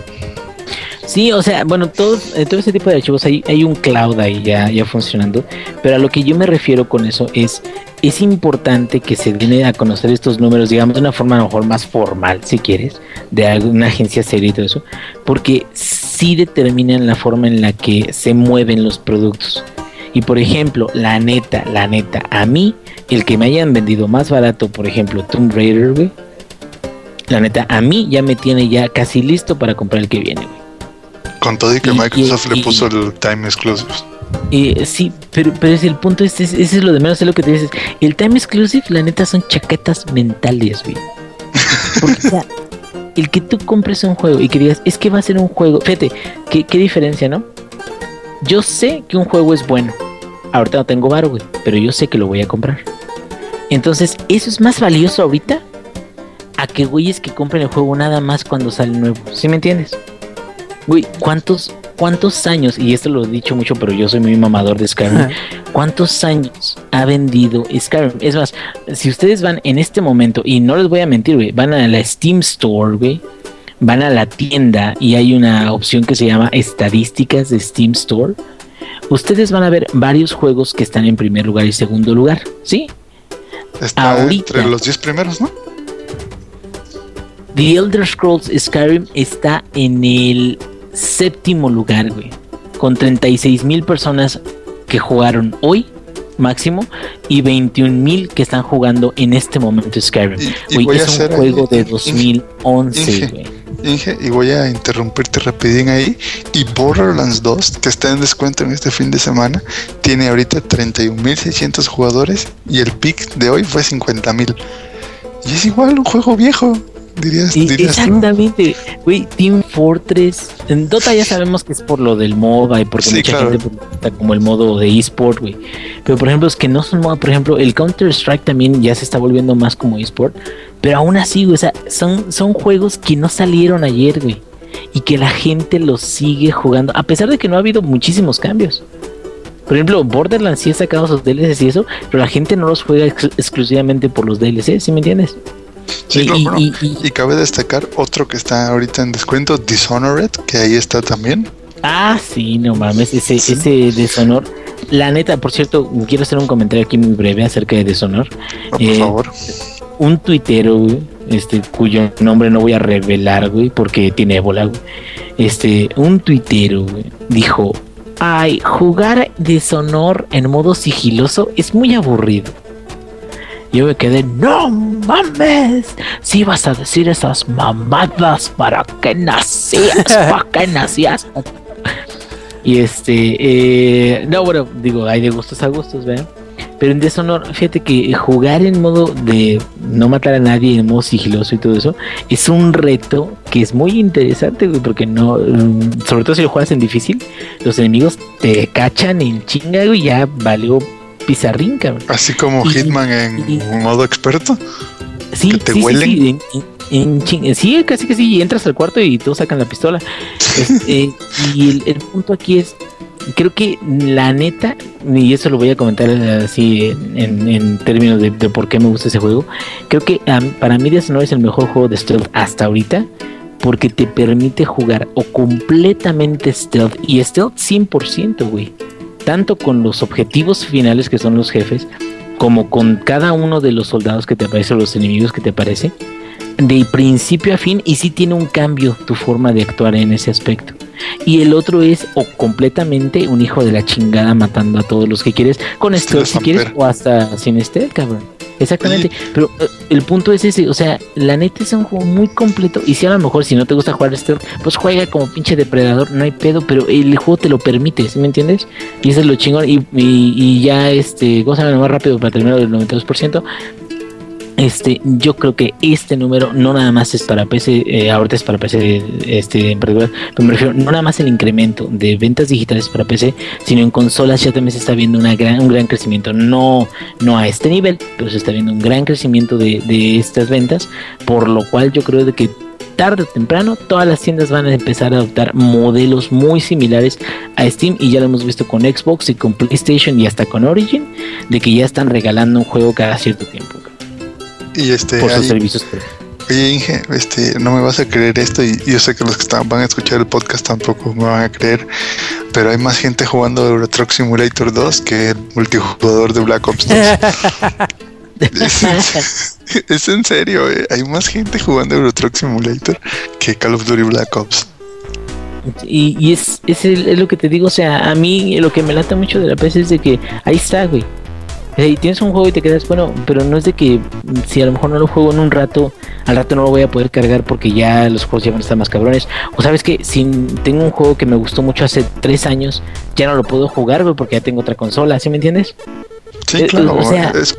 Sí, o sea, bueno, todo, eh, todo ese tipo de archivos hay, hay un cloud ahí ya, ya funcionando, pero a lo que yo me refiero con eso es, es importante que se den a conocer estos números, digamos, de una forma a lo mejor más formal, si quieres, de alguna agencia seria y todo eso, porque sí determinan la forma en la que se mueven los productos. Y por ejemplo, la neta, la neta, a mí, el que me hayan vendido más barato, por ejemplo, Tomb Raider, güey, la neta, a mí ya me tiene ya casi listo para comprar el que viene, güey. Con todo y que Y- Microsoft y- le puso el Time Exclusive. Eh, sí, pero, pero es el punto, es, es- ese es lo de menos, es lo que te dices. El time exclusive, la neta, son chaquetas mentales, güey. Porque, o sea, [laughs] el que tú compres un juego y que digas, es que va a ser un juego, fíjate, qué, qué diferencia, ¿no? Yo sé que un juego es bueno. Ahorita no tengo varo, güey, pero yo sé que lo voy a comprar. Entonces, eso es más valioso ahorita a que güeyes que compren el juego nada más cuando sale nuevo. ¿Sí me entiendes? Güey, ¿cuántos, cuántos años, y esto lo he dicho mucho, pero yo soy muy mamador de Skyrim, ¿cuántos años ha vendido Skyrim? Es más, si ustedes van en este momento, y no les voy a mentir, güey, van a la Steam Store, güey, van a la tienda y hay una opción que se llama estadísticas de Steam Store, ustedes van a ver varios juegos que están en primer lugar y segundo lugar, ¿sí? Está Ahorita. entre los 10 primeros, ¿no? The Elder Scrolls Skyrim está en el séptimo lugar, güey. Con 36 mil personas que jugaron hoy, máximo, y 21 mil que están jugando en este momento Skyrim. Y- y Güey, voy a es un ahí- juego de Inge, 2011, Inge. güey. Inge, y voy a interrumpirte rapidín ahí. Y Borderlands 2, que está en descuento en este fin de semana, tiene ahorita 31.600 jugadores y el pick de hoy fue 50.000. Y es igual un juego viejo, dirías, dirías exactamente, güey, Team Fortress. En Dota ya sabemos que es por lo del MOBA y porque Sí, mucha claro. gente pues, está como el modo de eSport, güey. Pero por ejemplo, es que no son MOBA, por ejemplo, el Counter Strike también ya se está volviendo más como eSport. Pero aún así, güey, o sea, son, son juegos que no salieron ayer, güey. Y que la gente los sigue jugando, a pesar de que no ha habido muchísimos cambios. Por ejemplo, Borderlands sí ha sacado sus DLCs y eso, pero la gente no los juega ex- exclusivamente por los DLCs, ¿sí me entiendes? Sí, Y- no, y- bueno, y- y- Y cabe destacar otro que está ahorita en descuento, Dishonored, que ahí está también. Ah, sí, no mames, ese, Sí. ese deshonor. La neta, por cierto, quiero hacer un comentario aquí muy breve acerca de deshonor. No, por Eh, favor. Un tuitero, güey, este, cuyo nombre no voy a revelar, güey, porque tiene ébola, güey. Este, un tuitero, güey, dijo, ay, jugar deshonor en modo sigiloso es muy aburrido. Yo me quedé, no mames, si vas a decir esas mamadas, ¿para qué nacías? [laughs] ¿Para qué nacías? Y este, eh, no, bueno, digo, hay de gustos a gustos, ¿verdad? Pero en Deshonor, fíjate que jugar en modo de no matar a nadie, en modo sigiloso y todo eso, es un reto que es muy interesante, güey, porque no, mm, sobre todo si lo juegas en difícil, los enemigos te cachan en chinga, güey, y ya valió pizarrín, cabrón. Así como y- Hitman en y- modo experto. Sí, ¿Que te sí, huelen? sí, en- en- sí, casi que sí, entras al cuarto y todos sacan la pistola. Este, [laughs] y el, el punto aquí es, creo que la neta, y eso lo voy a comentar así en, términos de, de por qué me gusta ese juego, creo que para mí Dishonor es el mejor juego de stealth hasta ahorita, porque te permite jugar o completamente stealth, y stealth 100%, güey. Tanto con los objetivos finales que son los jefes, como con cada uno de los soldados que te aparecen, los enemigos que te aparecen, de principio a fin, y sí tiene un cambio tu forma de actuar en ese aspecto. Y el otro es o completamente un hijo de la chingada matando a todos los que quieres, con stealth si quieres, o hasta sin stealth, cabrón. Exactamente, pero eh, el punto es ese, o sea, la neta es un juego muy completo y si a lo mejor si no te gusta jugar stealth, pues juega como pinche depredador, no hay pedo, pero el juego te lo permite, ¿sí me entiendes? Y eso es lo chingón y, y, y ya este, cosa lo más rápido para terminar del 92%. Este, yo creo que este número no nada más es para PC, eh, ahorita es para PC, este, en particular, pero me refiero no nada más el incremento de ventas digitales para PC, sino en consolas ya también se está viendo una gran, un gran crecimiento, no, no a este nivel, pero se está viendo un gran crecimiento de, de estas ventas, por lo cual yo creo de que tarde o temprano todas las tiendas van a empezar a adoptar modelos muy similares a Steam y ya lo hemos visto con Xbox y con PlayStation y hasta con Origin, de que ya están regalando un juego cada cierto tiempo. Y este, por sus servicios. Oye, Inge, este, no me vas a creer esto y yo sé que los que están, van a escuchar el podcast tampoco me van a creer, pero hay más gente jugando Euro Truck Simulator 2 que el multijugador de Black Ops 2. [laughs] es, en- [laughs] es en serio, eh, hay más gente jugando Euro Truck Simulator que Call of Duty Black Ops. Y, y es, es, el- es lo que te digo, o sea, a mí lo que me lata mucho de la PC es de que ahí está, güey. Sea, y tienes un juego y te quedas, bueno, pero no es de que si a lo mejor no lo juego en un rato, al rato no lo voy a poder cargar porque ya los juegos ya van a estar más cabrones. O sabes que si tengo un juego que me gustó mucho hace tres años, ya no lo puedo jugar, porque ya tengo otra consola, ¿sí me entiendes? Sí, Eh, claro, o sea- es,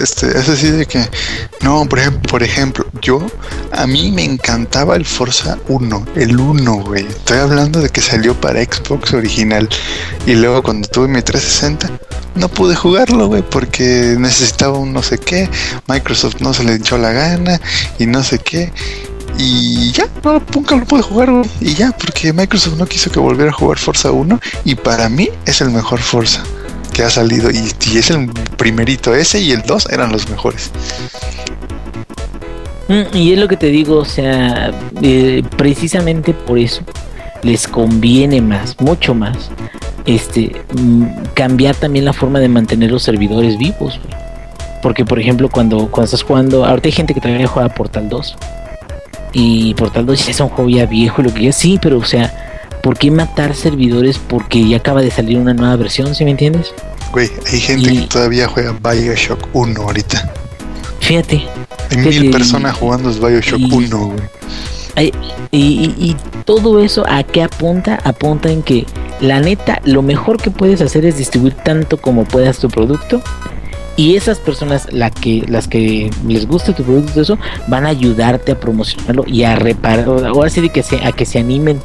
este, es así de que, no, por ejemplo, por ejemplo, yo, a mí me encantaba el Forza 1, el 1, güey. Estoy hablando de que salió para Xbox original y luego cuando tuve mi 360 no pude jugarlo, güey, porque necesitaba un no sé qué, Microsoft no se le echó la gana y no sé qué. Y ya, no, nunca lo pude jugar, güey. Y ya, porque Microsoft no quiso que volviera a jugar Forza 1 y para mí es el mejor Forza que ha salido y, y es el primerito, ese y el 2 eran los mejores. Mm, Y es lo que te digo, o sea, eh, precisamente por eso les conviene más, mucho más, este, mm, cambiar también la forma de mantener los servidores vivos. Porque, por ejemplo, cuando, cuando estás jugando, ahorita hay gente que todavía juega Portal 2. Y Portal 2 ya es un juego ya viejo, y lo que ya sí, pero, o sea, ¿por qué matar servidores? Porque ya acaba de salir una nueva versión, ¿sí me entiendes? Güey, hay gente Y- que todavía juega Bioshock 1 ahorita. Fíjate, Hay mil y- personas jugando Bioshock y- 1, güey. Y, y- y todo eso a qué apunta? Apunta en que la neta, lo mejor que puedes hacer es distribuir tanto como puedas tu producto. Y esas personas, la que, las que les guste tu producto, eso, van a ayudarte a promocionarlo y a reparar, ahora sí de que se, a que se animen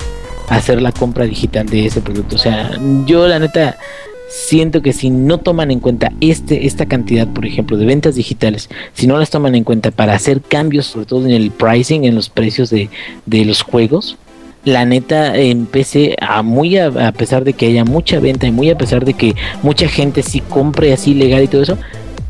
hacer la compra digital de ese producto. O sea, yo la neta siento que si no toman en cuenta este, esta cantidad, por ejemplo, de ventas digitales, si no las toman en cuenta para hacer cambios, sobre todo en el pricing, en los precios de, de los juegos, la neta en PC, a muy a, a pesar de que haya mucha venta y muy a pesar de que mucha gente sí compre así legal y todo eso,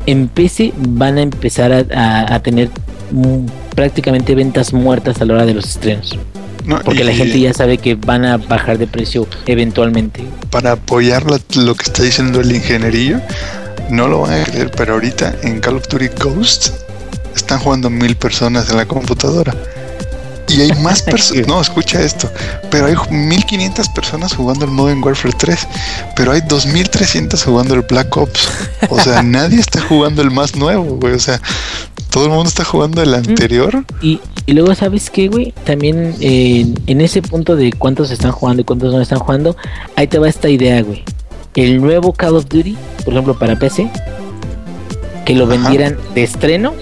en van a empezar a, a- a tener mm, prácticamente ventas muertas a la hora de los estrenos. No, Porque la gente ya sabe que van a bajar de precio eventualmente. Para apoyar la- lo que está diciendo el ingenierillo, no lo van a creer, pero ahorita en Call of Duty Ghost están jugando mil personas en la computadora. Y hay más [laughs] personas. No, escucha esto. Pero hay 1500 personas jugando el Modern Warfare 3. Pero hay 2300 jugando el Black Ops. O sea, [laughs] nadie está jugando el más nuevo, güey. O sea, todo el mundo está jugando el anterior. Y, y luego, ¿sabes qué, güey? También eh, en ese punto de cuántos están jugando y cuántos no están jugando, ahí te va esta idea, güey. El nuevo Call of Duty, por ejemplo, para PC, que lo Ajá. vendieran de estreno,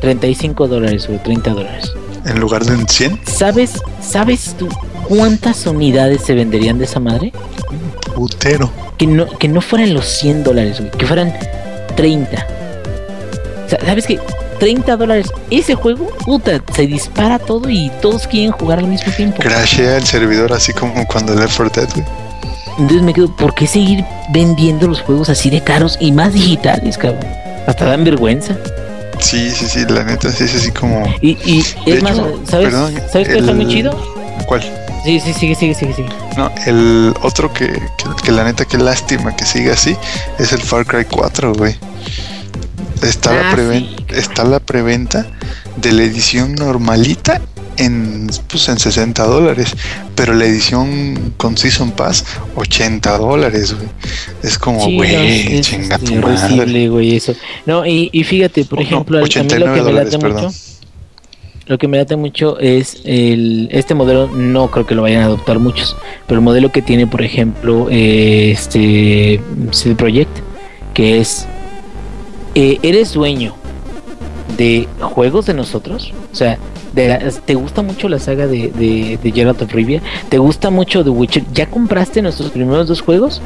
35 dólares, güey, 30 dólares. En lugar de en 100. ¿Sabes, ¿Sabes tú cuántas unidades se venderían de esa madre? Putero. Que no, que no fueran los 100 dólares, güey, que fueran 30. ¿Sabes qué? 30 dólares. Ese juego, puta, se dispara todo y todos quieren jugar al mismo tiempo. Crashea el servidor así como cuando Left 4 Dead, güey. Entonces me quedo, ¿por qué seguir vendiendo los juegos así de caros y más digitales, cabrón? Hasta dan vergüenza. Sí, sí, sí, la neta, sí es así como. Y, y es más, ¿sabes, perdón, ¿sabes qué está muy chido? ¿Cuál? Sí, sí, sigue, sigue, sigue, sigue. No, el otro que, que, que la neta, que lástima que siga así, es el Far Cry 4, güey. Está, la Ah, preven- sí, está la preventa de la edición normalita en, pues, en 60 dólares, pero la edición con Season Pass, 80 dólares, güey. Es como, Sí, no, güey, es chinga tu madre. güey, eso. No, y, y fíjate, por No, ejemplo, a mí lo 89 que me late mucho, lo que me late mucho es el este modelo, no creo que lo vayan a adoptar muchos, pero el modelo que tiene, por ejemplo, eh, este CD Projekt, que es, eh, eres dueño de juegos de nosotros, o sea, de la- ¿te gusta mucho la saga de, de, de Geralt of Rivia? ¿Te gusta mucho The Witcher? ¿Ya compraste nuestros primeros dos juegos?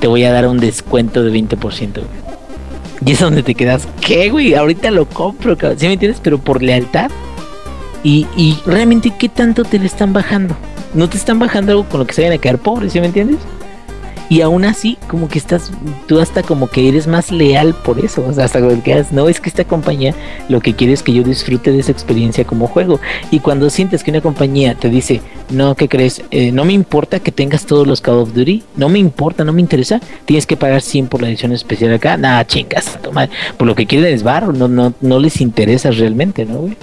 Te voy a dar un descuento de 20%. güey. Y es donde te quedas, ¿qué, güey? Ahorita lo compro, cabrón. ¿Sí me entiendes? Pero por lealtad. Y, y realmente, ¿qué tanto te le están bajando? No te están bajando algo con lo que se vayan a quedar pobres, ¿sí me entiendes? Y aún así, como que estás, tú hasta como que eres más leal por eso. O sea, hasta como que no, es que esta compañía lo que quiere es que yo disfrute de esa experiencia como juego. Y cuando sientes que una compañía te dice, no, ¿qué crees? Eh, no me importa que tengas todos los Call of Duty, no me importa, no me interesa, tienes que pagar 100 por la edición especial acá. Nah, chingas, toma, por lo que quieren es barro, no, no, no les interesa realmente, ¿no, güey?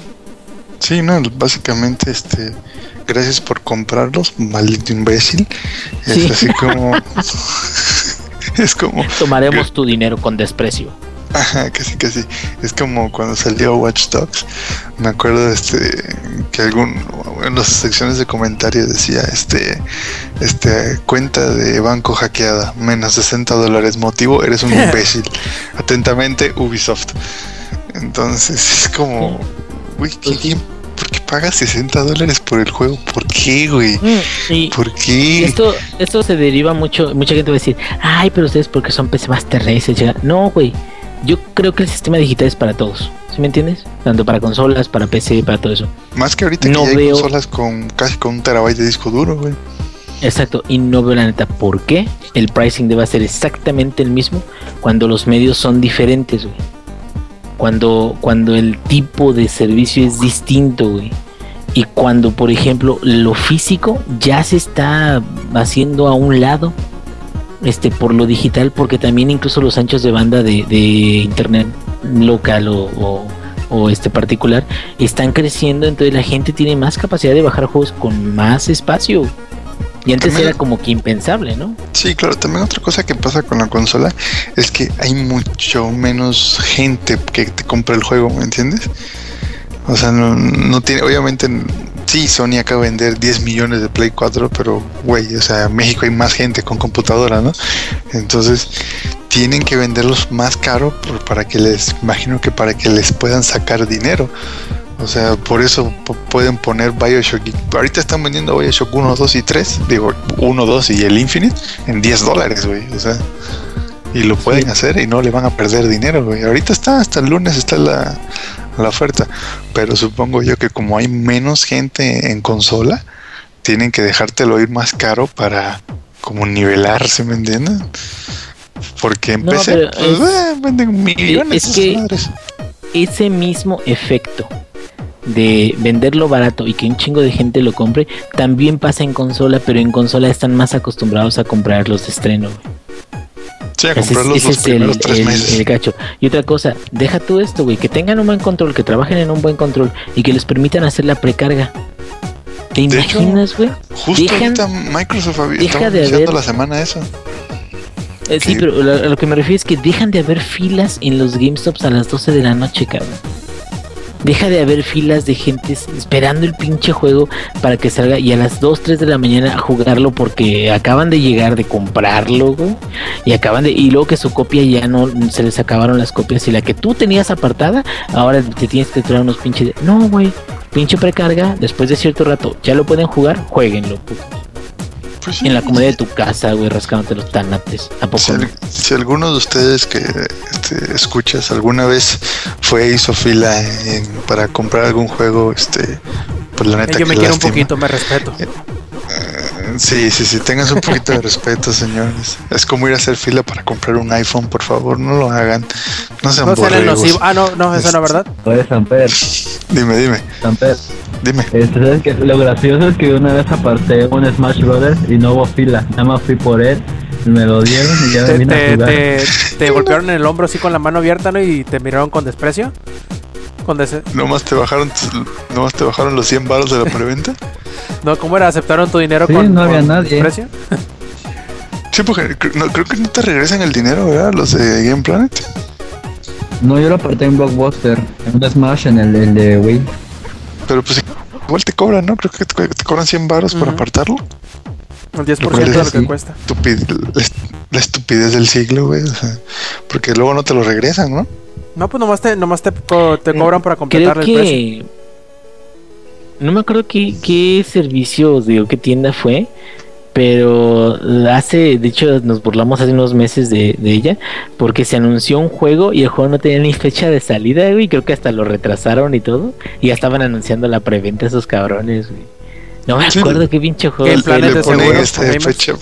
Sí, no, básicamente, este, gracias por comprarlos, maldito imbécil. Es Sí. así como, [laughs] es como, Tomaremos tu dinero con desprecio. ajá, casi, casi, es como cuando salió Watch Dogs. Me acuerdo, este, que algún, en las secciones de comentarios decía, este, este, cuenta de banco hackeada, menos 60 dólares, motivo, eres un [laughs] imbécil. Atentamente, Ubisoft. Entonces, es como, güey, ¿qué- Pues. ¿Por qué pagas 60 dólares por el juego? ¿Por qué, güey? Mm, ¿Por qué? esto, esto se deriva mucho, mucha gente va a decir, ay, pero ustedes porque son PC Master Race, chica". No, güey. Yo creo que el sistema digital es para todos. ¿Sí me entiendes? Tanto para consolas, para PC, para todo eso. Más que ahorita no que ya hay veo- consolas con casi con un terabyte de disco duro, güey. Exacto, y no veo la neta por qué el pricing debe ser exactamente el mismo cuando los medios son diferentes, güey. Cuando, cuando el tipo de servicio es distinto. Y cuando, por ejemplo, lo físico ya se está haciendo a un lado este por lo digital, porque también incluso los anchos de banda de, de internet local o, o- o este particular están creciendo, entonces la gente tiene más capacidad de bajar juegos con más espacio. Y antes También- era como que impensable, ¿no? Sí, claro, también otra cosa que pasa con la consola es que hay mucho menos gente que te compra el juego, ¿me entiendes? O sea, no, no tiene, obviamente, sí, Sony acaba de vender 10 millones de Play 4, pero, güey, o sea, en México hay más gente con computadora, ¿no? Entonces, tienen que venderlos más caro por- para que les, imagino que para que les puedan sacar dinero. O sea, por eso pueden poner Bioshock. Ahorita están vendiendo Bioshock 1, 2 y 3. Digo, 1, 2 y el Infinite en 10 dólares, güey. O sea, y lo pueden hacer y no le van a perder dinero, güey. Ahorita está, hasta el lunes está la, la oferta. Pero supongo yo que como hay menos gente en consola, tienen que dejártelo ir más caro para como nivelar, ¿se me entienden? Porque en No, PC pero pues, es- eh, venden millones es que- madres. Ese mismo efecto de venderlo barato y que un chingo de gente lo compre, también pasa en consola, pero en consola están más acostumbrados a comprar los de estreno. Sí, a Ese es, comprarlos ese los es el, tres el- meses. el gacho. Y otra cosa, deja tú esto, güey, que tengan un buen control, que trabajen en un buen control y que les permitan hacer la precarga. ¿Te De imaginas, güey? Justo dejan- ahorita Microsoft había deja de haber- la semana eso. Eh, sí, Sí. pero lo- a lo que me refiero es que dejan de haber filas en los GameStops a las 12 de la noche, cabrón. Deja de haber filas de gente esperando el pinche juego para que salga y a las 2, 3 de la mañana a jugarlo porque acaban de llegar de comprarlo, güey. Y acaban de y luego que su copia ya no se les acabaron las copias y la que tú tenías apartada, ahora te tienes que traer unos pinches de- No, güey. Pinche precarga, después de cierto rato, ya lo pueden jugar, jueguenlo. Pues sí, En la comodidad de tu casa, güey, rascándote los tanates. ¿A poco Si, no? al- si alguno de ustedes que este, escuchas alguna vez fue hizo fila en- para comprar algún juego, este, pues la neta Yo me quiero un poquito, me respeto. Sí, sí, sí, tengas un poquito de respeto, señores. Es como ir a hacer fila para comprar un iPhone, por favor, no lo hagan. No sean No sean. Ah, no, no, eso no, ¿verdad? Oye, Samper, Dime, dime, Samper, dime. este, ¿sabes qué? Lo gracioso es que una vez aparté un Smash Brothers y no hubo fila. Nada más fui por él, me lo dieron y ya me Te, vine a te, jugar. te, te golpearon en el hombro así con la mano abierta, ¿no? Y te miraron con desprecio. Nomás te bajaron, nomás te bajaron los 100 baros de la preventa. [laughs] No, ¿cómo era? ¿Aceptaron tu dinero Sí, con, no había con nadie. desprecio? [laughs] Sí, porque no, creo que no te regresan el dinero, ¿verdad? Los de Game Planet. No, yo lo aparté en Blockbuster, en un Smash en el, el de Wii. Pero pues igual te cobran, ¿no? Creo que te, te cobran 100 baros por Ujú. apartarlo. El 10% Lo cual de lo que cuesta. Estupid- la, est- la estupidez del siglo, güey. o sea, porque luego no te lo regresan, ¿no? No, pues nomás te, nomás te, co- te cobran para Creo completar el precio. que. No me acuerdo qué, qué servicio, digo, qué tienda fue. Pero hace, de hecho, nos burlamos hace unos meses de, de ella. Porque se anunció un juego y el juego no tenía ni fecha de salida, güey. Creo que hasta lo retrasaron y todo. Y ya estaban anunciando la preventa esos cabrones, güey. No me Sí. acuerdo qué pinche juego. Que el fue, Planet le de ponen Seguro, este, fecha.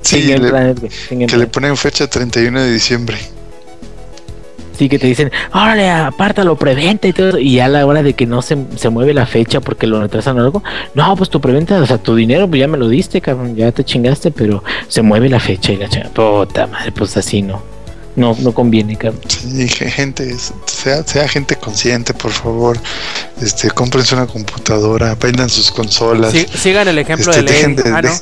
Sí, le- que le ponen fecha 31 de diciembre. Que te dicen, órale, apártalo, preventa y todo. Y ya a la hora de que no se, se mueve la fecha porque lo retrasan o algo, no, pues tu preventa, o sea, tu dinero, pues ya me lo diste, cabrón, ya te chingaste, pero se mueve la fecha y la chinga. Puta madre, pues así no. No, no conviene, cabrón. Sí, ge- gente, sea, sea gente consciente, por favor. Este, cómprense una computadora, vendan sus consolas. Sí- sigan el ejemplo Este, de de- Ah, de- no.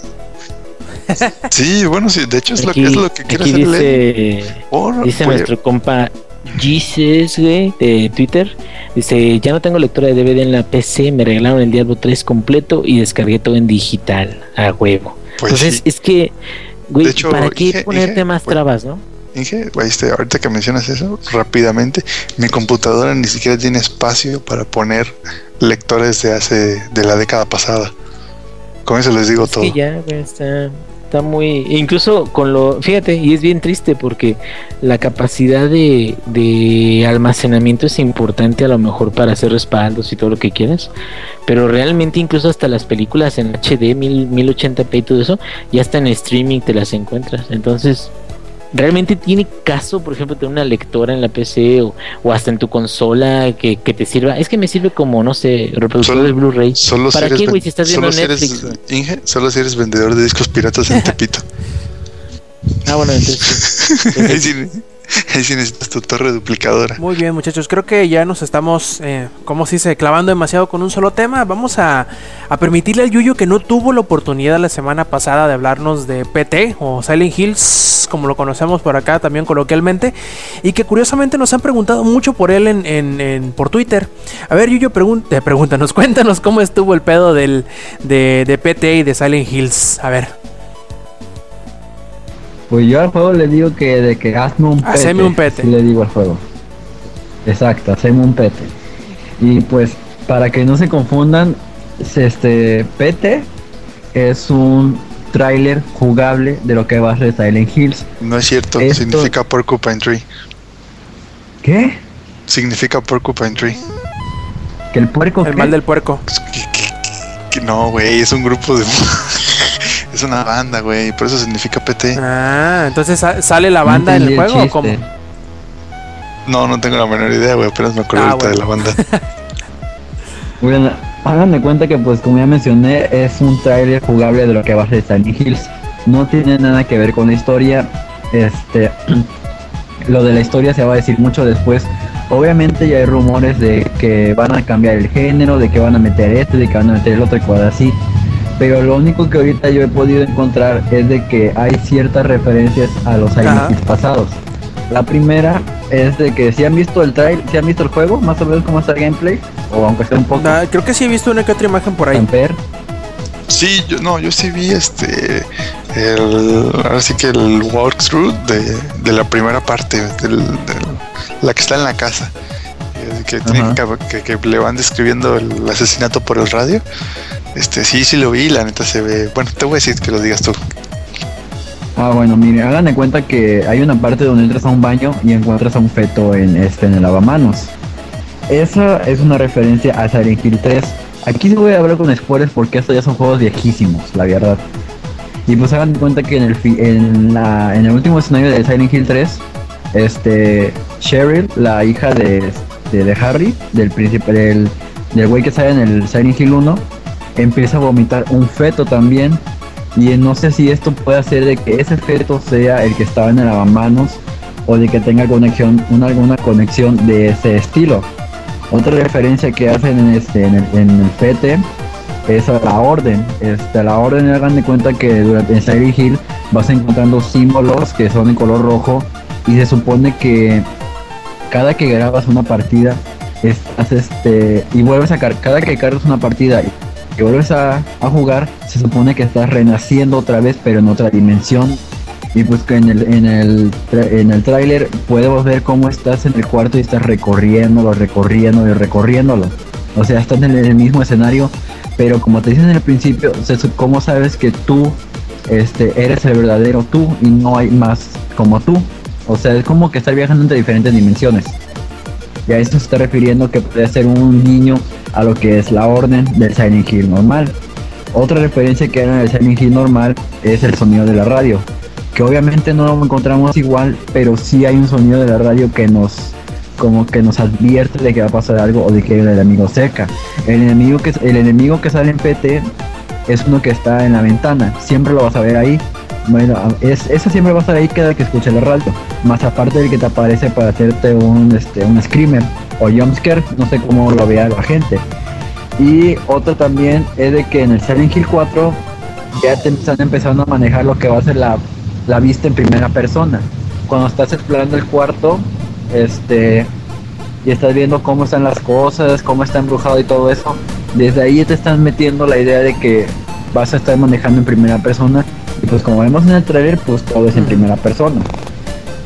Sí, bueno, sí, de hecho es lo Aquí, que es lo que quiere aquí hacer dice, Por- dice por- nuestro compa Jesus, güey, de Twitter. Dice, ya no tengo lectora de DVD en la PC, me regalaron el Diablo 3 completo y descargué todo en digital, a huevo. pues Entonces, sí. es que, güey, De hecho, ¿para qué Inge- ponerte Inge, más trabas, no? Inge, este, ahorita que mencionas eso, rápidamente, mi computadora ni siquiera tiene espacio para poner lectores de hace, de la década pasada. Con eso les digo Es todo. que ya, güey, está, está muy. Incluso con lo. Fíjate, y es bien triste porque la capacidad de, de almacenamiento es importante a lo mejor para hacer respaldos y todo lo que quieras. Pero realmente, incluso hasta las películas en HD, 1000, 1080p y todo eso, ya está en streaming, te las encuentras. Entonces. ¿Realmente tiene caso, por ejemplo, tener una lectora en la PC o, o hasta en tu consola que, que te sirva? Es que me sirve como, no sé, reproductor Solo- de Blu-ray. Solo ¿Para si qué, güey, si estás viendo solo si Netflix? Inge, solo si eres vendedor de discos piratas en [laughs] Tepito. Ah, bueno, entonces. sí. [laughs] [laughs] ahí, sí, necesitas tu torre duplicadora. Muy bien, muchachos. Creo que ya nos estamos, eh, como se clavando demasiado con un solo tema. Vamos a, a permitirle al Yuyo que no tuvo la oportunidad la semana pasada de hablarnos de PT o Silent Hills, como lo conocemos por acá también coloquialmente, y que curiosamente nos han preguntado mucho por él en, en- en- por Twitter. A ver, Yuyo, pregun- eh, pregúntanos, [laughs] cuéntanos cómo estuvo el pedo del, de, de PT y de Silent Hills. A ver, Pues yo al juego le digo que de que hazme un pete. Haceme un pete. Le digo al juego. Exacto, haceme un pete. Y pues para que no se confundan, este pete es un tráiler jugable de lo que va a ser Silent Hills. No es cierto, Esto- significa Porcupine Tree. ¿Qué? Significa Porcupine Tree. ¿Que el puerco el qué? mal del puerco. Pues, que- que- que no, güey, es un grupo de. [laughs] es una banda, güey, por eso significa PT. Ah, entonces sa- sale la No banda en el juego o cómo? No, no tengo la menor idea, güey, apenas me acuerdo Ah, ahorita bueno. de la banda. [laughs] Bueno, hagan de cuenta que pues como ya mencioné es un tráiler jugable de lo que va a ser Silent Hills. No tiene nada que ver con la historia. Este [clears throat] lo de la historia se va a decir mucho después. Obviamente ya hay rumores de que van a cambiar el género, de que van a meter este, de que van a meter el otro y cosas así. Pero lo único que ahorita yo he podido encontrar es de que hay ciertas referencias a los Silent pasados. La primera es de que si han visto el trailer, si han visto el juego, más o menos cómo está el gameplay, o aunque sea un poco. Ah, creo que sí he visto una que otra imagen por ahí. Amper. Sí, yo no, yo sí vi este. El, ahora sí que el walkthrough de, de la primera parte, del, del- la que está en la casa. Que, tiene Ajá. que, que- que le van describiendo el asesinato por el radio. Este, sí, sí lo vi, la neta se ve. Bueno, te voy a decir que lo digas tú. Ah, bueno, mire, hagan de cuenta que hay una parte donde entras a un baño y encuentras a un feto en este en el lavamanos. Esa es una referencia a Silent Hill 3. Aquí sí voy a hablar con spoilers porque estos ya son juegos viejísimos, la verdad. Y pues hagan de cuenta que en el fi- en, la, en el último escenario de Silent Hill 3, este Cheryl, la hija de, de, Harry, del príncipe del del güey que sale en el Silent Hill 1, empieza a vomitar un feto también. Y no sé si esto puede hacer de que ese feto sea el que estaba en el lavamanos o de que tenga conexión, una, alguna conexión de ese estilo. Otra referencia que hacen en este el, en el fete es a la orden. Este, la orden hagan de cuenta que durante en Hill vas encontrando símbolos que son en color rojo y se supone que cada que grabas una partida estás este y vuelves a car- cada que cargas una partida y vuelves a, jugar se supone que estás renaciendo otra vez pero en otra dimensión Y pues que en el, en el, en el tráiler podemos ver cómo estás en el cuarto y estás recorriéndolo, recorriéndolo y recorriéndolo. O sea, estás en el mismo escenario, pero como te dicen en el principio, ¿cómo sabes que tú este, eres el verdadero tú y no hay más como tú? O sea, es como que estar viajando entre diferentes dimensiones. Y a eso se está refiriendo que puede ser un niño a lo que es la orden del Silent Hill normal. Otra referencia que hay en el Silent Hill normal es el sonido de la radio. Que obviamente no lo encontramos igual, pero sí hay un sonido de la radio que nos como que nos advierte de que va a pasar algo o de que hay enemigo cerca. El enemigo que el enemigo que sale en PT es uno que está en la ventana. Siempre lo vas a ver ahí. Bueno, es, eso siempre va a estar ahí cada que escuche la radio. Más aparte del que te aparece para hacerte un, este, un screamer o jumpscare, no sé cómo lo vea la gente. Y otro también es de que en el Silent Hill 4 ya te están empezando a manejar lo que va a ser la, la vista en primera persona. Cuando estás explorando el cuarto, este y estás viendo cómo están las cosas, cómo está embrujado y todo eso, desde ahí te están metiendo la idea de que vas a estar manejando en primera persona. Pues como vemos en el trailer, pues todo es en primera persona.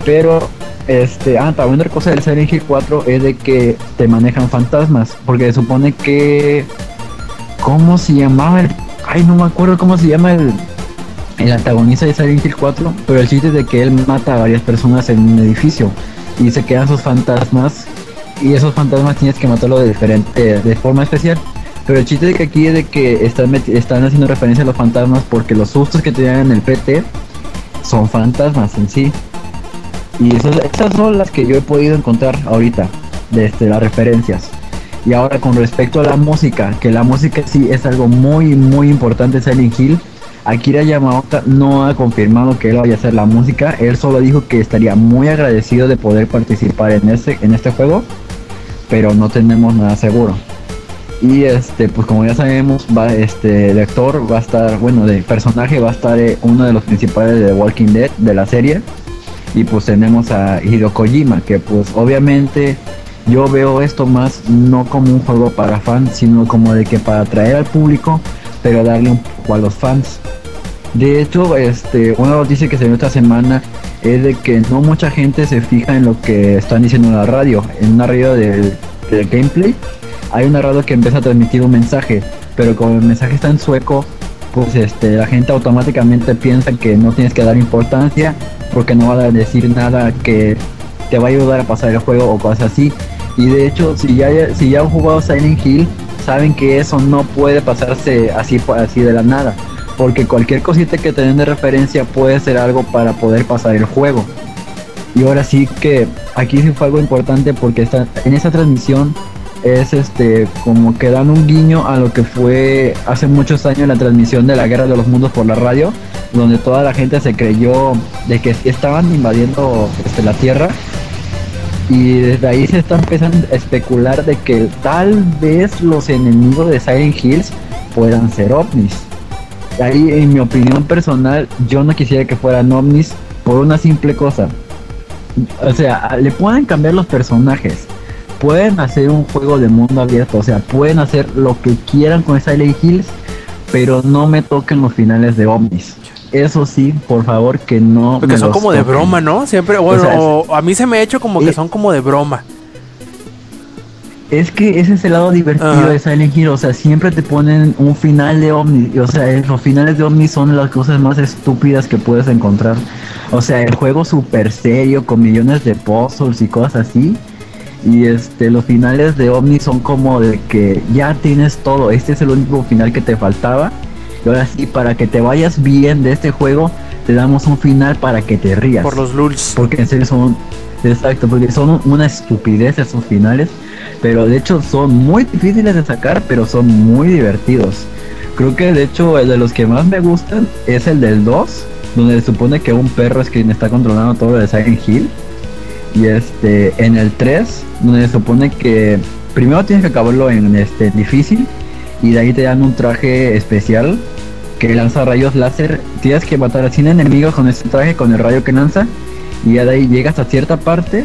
Pero, este, ah, también otra cosa del Silent Hill 4 es de que te manejan fantasmas. Porque se supone que. ¿Cómo se llamaba el.? Ay, no me acuerdo cómo se llama el. El antagonista de Silent Hill 4. Pero el chiste es de que él mata a varias personas en un edificio. Y se quedan sus fantasmas. Y esos fantasmas tienes que matarlo de diferente. de forma especial. Pero el chiste de que aquí es de que están, están haciendo referencia a los fantasmas porque los sustos que te dan en el PT son fantasmas en sí. Y esas, esas son las que yo he podido encontrar ahorita, desde las referencias. Y ahora con respecto a la música, que la música sí es algo muy muy importante en Silent Hill. Akira Yamaoka no ha confirmado que él vaya a hacer la música, él solo dijo que estaría muy agradecido de poder participar en este, en este juego, pero no tenemos nada seguro. Y este, pues como ya sabemos, va este el actor va a estar, bueno, de personaje va a estar eh, uno de los principales de Walking Dead de la serie. Y pues tenemos a Hideo Kojima, que pues obviamente yo veo esto más no como un juego para fans, sino como de que para atraer al público, pero darle un poco a los fans. De hecho, este, una noticia que se dio esta semana es de que no mucha gente se fija en lo que están diciendo en la radio. En una radio del gameplay hay una radio que empieza a transmitir un mensaje, pero como el mensaje está en sueco, pues este, la gente automáticamente piensa que no tienes que dar importancia porque no va a decir nada que te va a ayudar a pasar el juego o cosas así. Y de hecho, si ya, si ya han jugado Silent Hill, saben que eso no puede pasarse así, así de la nada. Porque cualquier cosita que te den de referencia puede ser algo para poder pasar el juego. Y ahora sí que aquí sí fue algo importante porque está, en esa transmisión es este como que dan un guiño a lo que fue hace muchos años la transmisión de la guerra de los mundos por la radio, donde toda la gente se creyó de que estaban invadiendo este, la tierra. Y desde ahí se está empezando a especular de que tal vez los enemigos de Silent Hills puedan ser ovnis. Ahí en mi opinión personal yo no quisiera que fueran ovnis por una simple cosa. O sea, le pueden cambiar los personajes, pueden hacer un juego de mundo abierto, o sea, pueden hacer lo que quieran con Silent Hills, pero no me toquen los finales de ovnis. Eso sí, por favor, que no. Porque me son los como de broma, ¿no? Siempre, bueno, sea, o a mí se me ha hecho como que Eh, son como de broma. Es que ese es el lado divertido de Silent Hill, o sea, siempre te ponen un final de ovni, y, o sea, los finales de ovni son las cosas más estúpidas que puedes encontrar. O sea, el juego súper serio, con millones de puzzles y cosas así. Y este, los finales de ovni son como de que ya tienes todo, este es el único final que te faltaba. Y ahora sí, para que te vayas bien de este juego, te damos un final para que te rías. Por los lulz. Porque en serio son. Exacto, porque son una estupidez esos finales. Pero de hecho son muy difíciles de sacar, pero son muy divertidos. Creo que de hecho el de los que más me gustan es el del 2, donde se supone que un perro es quien está controlando todo lo de Silent Hill. Y este, en el 3, donde se supone que primero tienes que acabarlo en este difícil. Y de ahí te dan un traje especial que lanza rayos láser. Tienes que matar a 100 enemigos con este traje, con el rayo que lanza. Y ya de ahí llegas a cierta parte.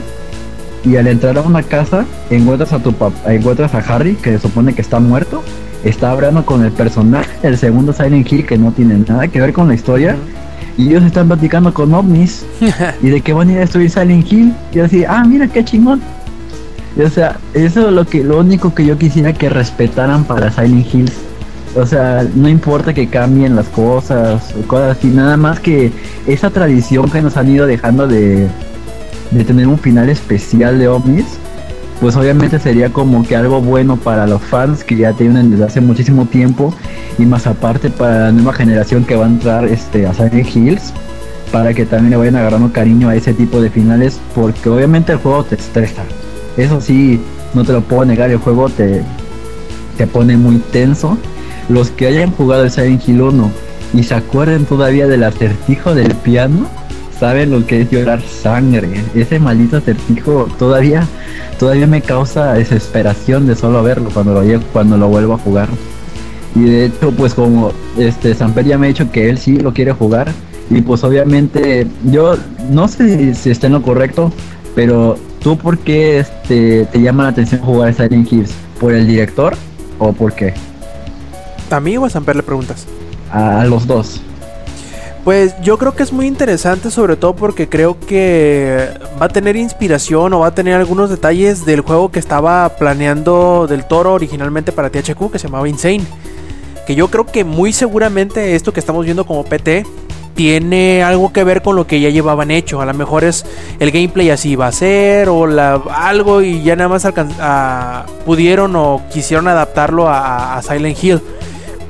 Y al entrar a una casa, encuentras a tu papá, encuentras a Harry, que se supone que está muerto. Está hablando con el personaje del segundo Silent Hill que no tiene nada que ver con la historia. Y ellos están platicando con ovnis [laughs] y de que van a ir a destruir Silent Hill y así, ah, mira qué chingón. Y, o sea, eso es lo que lo único que yo quisiera que respetaran para Silent Hills. O sea, no importa que cambien las cosas o cosas así, nada más que esa tradición que nos han ido dejando de, de tener un final especial de ovnis, pues obviamente sería como que algo bueno para los fans que ya tienen desde hace muchísimo tiempo y más aparte para la nueva generación que va a entrar este, a Silent Hills para que también le vayan agarrando cariño a ese tipo de finales porque obviamente el juego te estresa. Eso sí, no te lo puedo negar, el juego te, te pone muy tenso. Los que hayan jugado el Silent Hill 1 y se acuerden todavía del acertijo del piano, saben lo que es llorar sangre. Ese maldito acertijo todavía todavía me causa desesperación de solo verlo cuando lo cuando lo vuelvo a jugar. Y de hecho, pues como este Samper ya me ha dicho que él sí lo quiere jugar y pues obviamente yo no sé si está en lo correcto, pero tú por qué este te llama la atención jugar Silent Hills? ¿Por el director o por qué? ¿A mí o a Samper le preguntas? A, a los dos. Pues yo creo que es muy interesante, sobre todo porque creo que va a tener inspiración o va a tener algunos detalles del juego que estaba planeando del toro originalmente para THQ, que se llamaba Insane. Que yo creo que muy seguramente esto que estamos viendo como PT tiene algo que ver con lo que ya llevaban hecho. A lo mejor es el gameplay así va a ser o la, algo y ya nada más a- pudieron o quisieron adaptarlo a, a Silent Hill.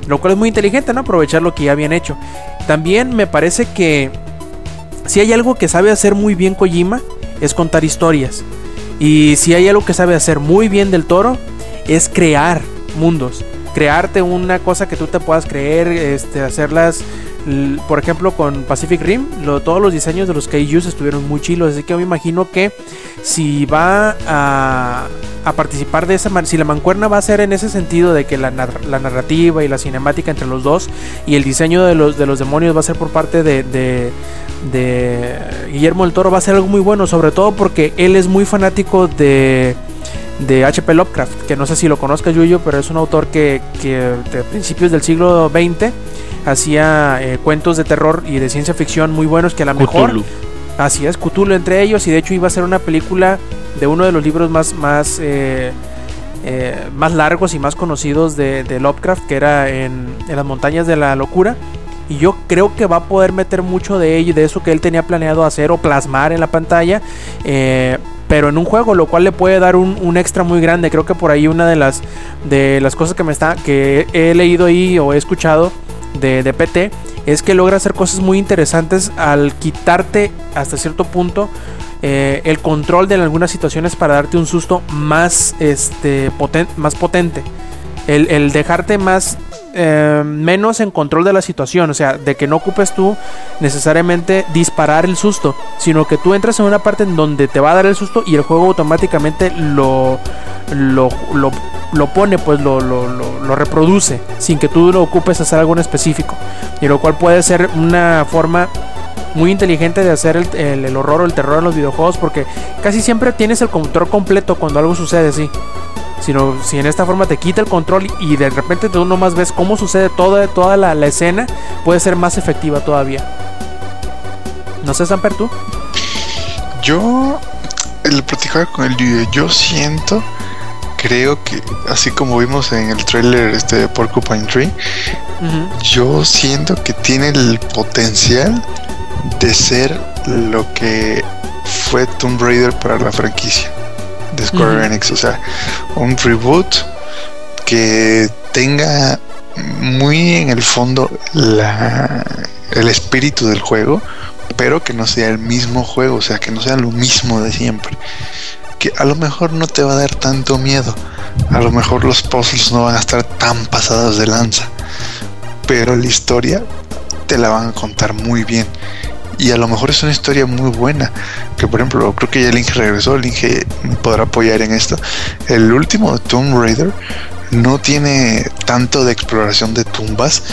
Lo cual es muy inteligente, ¿no? Aprovechar lo que ya habían hecho. También me parece que si hay algo que sabe hacer muy bien Kojima es contar historias. Y si hay algo que sabe hacer muy bien del toro es crear mundos. Crearte una cosa que tú te puedas creer, este, hacerlas. Por ejemplo, con Pacific Rim, todos los diseños de los Kaijus estuvieron muy chilos. Así que me imagino que si va a, a participar de esa si la mancuerna va a ser en ese sentido de que la, nar- la narrativa y la cinemática entre los dos y el diseño de los, de los demonios va a ser por parte de, de, de Guillermo del Toro va a ser algo muy bueno, sobre todo porque él es muy fanático de de H.P. Lovecraft, que no sé si lo conozcas Yuyo, pero es un autor que, que de principios del siglo XX hacía eh, cuentos de terror y de ciencia ficción muy buenos que a lo mejor. Así es, Cthulhu entre ellos y de hecho iba a ser una película de uno de los libros más más eh, eh, más largos y más conocidos de, de Lovecraft, que era en, en las montañas de la locura. Y yo creo que va a poder meter mucho de ello y de eso que él tenía planeado hacer o plasmar en la pantalla. eh, pero en un juego, lo cual le puede dar un, un extra muy grande. Creo que por ahí una de las de las cosas que me está que he leído ahí o he escuchado de, de PT es que logra hacer cosas muy interesantes al quitarte hasta cierto punto eh, el control de algunas situaciones para darte un susto más este poten- más potente. El, el dejarte más eh, menos en control de la situación o sea de que no ocupes tú necesariamente disparar el susto sino que tú entras en una parte en donde te va a dar el susto y el juego automáticamente lo lo, lo, lo pone, pues lo, lo, lo, reproduce, sin que tú lo ocupes hacer algo en específico. Y lo cual puede ser una forma muy inteligente de hacer el, el- horror o el terror en los videojuegos, porque casi siempre tienes el control completo cuando algo sucede así. Sino si en esta forma te quita el control y de repente tú nomás ves cómo sucede toda, toda la, escena, puede ser más efectiva todavía. No sé, Samper, tú. Yo, el platicaba con el Yuyo, yo siento, creo que, así como vimos en el trailer este de Porcupine Tree, yo siento que tiene el potencial de ser lo que fue Tomb Raider para la franquicia de Square. Enix. O sea, un reboot que tenga muy en el fondo la, el espíritu del juego, pero que no sea el mismo juego, o sea, que no sea lo mismo de siempre. Que a lo mejor no te va a dar tanto miedo, a lo mejor los puzzles no van a estar tan pasados de lanza, pero la historia te la van a contar muy bien. Y a lo mejor es una historia muy buena. Que por ejemplo, creo que ya el Inge regresó, me podrá apoyar en esto. El último Tomb Raider no tiene tanto de exploración de tumbas,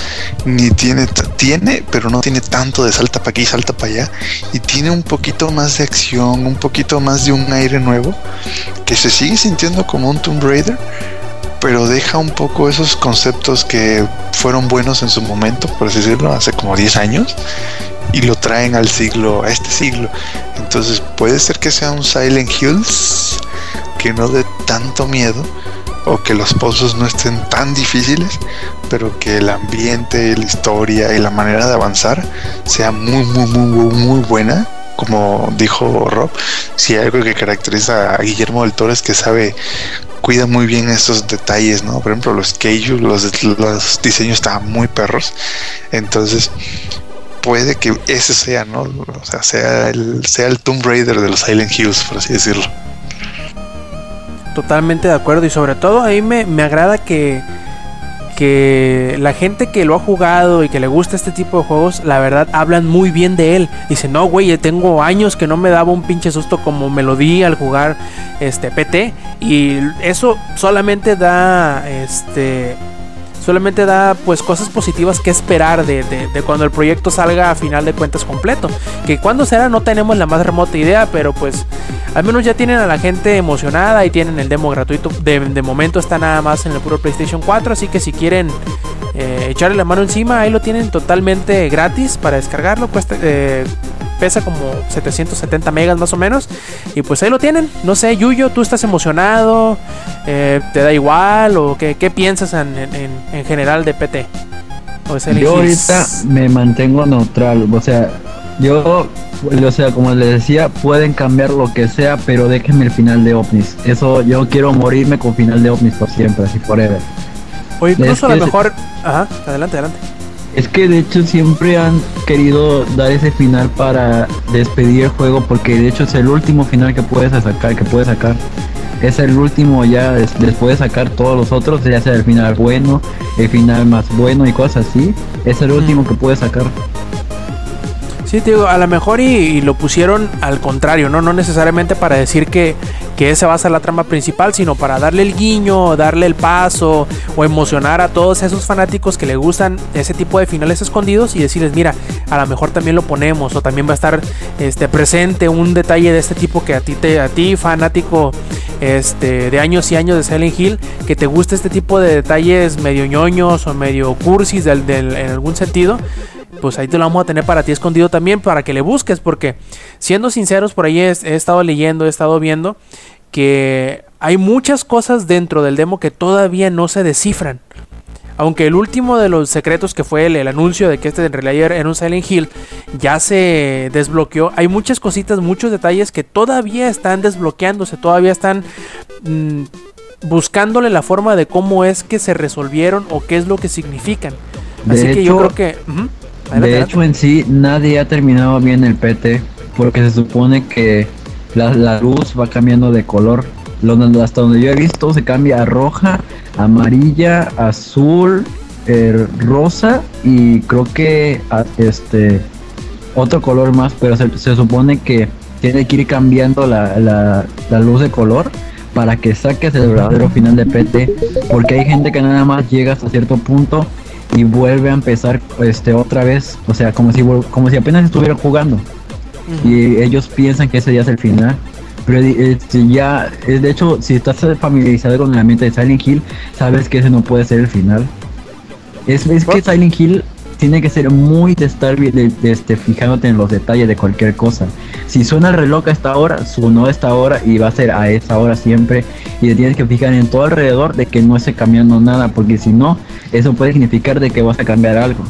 ni tiene, tiene, pero no tiene tanto de salta para aquí, salta para allá, y tiene un poquito más de acción, un poquito más de un aire nuevo, que se sigue sintiendo como un Tomb Raider, pero deja un poco esos conceptos que fueron buenos en su momento, por así decirlo, hace como 10 años, y lo traen al siglo, a este siglo. Entonces puede ser que sea un Silent Hills que no dé tanto miedo o que los pozos no estén tan difíciles, pero que el ambiente, la historia y la manera de avanzar sea muy, muy, muy, muy, buena. Como dijo Rob, si algo que caracteriza a Guillermo del Toro es que sabe, cuida muy bien esos detalles, ¿no? Por ejemplo, los Keiju, los, los diseños estaban muy perros. Entonces, puede que ese sea, ¿no? O sea, sea el, sea el Tomb Raider de los Silent Hills, por así decirlo. Totalmente de acuerdo y sobre todo ahí me, me agrada que, que la gente que lo ha jugado y que le gusta este tipo de juegos, la verdad hablan muy bien de él. Dice, no, güey, tengo años que no me daba un pinche susto como me lo di al jugar este PT. Y eso solamente da este solamente da pues cosas positivas que esperar de, de, cuando el proyecto salga a final de cuentas completo. Que cuando será no tenemos la más remota idea, pero pues al menos ya tienen a la gente emocionada y tienen el demo gratuito. De, de momento está nada más en el puro PlayStation 4, así que si quieren eh, echarle la mano encima, ahí lo tienen totalmente gratis para descargarlo. Cuesta... Eh, pesa como 770 megas más o menos. Y pues ahí lo tienen. No sé, Yuyo, ¿tú estás emocionado? Eh, ¿Te da igual? ¿O qué, qué piensas en, en, en, general de PT? ¿O yo ahorita me mantengo neutral. O sea, yo, o sea, como les decía, pueden cambiar lo que sea, pero déjenme el final de OVNIS. Eso, yo quiero morirme con final de OVNIS por siempre, así forever. O incluso a lo mejor... Ajá, adelante, adelante. Es que de hecho siempre han querido dar ese final para despedir el juego porque de hecho es el último final que puedes sacar, que puedes sacar. Es el último ya después de sacar todos los otros, ya sea el final bueno, el final más bueno y cosas así. Es el último que puedes sacar. Sí, te digo, a lo mejor y, lo pusieron al contrario, ¿no? No necesariamente para decir que, que esa va a ser la trama principal, sino para darle el guiño, darle el paso o emocionar a todos esos fanáticos que le gustan ese tipo de finales escondidos y decirles, mira, a lo mejor también lo ponemos o también va a estar este, presente un detalle de este tipo que a ti, te, a ti fanático este, de años y años de Silent Hill, que te guste este tipo de detalles medio ñoños o medio cursis del, del, en algún sentido pues ahí te lo vamos a tener para ti escondido también para que le busques porque siendo sinceros por ahí he, he, estado leyendo, he estado viendo que hay muchas cosas dentro del demo que todavía no se descifran. Aunque el último de los secretos que fue el, el anuncio de que este en realidad era un Silent Hill ya se desbloqueó, hay muchas cositas, muchos detalles que todavía están desbloqueándose, todavía están mmm, buscándole la forma de cómo es que se resolvieron o qué es lo que significan. Así que yo creo que... Uh -huh. Adelante, de hecho, en sí, nadie ha terminado bien el PT, porque se supone que la, la luz va cambiando de color. Lo, hasta donde yo he visto, se cambia a roja, amarilla, azul, eh, rosa y creo que a, este otro color más, pero se, se, supone que tiene que ir cambiando la, la, la luz de color para que saques el verdadero final de PT, porque hay gente que nada más llega hasta cierto punto y vuelve a empezar este otra vez, o sea, como si como si apenas estuvieran jugando. Uh -huh. Y ellos piensan que ese ya es el final. Pero este, ya, de hecho, si estás familiarizado con el ambiente de Silent Hill, sabes que ese no puede ser el final. Es, es que Silent Hill tiene que ser muy de estar de, este, fijándote en los detalles de cualquier cosa. Si suena el reloj a esta hora, sonó a esta hora y va a ser a esta hora siempre. Y te tienes que fijar en todo alrededor de que no esté cambiando nada, porque si no, eso puede significar de que vas a cambiar algo.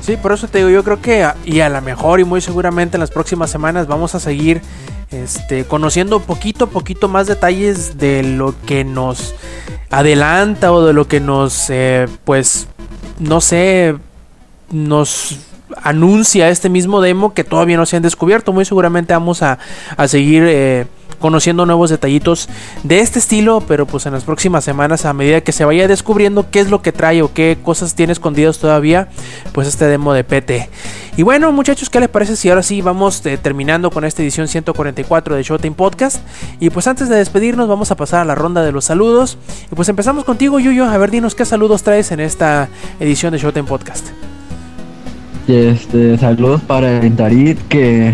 Sí, por eso te digo, yo creo que y a lo mejor y muy seguramente en las próximas semanas vamos a seguir este, conociendo poquito a poquito más detalles de lo que nos adelanta o de lo que nos, eh, pues, no sé, nos anuncia este mismo demo que todavía no se han descubierto. Muy seguramente vamos a, a seguir eh, conociendo nuevos detallitos de este estilo, pero pues en las próximas semanas, a medida que se vaya descubriendo qué es lo que trae o qué cosas tiene escondidas todavía, pues este demo de PT. Y bueno, muchachos, ¿qué les parece si ahora sí vamos eh, terminando con esta edición 144 de Showtime Podcast? Y pues antes de despedirnos, vamos a pasar a la ronda de los saludos. Y pues empezamos contigo, Yuyo. A ver, dinos qué saludos traes en esta edición de Showtime Podcast. Este, saludos para Tarit que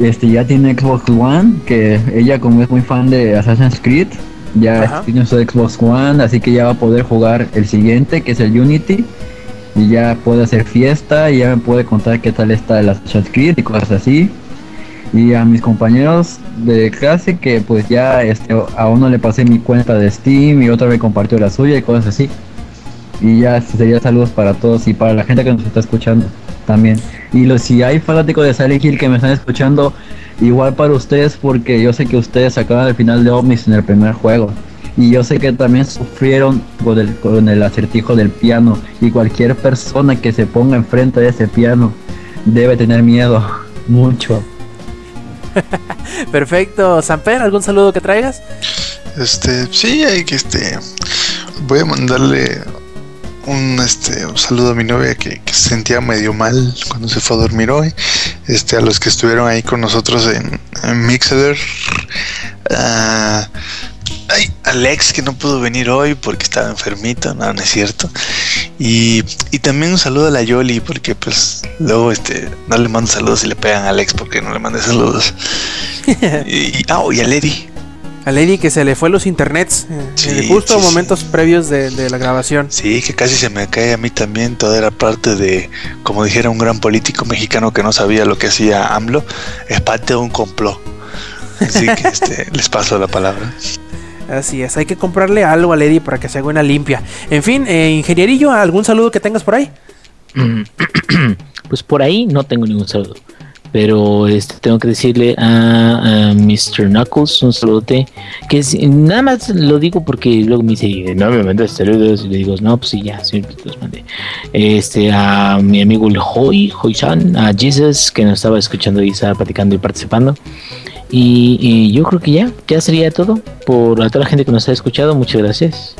este ya tiene Xbox One, que ella como es muy fan de Assassin's Creed, ya Ajá. tiene su Xbox One, así que ya va a poder jugar el siguiente, que es el Unity. y ya puede hacer fiesta y ya me puede contar qué tal está el Assassin's Creed y cosas así. Y a mis compañeros de clase que pues ya este, a uno le pasé mi cuenta de Steam y otro me compartió la suya y cosas así. Y ya sería saludos para todos y para la gente que nos está escuchando también. Y los, si hay fanáticos de Silent Hill que me están escuchando, igual para ustedes porque yo sé que ustedes acaban el final de Omnis en el primer juego. Y yo sé que también sufrieron con el, con el acertijo del piano. Y cualquier persona que se ponga enfrente de ese piano debe tener miedo. [laughs] Mucho. [laughs] Perfecto. Samper, ¿algún saludo que traigas? Este, sí, hay que este. Voy a mandarle un este un saludo a mi novia que, que se sentía medio mal cuando se fue a dormir hoy. Este, a los que estuvieron ahí con nosotros en, en Mixer. Ah, ay, Alex que no pudo venir hoy porque estaba enfermito, no, no es cierto. Y, y también un saludo a la Yoli porque pues luego este no le mando saludos y le pegan a Alex porque no le mandé saludos. [laughs] y, ah, y a Lady. A Lady que se le fue los internets eh, Sí, en justo sí, sí. momentos previos de, de la grabación. Sí, que casi se me cae a mí también. Toda era parte de, como dijera un gran político mexicano que no sabía lo que hacía AMLO, es parte de un complot. Así que [laughs] este, les paso la palabra. Así es, hay que comprarle algo a Lady para que se haga una limpia. En fin, eh, ingenierillo, ¿algún saludo que tengas por ahí? [clears throat] Pues por ahí no tengo ningún saludo. Pero este, tengo que decirle a, a Mr. Knuckles un saludote. Que nada más lo digo porque luego me dice, no me mandas saludos. Y le digo, no, pues sí, ya, sí, pues, los mandé. Este, a mi amigo el Hoy, Hoy-san, a Jesus, que nos estaba escuchando y estaba platicando y participando. Y, y yo creo que ya, ya sería todo. Por a toda la gente que nos ha escuchado, muchas gracias.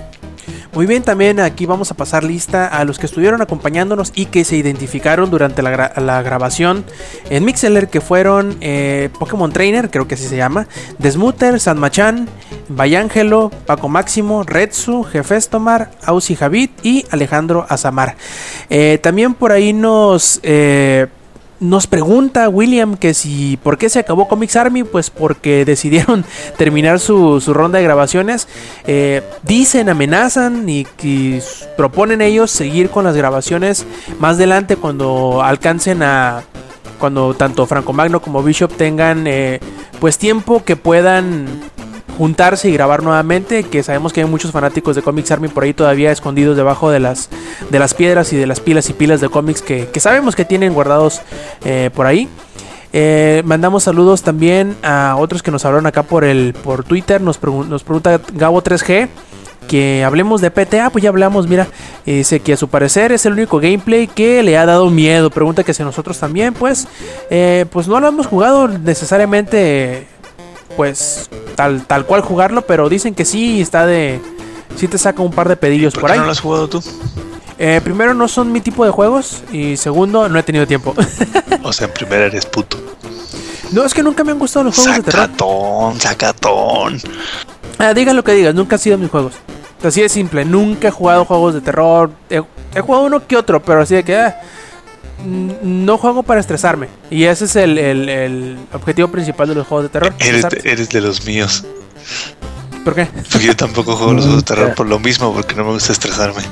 Muy bien, también aquí vamos a pasar lista a los que estuvieron acompañándonos y que se identificaron durante la, gra- la grabación en Mixeler, que fueron eh, Pokémon Trainer, creo que así se llama, Desmuter, Sanmachan, Bayángelo, Paco Máximo, Retsu, Jefestomar, Ausi Javid y Alejandro Azamar. Eh, también por ahí nos... eh, nos pregunta William que si por qué se acabó Comics Army, pues porque [laughs] decidieron terminar su, su ronda de grabaciones. Eh, dicen, amenazan y, y proponen ellos seguir con las grabaciones más adelante cuando alcancen a cuando tanto Franco Magno como Bishop tengan eh, pues tiempo que puedan juntarse y grabar nuevamente, que sabemos que hay muchos fanáticos de Comics Army por ahí todavía escondidos debajo de las, de las piedras y de las pilas y pilas de cómics que, que sabemos que tienen guardados eh, por ahí. Eh, mandamos saludos también a otros que nos hablaron acá por el por Twitter. Nos, pregun- nos pregunta Gabo 3G que hablemos de PTA. Pues ya hablamos, mira. dice que a su parecer es el único gameplay que le ha dado miedo. Pregunta que si nosotros también, pues, eh, pues no lo hemos jugado necesariamente, pues tal, tal cual jugarlo, pero dicen que sí está de. Sí te saca un par de pedillos ¿Por por qué ahí. no lo has jugado tú? Eh, primero, no son mi tipo de juegos. Y segundo, no he tenido tiempo. [laughs] O sea, en primera eres puto. no, es que nunca me han gustado los juegos de terror. Sacatón, sacatón. Ah, digan lo que digas, nunca han sido mis juegos. Así de simple, nunca he jugado juegos de terror. He, he jugado uno que otro, pero así de que ah, no juego para estresarme. Y ese es el, el- el objetivo principal de los juegos de terror. Eres de, eres de los míos. ¿Por qué? Porque yo tampoco juego los juegos de terror [laughs] por lo mismo, porque no me gusta estresarme.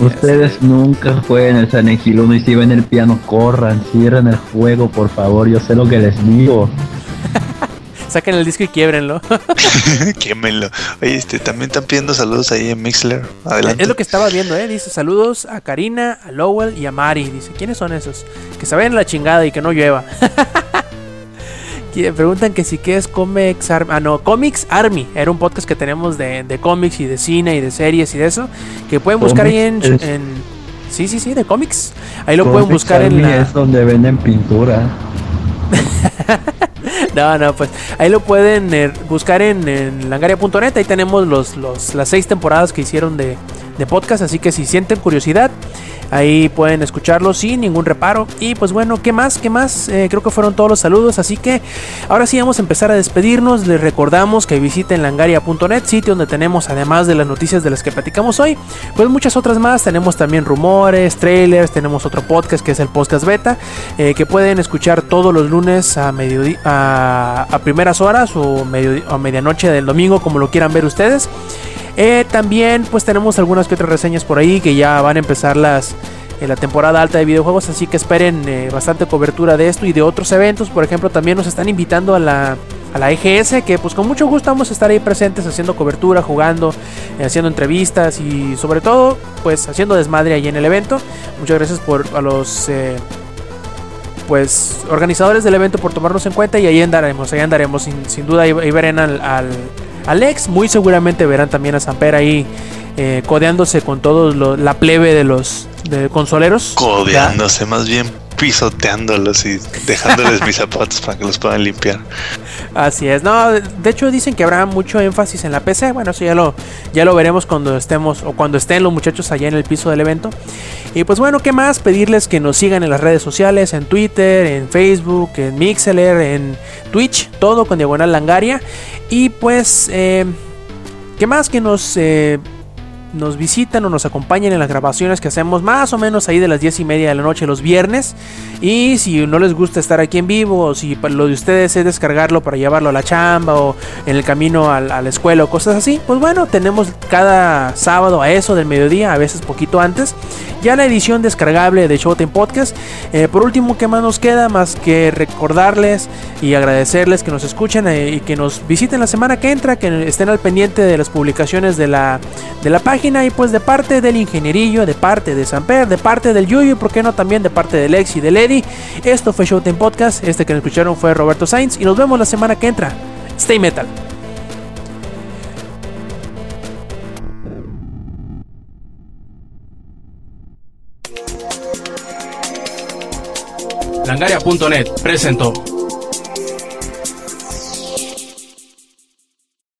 Ustedes nunca jueguen el Silent Hill 1 y si ven el piano, corran, cierren el juego, por favor, yo sé lo que les digo. [laughs] Saquen el disco y quiebrenlo. [laughs] [laughs] Quémenlo. Oye, este, también están pidiendo saludos ahí en Mixler. Adelante. es lo que estaba viendo, ¿eh? Dice saludos a Karina, a Lowell y a Mari. Dice, ¿quiénes son esos? Que se vayan la chingada y que no llueva. [laughs] Que Preguntan que si qué es Comics Army. Ah, no, Comics Army. Era un podcast que tenemos de, de cómics y de cine y de series y de eso. Que pueden buscar ahí en, Sí, sí, sí, de cómics. Ahí lo pueden buscar en Army la. Es donde venden pintura. No, no, pues ahí lo pueden eh, buscar en, en langaria.net. Ahí tenemos los, los, las seis temporadas que hicieron de, de podcast. Así que si sienten curiosidad, ahí pueden escucharlo sin ningún reparo. Y pues bueno, ¿qué más? ¿Qué más? Eh, creo que fueron todos los saludos. Así que ahora sí vamos a empezar a despedirnos. Les recordamos que visiten langaria.net, sitio donde tenemos, además de las noticias de las que platicamos hoy, pues muchas otras más. Tenemos también rumores, trailers, tenemos otro podcast que es el podcast beta, eh, que pueden escuchar todos los lunes a mediodía, a, primeras horas o a medianoche del domingo, como lo quieran ver ustedes. Eh, también pues tenemos algunas que otras reseñas por ahí que ya van a empezar las en la temporada alta de videojuegos, así que esperen eh, bastante cobertura de esto y de otros eventos. Por ejemplo, también nos están invitando a la, a la EGS, que pues con mucho gusto vamos a estar ahí presentes haciendo cobertura, jugando, eh, haciendo entrevistas y sobre todo pues haciendo desmadre ahí en el evento. Muchas gracias por a los... Eh, pues organizadores del evento por tomarnos en cuenta y ahí andaremos, ahí andaremos sin, sin duda ahí, verán al, Alex, muy seguramente verán también a Samper ahí eh, codeándose con todos la plebe de los de consoleros. Codeándose, más bien pisoteándolos y dejándoles mis zapatos para que los puedan limpiar. Así es, no, de hecho dicen que habrá mucho énfasis en la PC, bueno, eso ya lo, ya lo veremos cuando estemos o cuando estén los muchachos allá en el piso del evento. Y pues bueno, ¿qué más? Pedirles que nos sigan en las redes sociales, en Twitter, en Facebook, en Mixler, en Twitch, todo con Diagonal Langaria. Y pues, eh, ¿qué más? Que nos... Eh, nos visitan o nos acompañan en las grabaciones que hacemos más o menos ahí de las 10 y media de la noche los viernes. Y si no les gusta estar aquí en vivo o si lo de ustedes es descargarlo para llevarlo a la chamba o en el camino a, la escuela o cosas así, pues bueno, tenemos cada sábado a eso del mediodía, a veces poquito antes, ya la edición descargable de Showtime Podcast. Eh, por último, ¿qué más nos queda? Más que recordarles y agradecerles que nos escuchen eh, y que nos visiten la semana que entra, que estén al pendiente de las publicaciones de la, de la página y pues de parte del ingenierillo, de parte de Samper, de parte del Yuyu y por qué no también de parte del Lex y del Eddie. Esto fue Showtime Podcast, este que nos escucharon fue Roberto Sainz y nos vemos la semana que entra. Stay Metal. Langaria.net presentó.